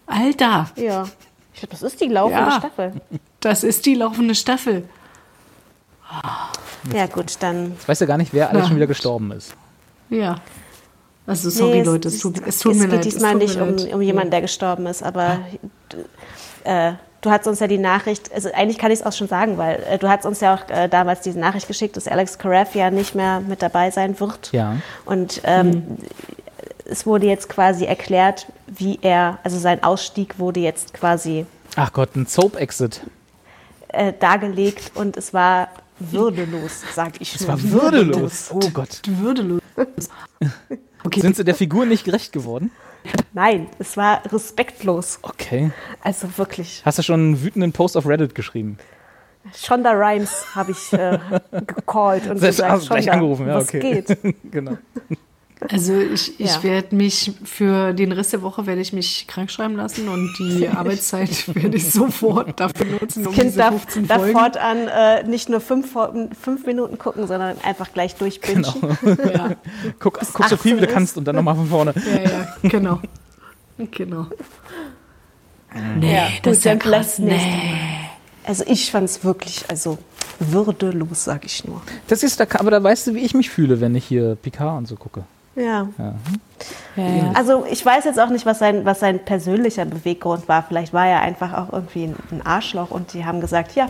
Alter, ja. Ich glaube, das ist die laufende Ja. Staffel. das ist die laufende Staffel. Ja, gut, dann. Jetzt weißt du gar nicht, wer alles Ja. schon wieder gestorben ist. Ja. Also sorry Nee, Leute, es tut, es tut mir geht leid. diesmal es tut nicht mir um, um jemanden, der gestorben ist, aber äh, du hast uns ja die Nachricht, also eigentlich kann ich es auch schon sagen, weil äh, du hast uns ja auch äh, damals diese Nachricht geschickt, dass Alex Karev ja nicht mehr mit dabei sein wird. Ja. Und ähm, es wurde jetzt quasi erklärt, wie er, also sein Ausstieg wurde jetzt quasi Ach Gott, ein Soap-Exit. äh, dargelegt und es war würdelos, sag ich Es war würdelos. Oh Gott. Würdelos. Okay, Sind sie der Figur nicht gerecht geworden? Nein, es war respektlos. Okay. Also wirklich. Hast du schon einen wütenden Post auf Reddit geschrieben? Shonda Rhimes habe ich äh, gecallt und <laughs> Selbst gesagt, hast du gleich Shonda, angerufen, ja, was okay. geht? <laughs> genau. Also ich, ich Ja. werde mich für den Rest der Woche werde ich mich krank schreiben lassen und die <laughs> Arbeitszeit werde ich sofort dafür nutzen, um Kind diese darf, 15 darf Folgen. fortan äh, nicht nur fünf, fünf Minuten gucken, sondern einfach gleich durchbingen. Genau. <laughs> Ja, Guck, guck so viel wie du 18 kannst und dann nochmal von vorne. ja, ja, genau. Genau. Nee, Ja, das ist ja krass. Nee. Also ich fand es wirklich, also würdelos, sag ich nur. Das ist, da, aber da weißt du, wie ich mich fühle, wenn ich hier Picard und so gucke. Ja. Ja, ja. Also ich weiß jetzt auch nicht, was sein, was sein persönlicher Beweggrund war. Vielleicht war er einfach auch irgendwie ein, Arschloch und die haben gesagt, ja,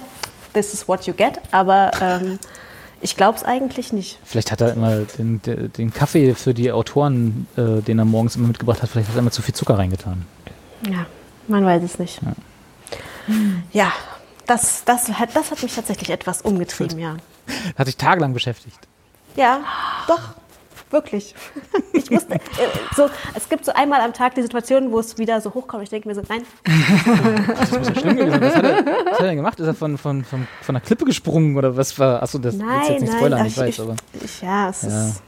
this is what you get. Aber ähm, ich glaube es eigentlich nicht. Vielleicht hat er immer den, den, Kaffee für die Autoren, äh, den er morgens immer mitgebracht hat, vielleicht hat er immer zu viel Zucker reingetan. Ja, man weiß es nicht. Ja, das, das, hat, das hat mich tatsächlich etwas umgetrieben, ja. Hat sich tagelang beschäftigt. Ja, doch, wirklich. <laughs> Ich musste, äh, so, es gibt so einmal am Tag die Situation, wo es wieder so hochkommt. Ich denke mir so, nein, Das muss ja schlimm gewesen sein. Was hat er, was hat er denn gemacht? Ist er von, von, von, von einer Klippe gesprungen oder was war? Achso, das nein, jetzt nicht nein. spoilern, ach, ich weiß, aber. ich, ja, es Ja. ist.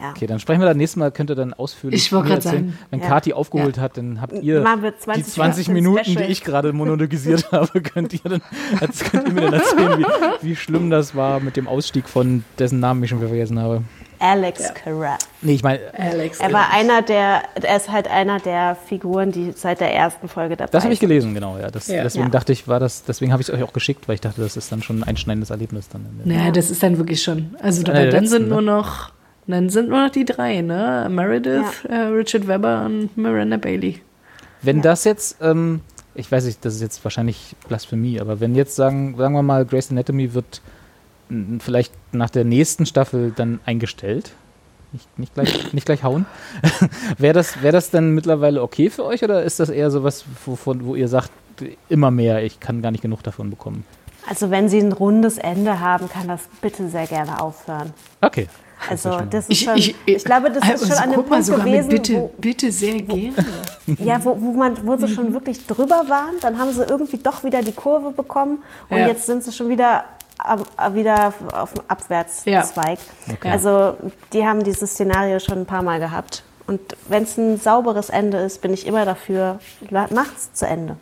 Ja. Okay, dann sprechen wir dann nächstes Mal, könnt ihr dann ausführlich Ich wollte mir gerade erzählen. sagen, Wenn ja. Kati aufgeholt hat, dann habt ihr Machen wir 20 die 20 Minuten Minuten, die Special. ich gerade monologisiert <laughs> habe, könnt ihr dann als könnt ihr mir dann erzählen, wie, wie schlimm das war mit dem Ausstieg von dessen Namen ich schon wieder vergessen habe. Alex Carell. Nee, ich meine, Alex. Er war einer der, er ist halt einer der Figuren, die seit der ersten Folge dabei das habe ich sind. gelesen, genau, ja. Das, Ja. Deswegen Ja. dachte ich, war das, deswegen habe ich es euch auch geschickt, weil ich dachte, das ist dann schon ein einschneidendes Erlebnis dann. Naja, das ist dann wirklich schon. Also dann letzten, sind nur ne? noch, dann sind nur noch die drei, ne? Meredith, äh, Richard Webber und Miranda Bailey. Wenn Ja. das jetzt, ähm, ich weiß nicht, das ist jetzt wahrscheinlich Blasphemie, aber wenn jetzt sagen, sagen wir mal, Grey's Anatomy wird vielleicht nach der nächsten Staffel dann eingestellt, nicht, nicht, gleich, nicht gleich hauen, <laughs> wäre das, wär das dann mittlerweile okay für euch oder ist das eher sowas, wovon, wo ihr sagt, immer mehr, ich kann gar nicht genug davon bekommen? Also wenn sie ein rundes Ende haben, kann das bitte sehr gerne aufhören. Okay. Also das ist schon, ich, glaube, das ist also schon an dem Punkt sogar gewesen, mit bitte, wo, bitte sehr gerne. <laughs> ja, wo, wo, man, wo sie schon wirklich drüber waren. Dann haben sie irgendwie doch wieder die Kurve bekommen und Ja. jetzt sind sie schon wieder, wieder auf dem Abwärtszweig. Okay. Also die haben dieses Szenario schon ein paar Mal gehabt. Und wenn es ein sauberes Ende ist, bin ich immer dafür, macht's zu Ende.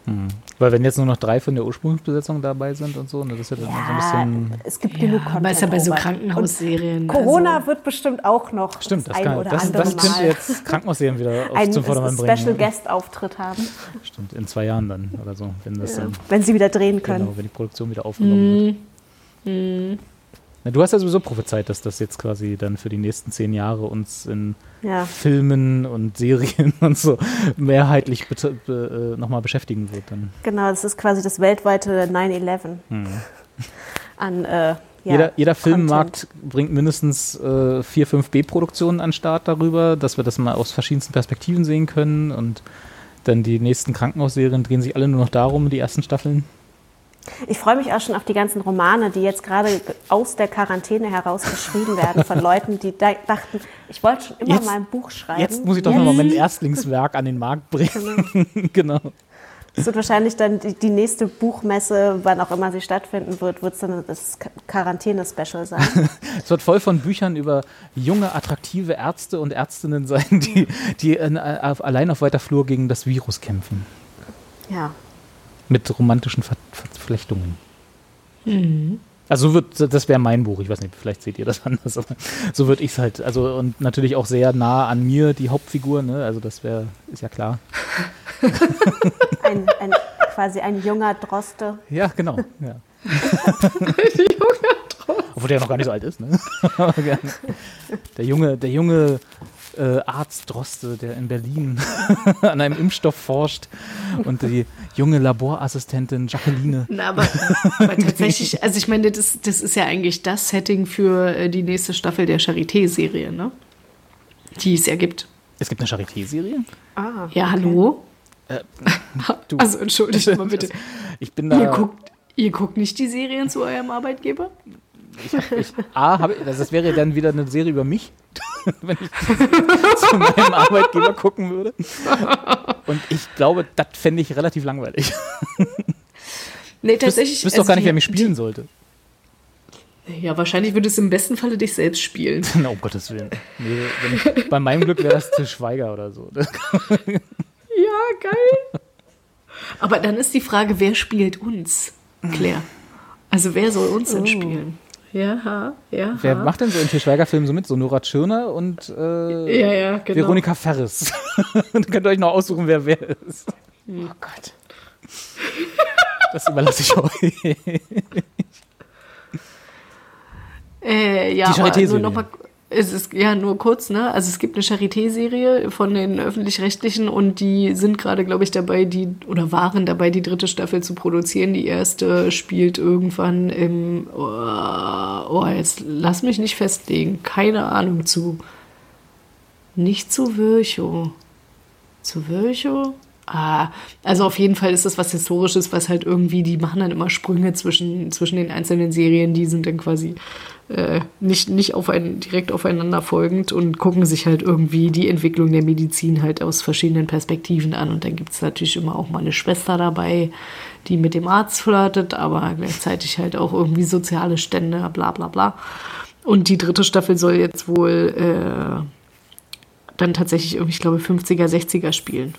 Weil wenn jetzt nur noch drei von der Ursprungsbesetzung dabei sind und so, ne, das ist ja dann so ein bisschen... es gibt genug Content. aber ist ja bei so. Krankenhausserien. Und Corona also, wird bestimmt auch noch Stimmt, das, ein kann, oder das, andere das könnte jetzt Krankenhausserien wieder <laughs> auf, einen zum Vordermann bringen. Special ja. Guest Auftritt haben, Stimmt, in zwei Jahren dann oder so, wenn das dann, wenn sie wieder drehen können. genau, wenn die Produktion wieder aufgenommen wird. Mhm. Na, du hast ja sowieso prophezeit, dass das jetzt quasi dann für die nächsten zehn Jahre uns in Ja. Filmen und Serien <laughs> und so mehrheitlich be be äh, nochmal beschäftigen wird. Dann. Genau, das ist quasi das weltweite 9-11 <laughs> an äh, ja, Hm. jeder jeder. Filmmarkt bringt mindestens äh, vier, fünf B-Produktionen an Start darüber, dass wir das mal aus verschiedensten Perspektiven sehen können und dann die nächsten Krankenhausserien drehen sich alle nur noch darum, die ersten Staffeln. Ich freue mich auch schon auf die ganzen Romane, die jetzt gerade aus der Quarantäne heraus geschrieben werden von <laughs> Leuten, die da dachten, ich wollte schon immer Jetzt- mal ein Buch schreiben. Jetzt muss ich doch nochmal mein Erstlingswerk an den Markt bringen. <laughs> genau. Es wird wahrscheinlich dann die, die nächste Buchmesse, wann auch immer sie stattfinden wird, wird es dann das Qu- Quarantäne-Special sein. <laughs> Es wird voll von Büchern über junge, attraktive Ärzte und Ärztinnen sein, die, die äh, auf, allein auf weiter Flur gegen das Virus kämpfen. ja. Mit romantischen Ver Verflechtungen. Also so wird, das wäre mein Buch. Ich weiß nicht, vielleicht seht ihr das <laughs> anders, aber so würde ich es halt. Also und natürlich auch sehr nah an mir, die Hauptfigur, ne? Also das wäre, ist ja klar. <laughs> Ein, ein, quasi ein junger Droste. Ja, genau. Ja. Obwohl der noch gar nicht so alt ist, ne? <laughs> der junge, der junge äh, Arzt Droste, der in Berlin <laughs> an einem Impfstoff forscht und die junge Laborassistentin Jacqueline. <laughs> Na, aber, aber <laughs> tatsächlich, also ich meine, das, das ist ja eigentlich das Setting für äh, die nächste Staffel der Charité-Serie, ne? Die es ja gibt. Es gibt eine Charité-Serie? Ah, Ja, hallo? Du, Also entschuldigt mal bitte. ich bin da. Ihr guckt, ihr guckt nicht die Serien zu eurem Arbeitgeber? Ich, ich, A, hab, das wäre dann wieder eine Serie über mich, <laughs> wenn ich zu meinem Arbeitgeber gucken würde. Und ich glaube, das fände ich relativ langweilig. Nee, Ich tatsächlich. wüsste doch gar nicht, wer mich spielen sollte. Ja, wahrscheinlich würde es im besten Falle dich selbst spielen. Na, <laughs> um Gottes Willen. Nee, wenn, bei meinem Glück wäre das Til Schweiger oder so. <laughs> Ja, geil. Aber dann ist die Frage, wer spielt uns, Claire? Also wer soll uns denn spielen? Ja, ja. Wer macht denn so in Til Schweiger-Filmen so mit? So Nora Tschirner und äh, Ja, ja, genau. Veronika Ferris. <laughs> Dann könnt ihr euch noch aussuchen, wer wer ist. Oh Gott. Das überlasse ich euch. Äh, ja, Die aber Charité-Serie. nur noch mal, es ist ja nur kurz, ne? Also es gibt eine Charité-Serie von den öffentlich-rechtlichen und die sind gerade, glaube ich, dabei, die oder waren dabei, die dritte Staffel zu produzieren. Die erste spielt irgendwann im oh, oh jetzt lass mich nicht festlegen, keine Ahnung zu. Nicht zu Virchow. Zu Virchow? Ah, also auf jeden Fall ist das was Historisches, was halt irgendwie, die machen dann immer Sprünge zwischen, zwischen den einzelnen Serien, die sind dann quasi äh, nicht, nicht auf ein, direkt aufeinander folgend und gucken sich halt irgendwie die Entwicklung der Medizin halt aus verschiedenen Perspektiven an. Und dann gibt es natürlich immer auch mal eine Schwester dabei, die mit dem Arzt flirtet, aber gleichzeitig halt auch irgendwie soziale Stände, bla bla bla. Und die dritte Staffel soll jetzt wohl äh, dann tatsächlich irgendwie, ich glaube, 50er, 60er spielen.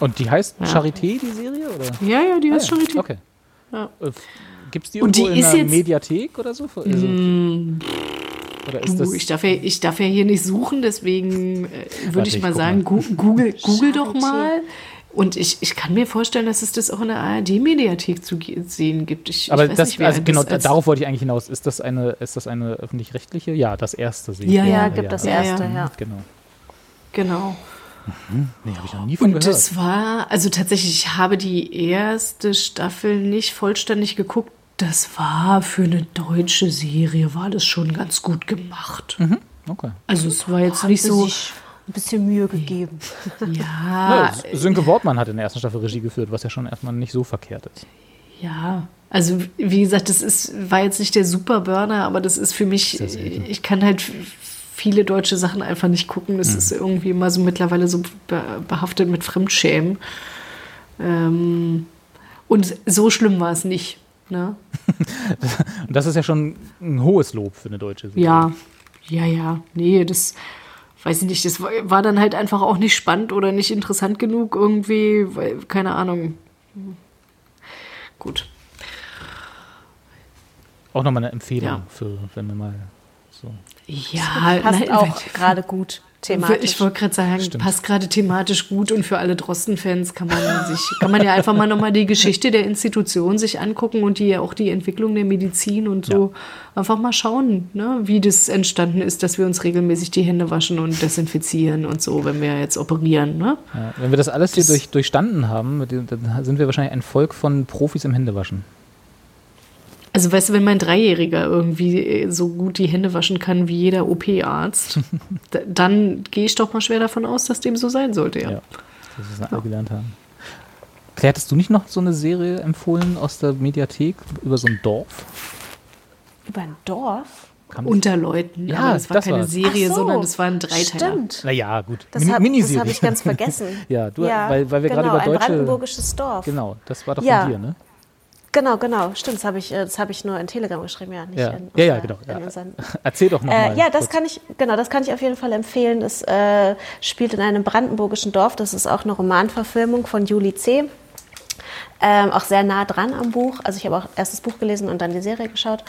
Und die heißt Ja. Charité, die Serie? Oder? Ja, ja, die ist Ah, ja. Charité. Okay. Ja. Gibt es die irgendwo die in jetzt- Mediathek oder so? Also, oder ist das ich, darf ja, ich darf ja hier nicht suchen, deswegen äh, würde ich mal sagen, mal. Google, <laughs> Google doch mal. Und ich, ich kann mir vorstellen, dass es das auch in der ARD-Mediathek zu sehen gibt. Ich, aber ich weiß das, nicht, also das genau, als- darauf wollte ich eigentlich hinaus. Ist das eine, ist das eine öffentlich-rechtliche? Ja, das erste sehe ich. Ja, Ja, ja, gibt das ja, erste, ja. ja. Genau. Genau. Nee, habe ich noch nie von Und gehört. das war, also tatsächlich, ich habe die erste Staffel nicht vollständig geguckt. Das war für eine deutsche Serie, war das schon ganz gut gemacht. okay. Also es war jetzt nicht so, ein bisschen Mühe gegeben. <laughs> ja, Ja, Sönke Wortmann hat in der ersten Staffel Regie geführt, was ja schon erstmal nicht so verkehrt ist. Ja, also wie gesagt, das ist, war jetzt nicht der Superburner, aber das ist für mich, selten. ich kann halt viele deutsche Sachen einfach nicht gucken. Das ist irgendwie immer so mittlerweile so be behaftet mit Fremdschämen. Ähm, und so schlimm war es nicht. Ne? <laughs> Und das ist ja schon ein hohes Lob für eine deutsche Serie. Ja, ja, ja. Nee, das weiß ich nicht. Das war, dann halt einfach auch nicht spannend oder nicht interessant genug irgendwie, weil, keine Ahnung. Gut. Auch nochmal eine Empfehlung Ja. für, wenn wir mal so. Ja, Passt nein, auch gerade gut thematisch. Ich wollte gerade sagen, Stimmt. passt gerade thematisch gut und für alle Drosten-Fans kann man sich, kann man ja einfach mal nochmal die Geschichte der Institution sich angucken und die auch die Entwicklung der Medizin und so einfach mal schauen, ne, wie das entstanden ist, dass wir uns regelmäßig die Hände waschen und desinfizieren und so, wenn wir jetzt operieren, ne? Ja, wenn wir das alles hier durch, durchstanden haben, dann sind wir wahrscheinlich ein Volk von Profis im Händewaschen. Also weißt du, wenn mein Dreijähriger irgendwie äh, so gut die Hände waschen kann wie jeder OP-Arzt, <laughs> da- dann gehe ich doch mal schwer davon aus, dass dem so sein sollte, ja. Ja. Das ist alle gelernt haben. Claire, hattest du nicht noch so eine Serie empfohlen aus der Mediathek über so ein Dorf? Über ein Dorf? Kam Unter Leuten. Ja, aber das war das keine war's. Serie, so, sondern das war ein Dreiteiler. Stimmt. Naja, gut. Das Mini- habe Miniserie. hab ich ganz vergessen. <laughs> Ja, du- weil- weil wir genau, gerade über ein deutsche- brandenburgisches Dorf. Genau, das war doch Ja. von dir, ne? Genau, genau. Stimmt, das habe ich, äh, das hab ich nur in Telegram geschrieben, ja. Nicht Ja. in Ja, ja, genau, ja. <laughs> Erzähl doch nochmal. äh, ja, das kann ich, genau, das kann ich auf jeden Fall empfehlen. Es äh, spielt in einem brandenburgischen Dorf. Das ist auch eine Romanverfilmung von Julie C. Ähm, auch sehr nah dran am Buch. Also ich habe auch erst das Buch gelesen und dann die Serie geschaut.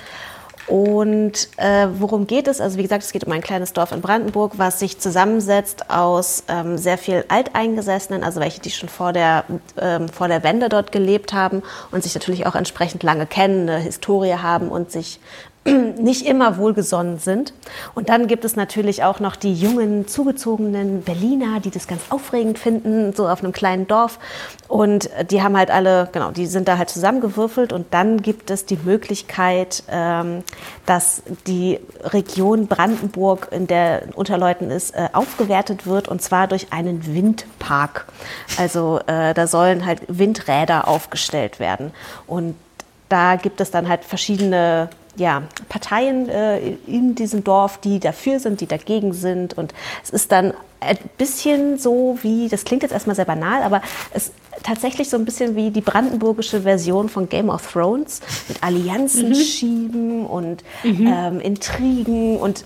Und äh, worum geht es? Also wie gesagt, es geht um ein kleines Dorf in Brandenburg, was sich zusammensetzt aus ähm, sehr viel Alteingesessenen, also welche, die schon vor der, ähm, vor der Wende dort gelebt haben und sich natürlich auch entsprechend lange kennen, eine Historie haben und sich <clears throat> nicht immer wohlgesonnen sind. Und dann gibt es natürlich auch noch die jungen, zugezogenen Berliner, die das ganz aufregend finden, so auf einem kleinen Dorf. Und die haben halt alle, genau, die sind da halt zusammengewürfelt. Und dann gibt es die Möglichkeit, ähm, dass die Region Brandenburg, in der Unterleuten ist, äh, aufgewertet wird. Und zwar durch einen Windpark. Also äh, da sollen halt Windräder aufgestellt werden. Und da gibt es dann halt verschiedene ja, Parteien äh, in diesem Dorf, die dafür sind, die dagegen sind. Und es ist dann ein bisschen so wie, das klingt jetzt erstmal sehr banal, aber es ist tatsächlich so ein bisschen wie die brandenburgische Version von Game of Thrones mit Allianzen mhm. schieben und mhm. ähm, Intrigen und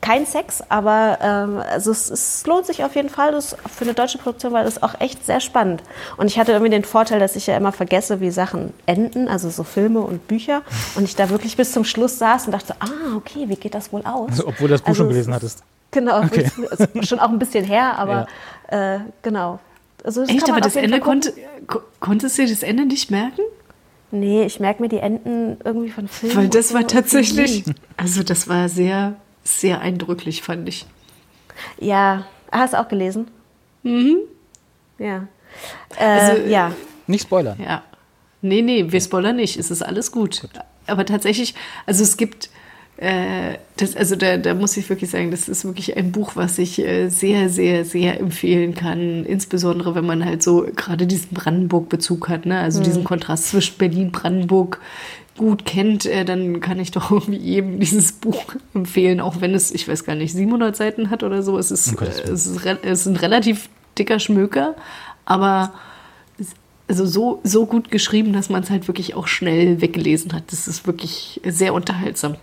kein Sex, aber ähm, also es, es, lohnt sich auf jeden Fall. Das, für eine deutsche Produktion war das auch echt sehr spannend. Und ich hatte irgendwie den Vorteil, dass ich ja immer vergesse, wie Sachen enden, also so Filme und Bücher. Und ich da wirklich bis zum Schluss saß und dachte, ah, okay, wie geht das wohl aus? Also, obwohl du das Buch also, schon gelesen hattest. Genau, okay. also schon auch ein bisschen her, <laughs> aber ja. äh, genau. Also Echt, aber das Ende konnte, konntest du dir das Ende nicht merken? Nee, ich merke mir die Enden irgendwie von Filmen. Weil das war tatsächlich, also das war sehr sehr eindrücklich, fand ich. Ja, hast du auch gelesen? Mhm. Ja. Äh, also, ja. Nicht spoilern. Ja. Nee, nee, wir spoilern nicht. Es ist alles gut. gut. Aber tatsächlich, also es gibt, äh, das, also da, da muss ich wirklich sagen, das ist wirklich ein Buch, was ich äh, sehr, sehr, sehr empfehlen kann. Insbesondere, wenn man halt so gerade diesen Brandenburg-Bezug hat, ne? also mhm. diesen Kontrast zwischen Berlin, Brandenburg, gut kennt, äh, dann kann ich doch <laughs> irgendwie jedem dieses Buch empfehlen, auch wenn es, ich weiß gar nicht, 700 Seiten hat oder so. Es ist, okay, äh, es ist, es ist ein relativ dicker Schmöker, aber also so, so gut geschrieben, dass man es halt wirklich auch schnell weggelesen hat. Das ist wirklich sehr unterhaltsam.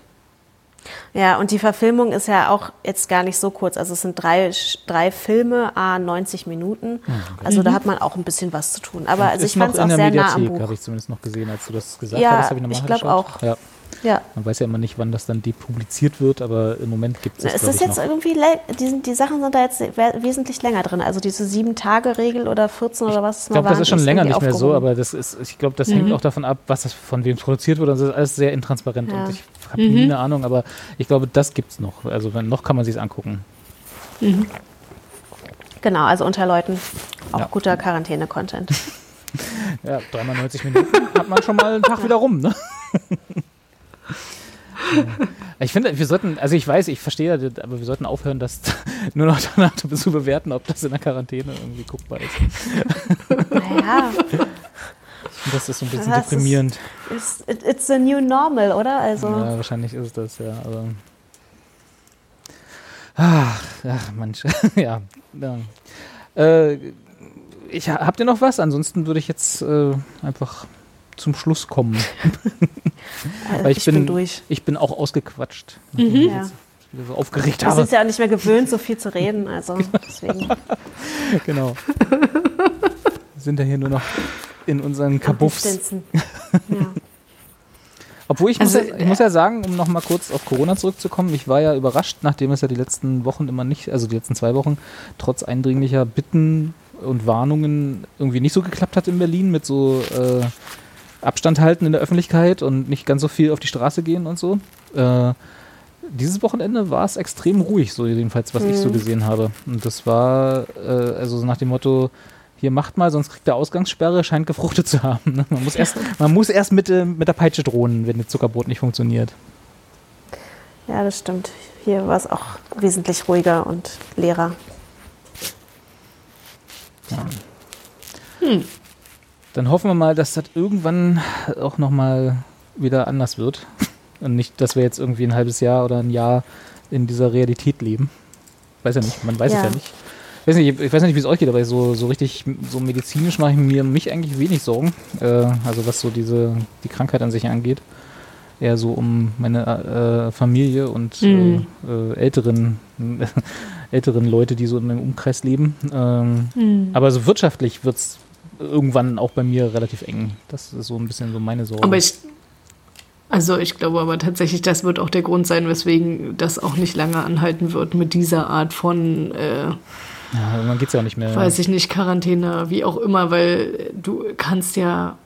Ja, und die Verfilmung ist ja auch jetzt gar nicht so kurz. Also es sind drei, drei Filme, a 90 Minuten. Ah, okay. Also da mhm. hat man auch ein bisschen was zu tun. Aber also ich fand es auch sehr Mediathek, nah am Buch. habe ich zumindest noch gesehen, als du das gesagt ja, hast. Ich, ich glaube auch. Ja. Ja. Man weiß ja immer nicht, wann das dann depubliziert wird, aber im Moment gibt es es. ist jetzt noch. irgendwie, die, die Sachen sind da jetzt wesentlich länger drin. Also diese Sieben-Tage-Regel oder 14 oder was Ich glaube, das ist schon länger nicht mehr so, aber das ist, ich glaube, das mhm. hängt auch davon ab, was das von wem produziert wird. Also das ist alles sehr intransparent ja. und ich habe mhm. nie eine Ahnung, aber ich glaube, das gibt es noch. Also wenn, noch kann man sich angucken. Mhm. Genau, also unter Leuten auch ja. guter Quarantäne-Content. <laughs> ja, dreimal 90 Minuten hat man schon mal einen Tag wieder rum, ne? <laughs> Ich finde, wir sollten, also ich weiß, ich verstehe, aber wir sollten aufhören, das <laughs> nur noch danach zu bewerten, ob das in der Quarantäne irgendwie guckbar ist. Naja. <laughs> Das ist so ein bisschen das deprimierend. Ist, it's, it's the new normal, oder? Also. Ja, wahrscheinlich ist es das, ja. Aber ach, ach manch. <laughs> ja. ja. Äh, ich, habt ihr noch was? Ansonsten würde ich jetzt äh, einfach zum Schluss kommen. <laughs> Weil ich, ich bin, bin, durch. Ich bin auch ausgequatscht. Mhm. Ja. So aufgeregt Wir sind ja auch nicht mehr gewöhnt, so viel zu reden, also <laughs> deswegen. <laughs> genau. Wir sind ja hier nur noch in unseren Kabuffs. Ja. Obwohl ich, also, muss, ja, ich muss ja sagen, um nochmal kurz auf Corona zurückzukommen, ich war ja überrascht, nachdem es ja die letzten Wochen immer nicht, also die letzten zwei Wochen, trotz eindringlicher Bitten und Warnungen irgendwie nicht so geklappt hat in Berlin mit so äh, Abstand halten in der Öffentlichkeit und nicht ganz so viel auf die Straße gehen und so. Äh, dieses Wochenende war es extrem ruhig, so jedenfalls, was mhm. ich so mhm. gesehen habe. Und das war äh, also nach dem Motto, hier macht mal, sonst kriegt der Ausgangssperre, scheint gefruchtet zu haben. Ne? Man muss erst, <laughs> man muss erst mit, äh, mit der Peitsche drohen, wenn das Zuckerbrot nicht funktioniert. Ja, das stimmt. Hier war es auch wesentlich ruhiger und leerer. Ja. Hm. Dann hoffen wir mal, dass das irgendwann auch nochmal wieder anders wird. <laughs> Und nicht, dass wir jetzt irgendwie ein halbes Jahr oder ein Jahr in dieser Realität leben. Weiß ja nicht, man weiß ja. es ja nicht. Ich weiß nicht, ich weiß nicht wie es euch geht, aber so, so richtig, so medizinisch mache ich mir mich eigentlich wenig Sorgen. Äh, also was so diese, die Krankheit an sich angeht. Eher so um meine äh, Familie und mhm. äh, älteren, <laughs> älteren Leute, die so in meinem Umkreis leben. Ähm, mhm. Aber so wirtschaftlich wird es irgendwann auch bei mir relativ eng. Das ist so ein bisschen so meine Sorge. Aber ich, also ich glaube aber tatsächlich, das wird auch der Grund sein, weswegen das auch nicht lange anhalten wird mit dieser Art von äh, ja, man geht's ja auch nicht mehr. Weiß ich nicht, Quarantäne, wie auch immer, weil du kannst ja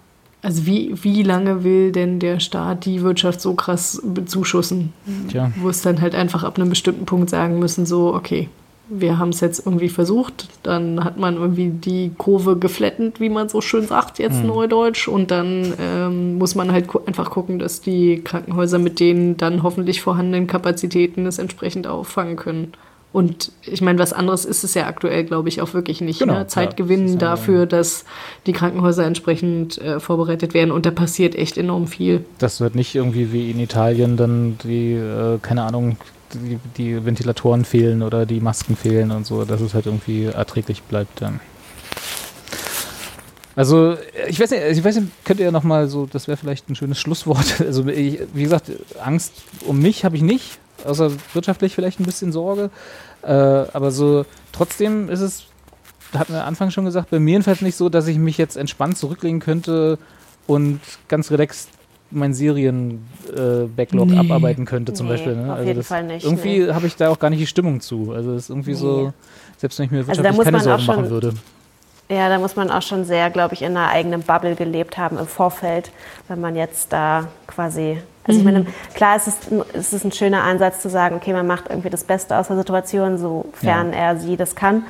Also wie, wie lange will denn der Staat die Wirtschaft so krass bezuschussen? Tja. Wo es dann halt einfach ab einem bestimmten Punkt sagen müssen, so, okay, wir haben es jetzt irgendwie versucht, dann hat man irgendwie die Kurve geflattend, wie man so schön sagt, jetzt Hm. neudeutsch, und dann ähm, muss man halt einfach gucken, dass die Krankenhäuser mit den dann hoffentlich vorhandenen Kapazitäten es entsprechend auffangen können. Und ich meine, was anderes ist es ja aktuell, glaube ich, auch wirklich nicht. Genau, ne? Zeit klar. gewinnen Das ja- dafür, dass die Krankenhäuser entsprechend äh, vorbereitet werden. Und da passiert echt enorm viel. Du halt nicht irgendwie wie in Italien dann die, äh, keine Ahnung, die, die Ventilatoren fehlen oder die Masken fehlen und so, dass es halt irgendwie erträglich bleibt dann. Also, ich weiß nicht, ich weiß nicht, könnt ihr ja nochmal so, das wäre vielleicht ein schönes Schlusswort. <laughs> Also, ich, wie gesagt, Angst um mich habe ich nicht, außer wirtschaftlich vielleicht ein bisschen Sorge. Äh, aber so, trotzdem ist es, hatten wir am Anfang schon gesagt, bei mir jedenfalls nicht so, dass ich mich jetzt entspannt zurücklegen könnte und ganz relaxed mein Serien-Backlog Nee. abarbeiten könnte, zum Nee, Beispiel. Ne? auf also jeden Fall nicht, Irgendwie habe ich da auch gar nicht die Stimmung zu. Also es ist irgendwie so, Nee. selbst wenn ich mir Also wirtschaftlich muss keine Sorgen machen würde. Ja, da muss man auch schon sehr, glaube ich, in einer eigenen Bubble gelebt haben im Vorfeld, wenn man jetzt da quasi. Also ich meine, klar, es ist, ein, es ist ein schöner Ansatz zu sagen, okay, man macht irgendwie das Beste aus der Situation, sofern Ja. er sie das kann.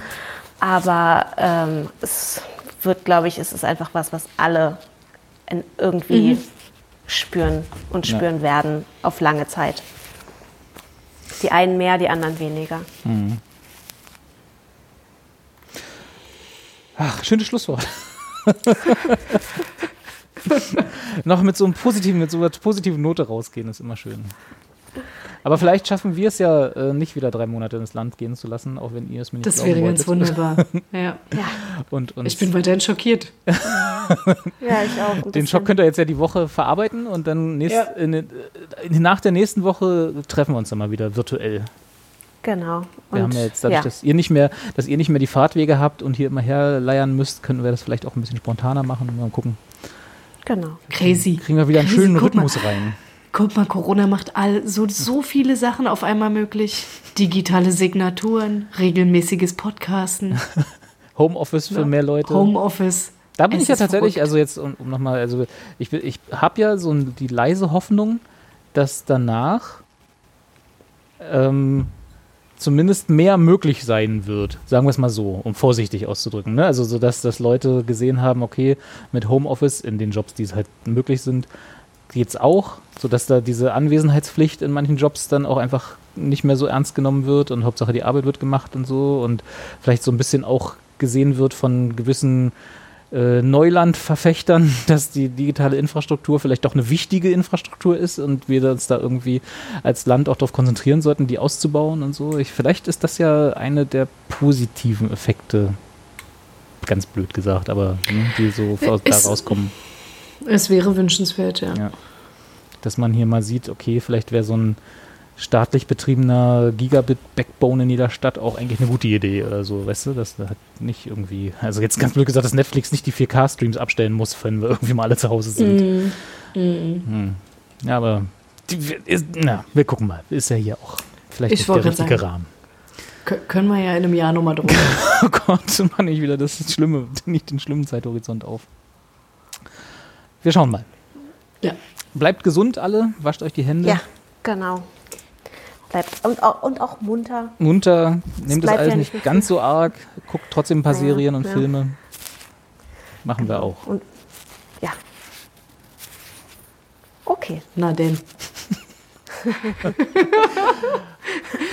Aber ähm, es wird, glaube ich, es ist einfach was, was alle in irgendwie spüren und Ja. spüren werden auf lange Zeit. Die einen mehr, die anderen weniger. Ach, schönes Schlusswort. <laughs> Noch mit so einem positiven, mit so einer positiven Note rausgehen, ist immer schön. Aber vielleicht schaffen wir es ja äh, nicht wieder drei Monate ins Land gehen zu lassen, auch wenn ihr es mir nicht Das wäre ganz wolltet. wunderbar. <laughs> ja. Ja, Und, und Ich bin weiterhin schockiert. <laughs> <laughs> ja ich auch. den bisschen. Schock könnt ihr jetzt ja die Woche verarbeiten und dann nächst, Ja. in, äh, nach der nächsten Woche treffen wir uns dann mal wieder virtuell. Genau. Wir haben ja jetzt dadurch, dass ihr nicht mehr, dass ihr nicht mehr die Fahrtwege habt und hier immer herleiern müsst, können wir das vielleicht auch ein bisschen spontaner machen. Mal gucken. Genau. Crazy. Kriegen wir wieder einen Crazy, schönen guck mal. Rhythmus rein. Guck mal, Corona macht all, so, so viele Sachen auf einmal möglich. Digitale Signaturen, regelmäßiges Podcasten, <laughs> Homeoffice für mehr Leute. Homeoffice. Da bin Es ich ja tatsächlich, verrückt. also jetzt, um, um nochmal, also ich, will- ich habe ja so die leise Hoffnung, dass danach ähm, zumindest mehr möglich sein wird, sagen wir es mal so, um vorsichtig auszudrücken. Ne? Also so, dass, dass Leute gesehen haben, okay, mit Homeoffice in den Jobs, die es halt möglich sind, geht's auch, sodass da diese Anwesenheitspflicht in manchen Jobs dann auch einfach nicht mehr so ernst genommen wird und Hauptsache die Arbeit wird gemacht und so und vielleicht so ein bisschen auch gesehen wird von gewissen Neulandverfechtern, <laughs> dass die digitale Infrastruktur vielleicht doch eine wichtige Infrastruktur ist und wir uns da irgendwie als Land auch darauf konzentrieren sollten, die auszubauen und so. Ich, vielleicht ist das ja eine der positiven Effekte, ganz blöd gesagt, aber ne, die so aus- da rauskommen. Es wäre wünschenswert, ja. Ja. Dass man hier mal sieht, okay, vielleicht wäre so ein staatlich betriebener Gigabit-Backbone in jeder Stadt auch eigentlich eine gute Idee oder so, weißt du, dass da halt nicht irgendwie, also jetzt ganz blöd gesagt, dass Netflix nicht die 4K-Streams abstellen muss, wenn wir irgendwie mal alle zu Hause sind. Mhm. Hm. Ja, aber die, ist, na, wir gucken mal, ist ja hier auch vielleicht Ich nicht der richtige sagen. Rahmen. Kö- Können wir ja in einem Jahr nochmal drüber. <laughs> Oh Gott, mach nicht wieder das Schlimme, nicht den schlimmen Zeithorizont auf. Wir schauen mal. ja. Bleibt gesund alle, wascht euch die Hände. Ja, genau. Bleibt und auch, und auch munter. munter, nehmt das bleibt alles ja nicht nicht ganz so arg, guckt trotzdem ein paar Naja, Serien und ja. Filme. Machen wir auch. Und ja. Okay. Na denn.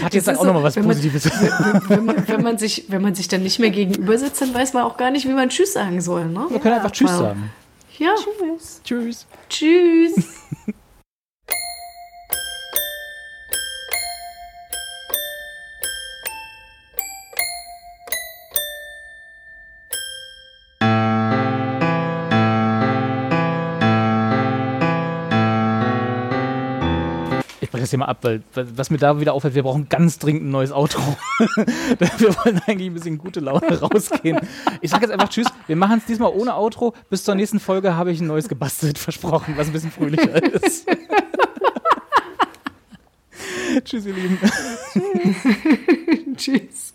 Hat jetzt Das auch so, nochmal was wenn man- Positives. <laughs> Wenn man, wenn, man sich, wenn man sich dann nicht mehr gegenüber sitzt, dann weiß man auch gar nicht, wie man Tschüss sagen soll. Ne? Wir können einfach Tschüss sagen. Ja. Tschüss. Tschüss. Tschüss. Das hier mal ab, weil weil- was mir da wieder auffällt, wir brauchen ganz dringend ein neues Outro. <laughs> wir wollen eigentlich ein bisschen gute Laune <laughs> rausgehen. Ich sage jetzt einfach Tschüss. Wir machen es diesmal ohne Outro. Bis zur nächsten Folge habe ich ein neues gebastelt, <laughs> versprochen, was ein bisschen fröhlicher ist. Tschüss, ihr Lieben. Tschüss.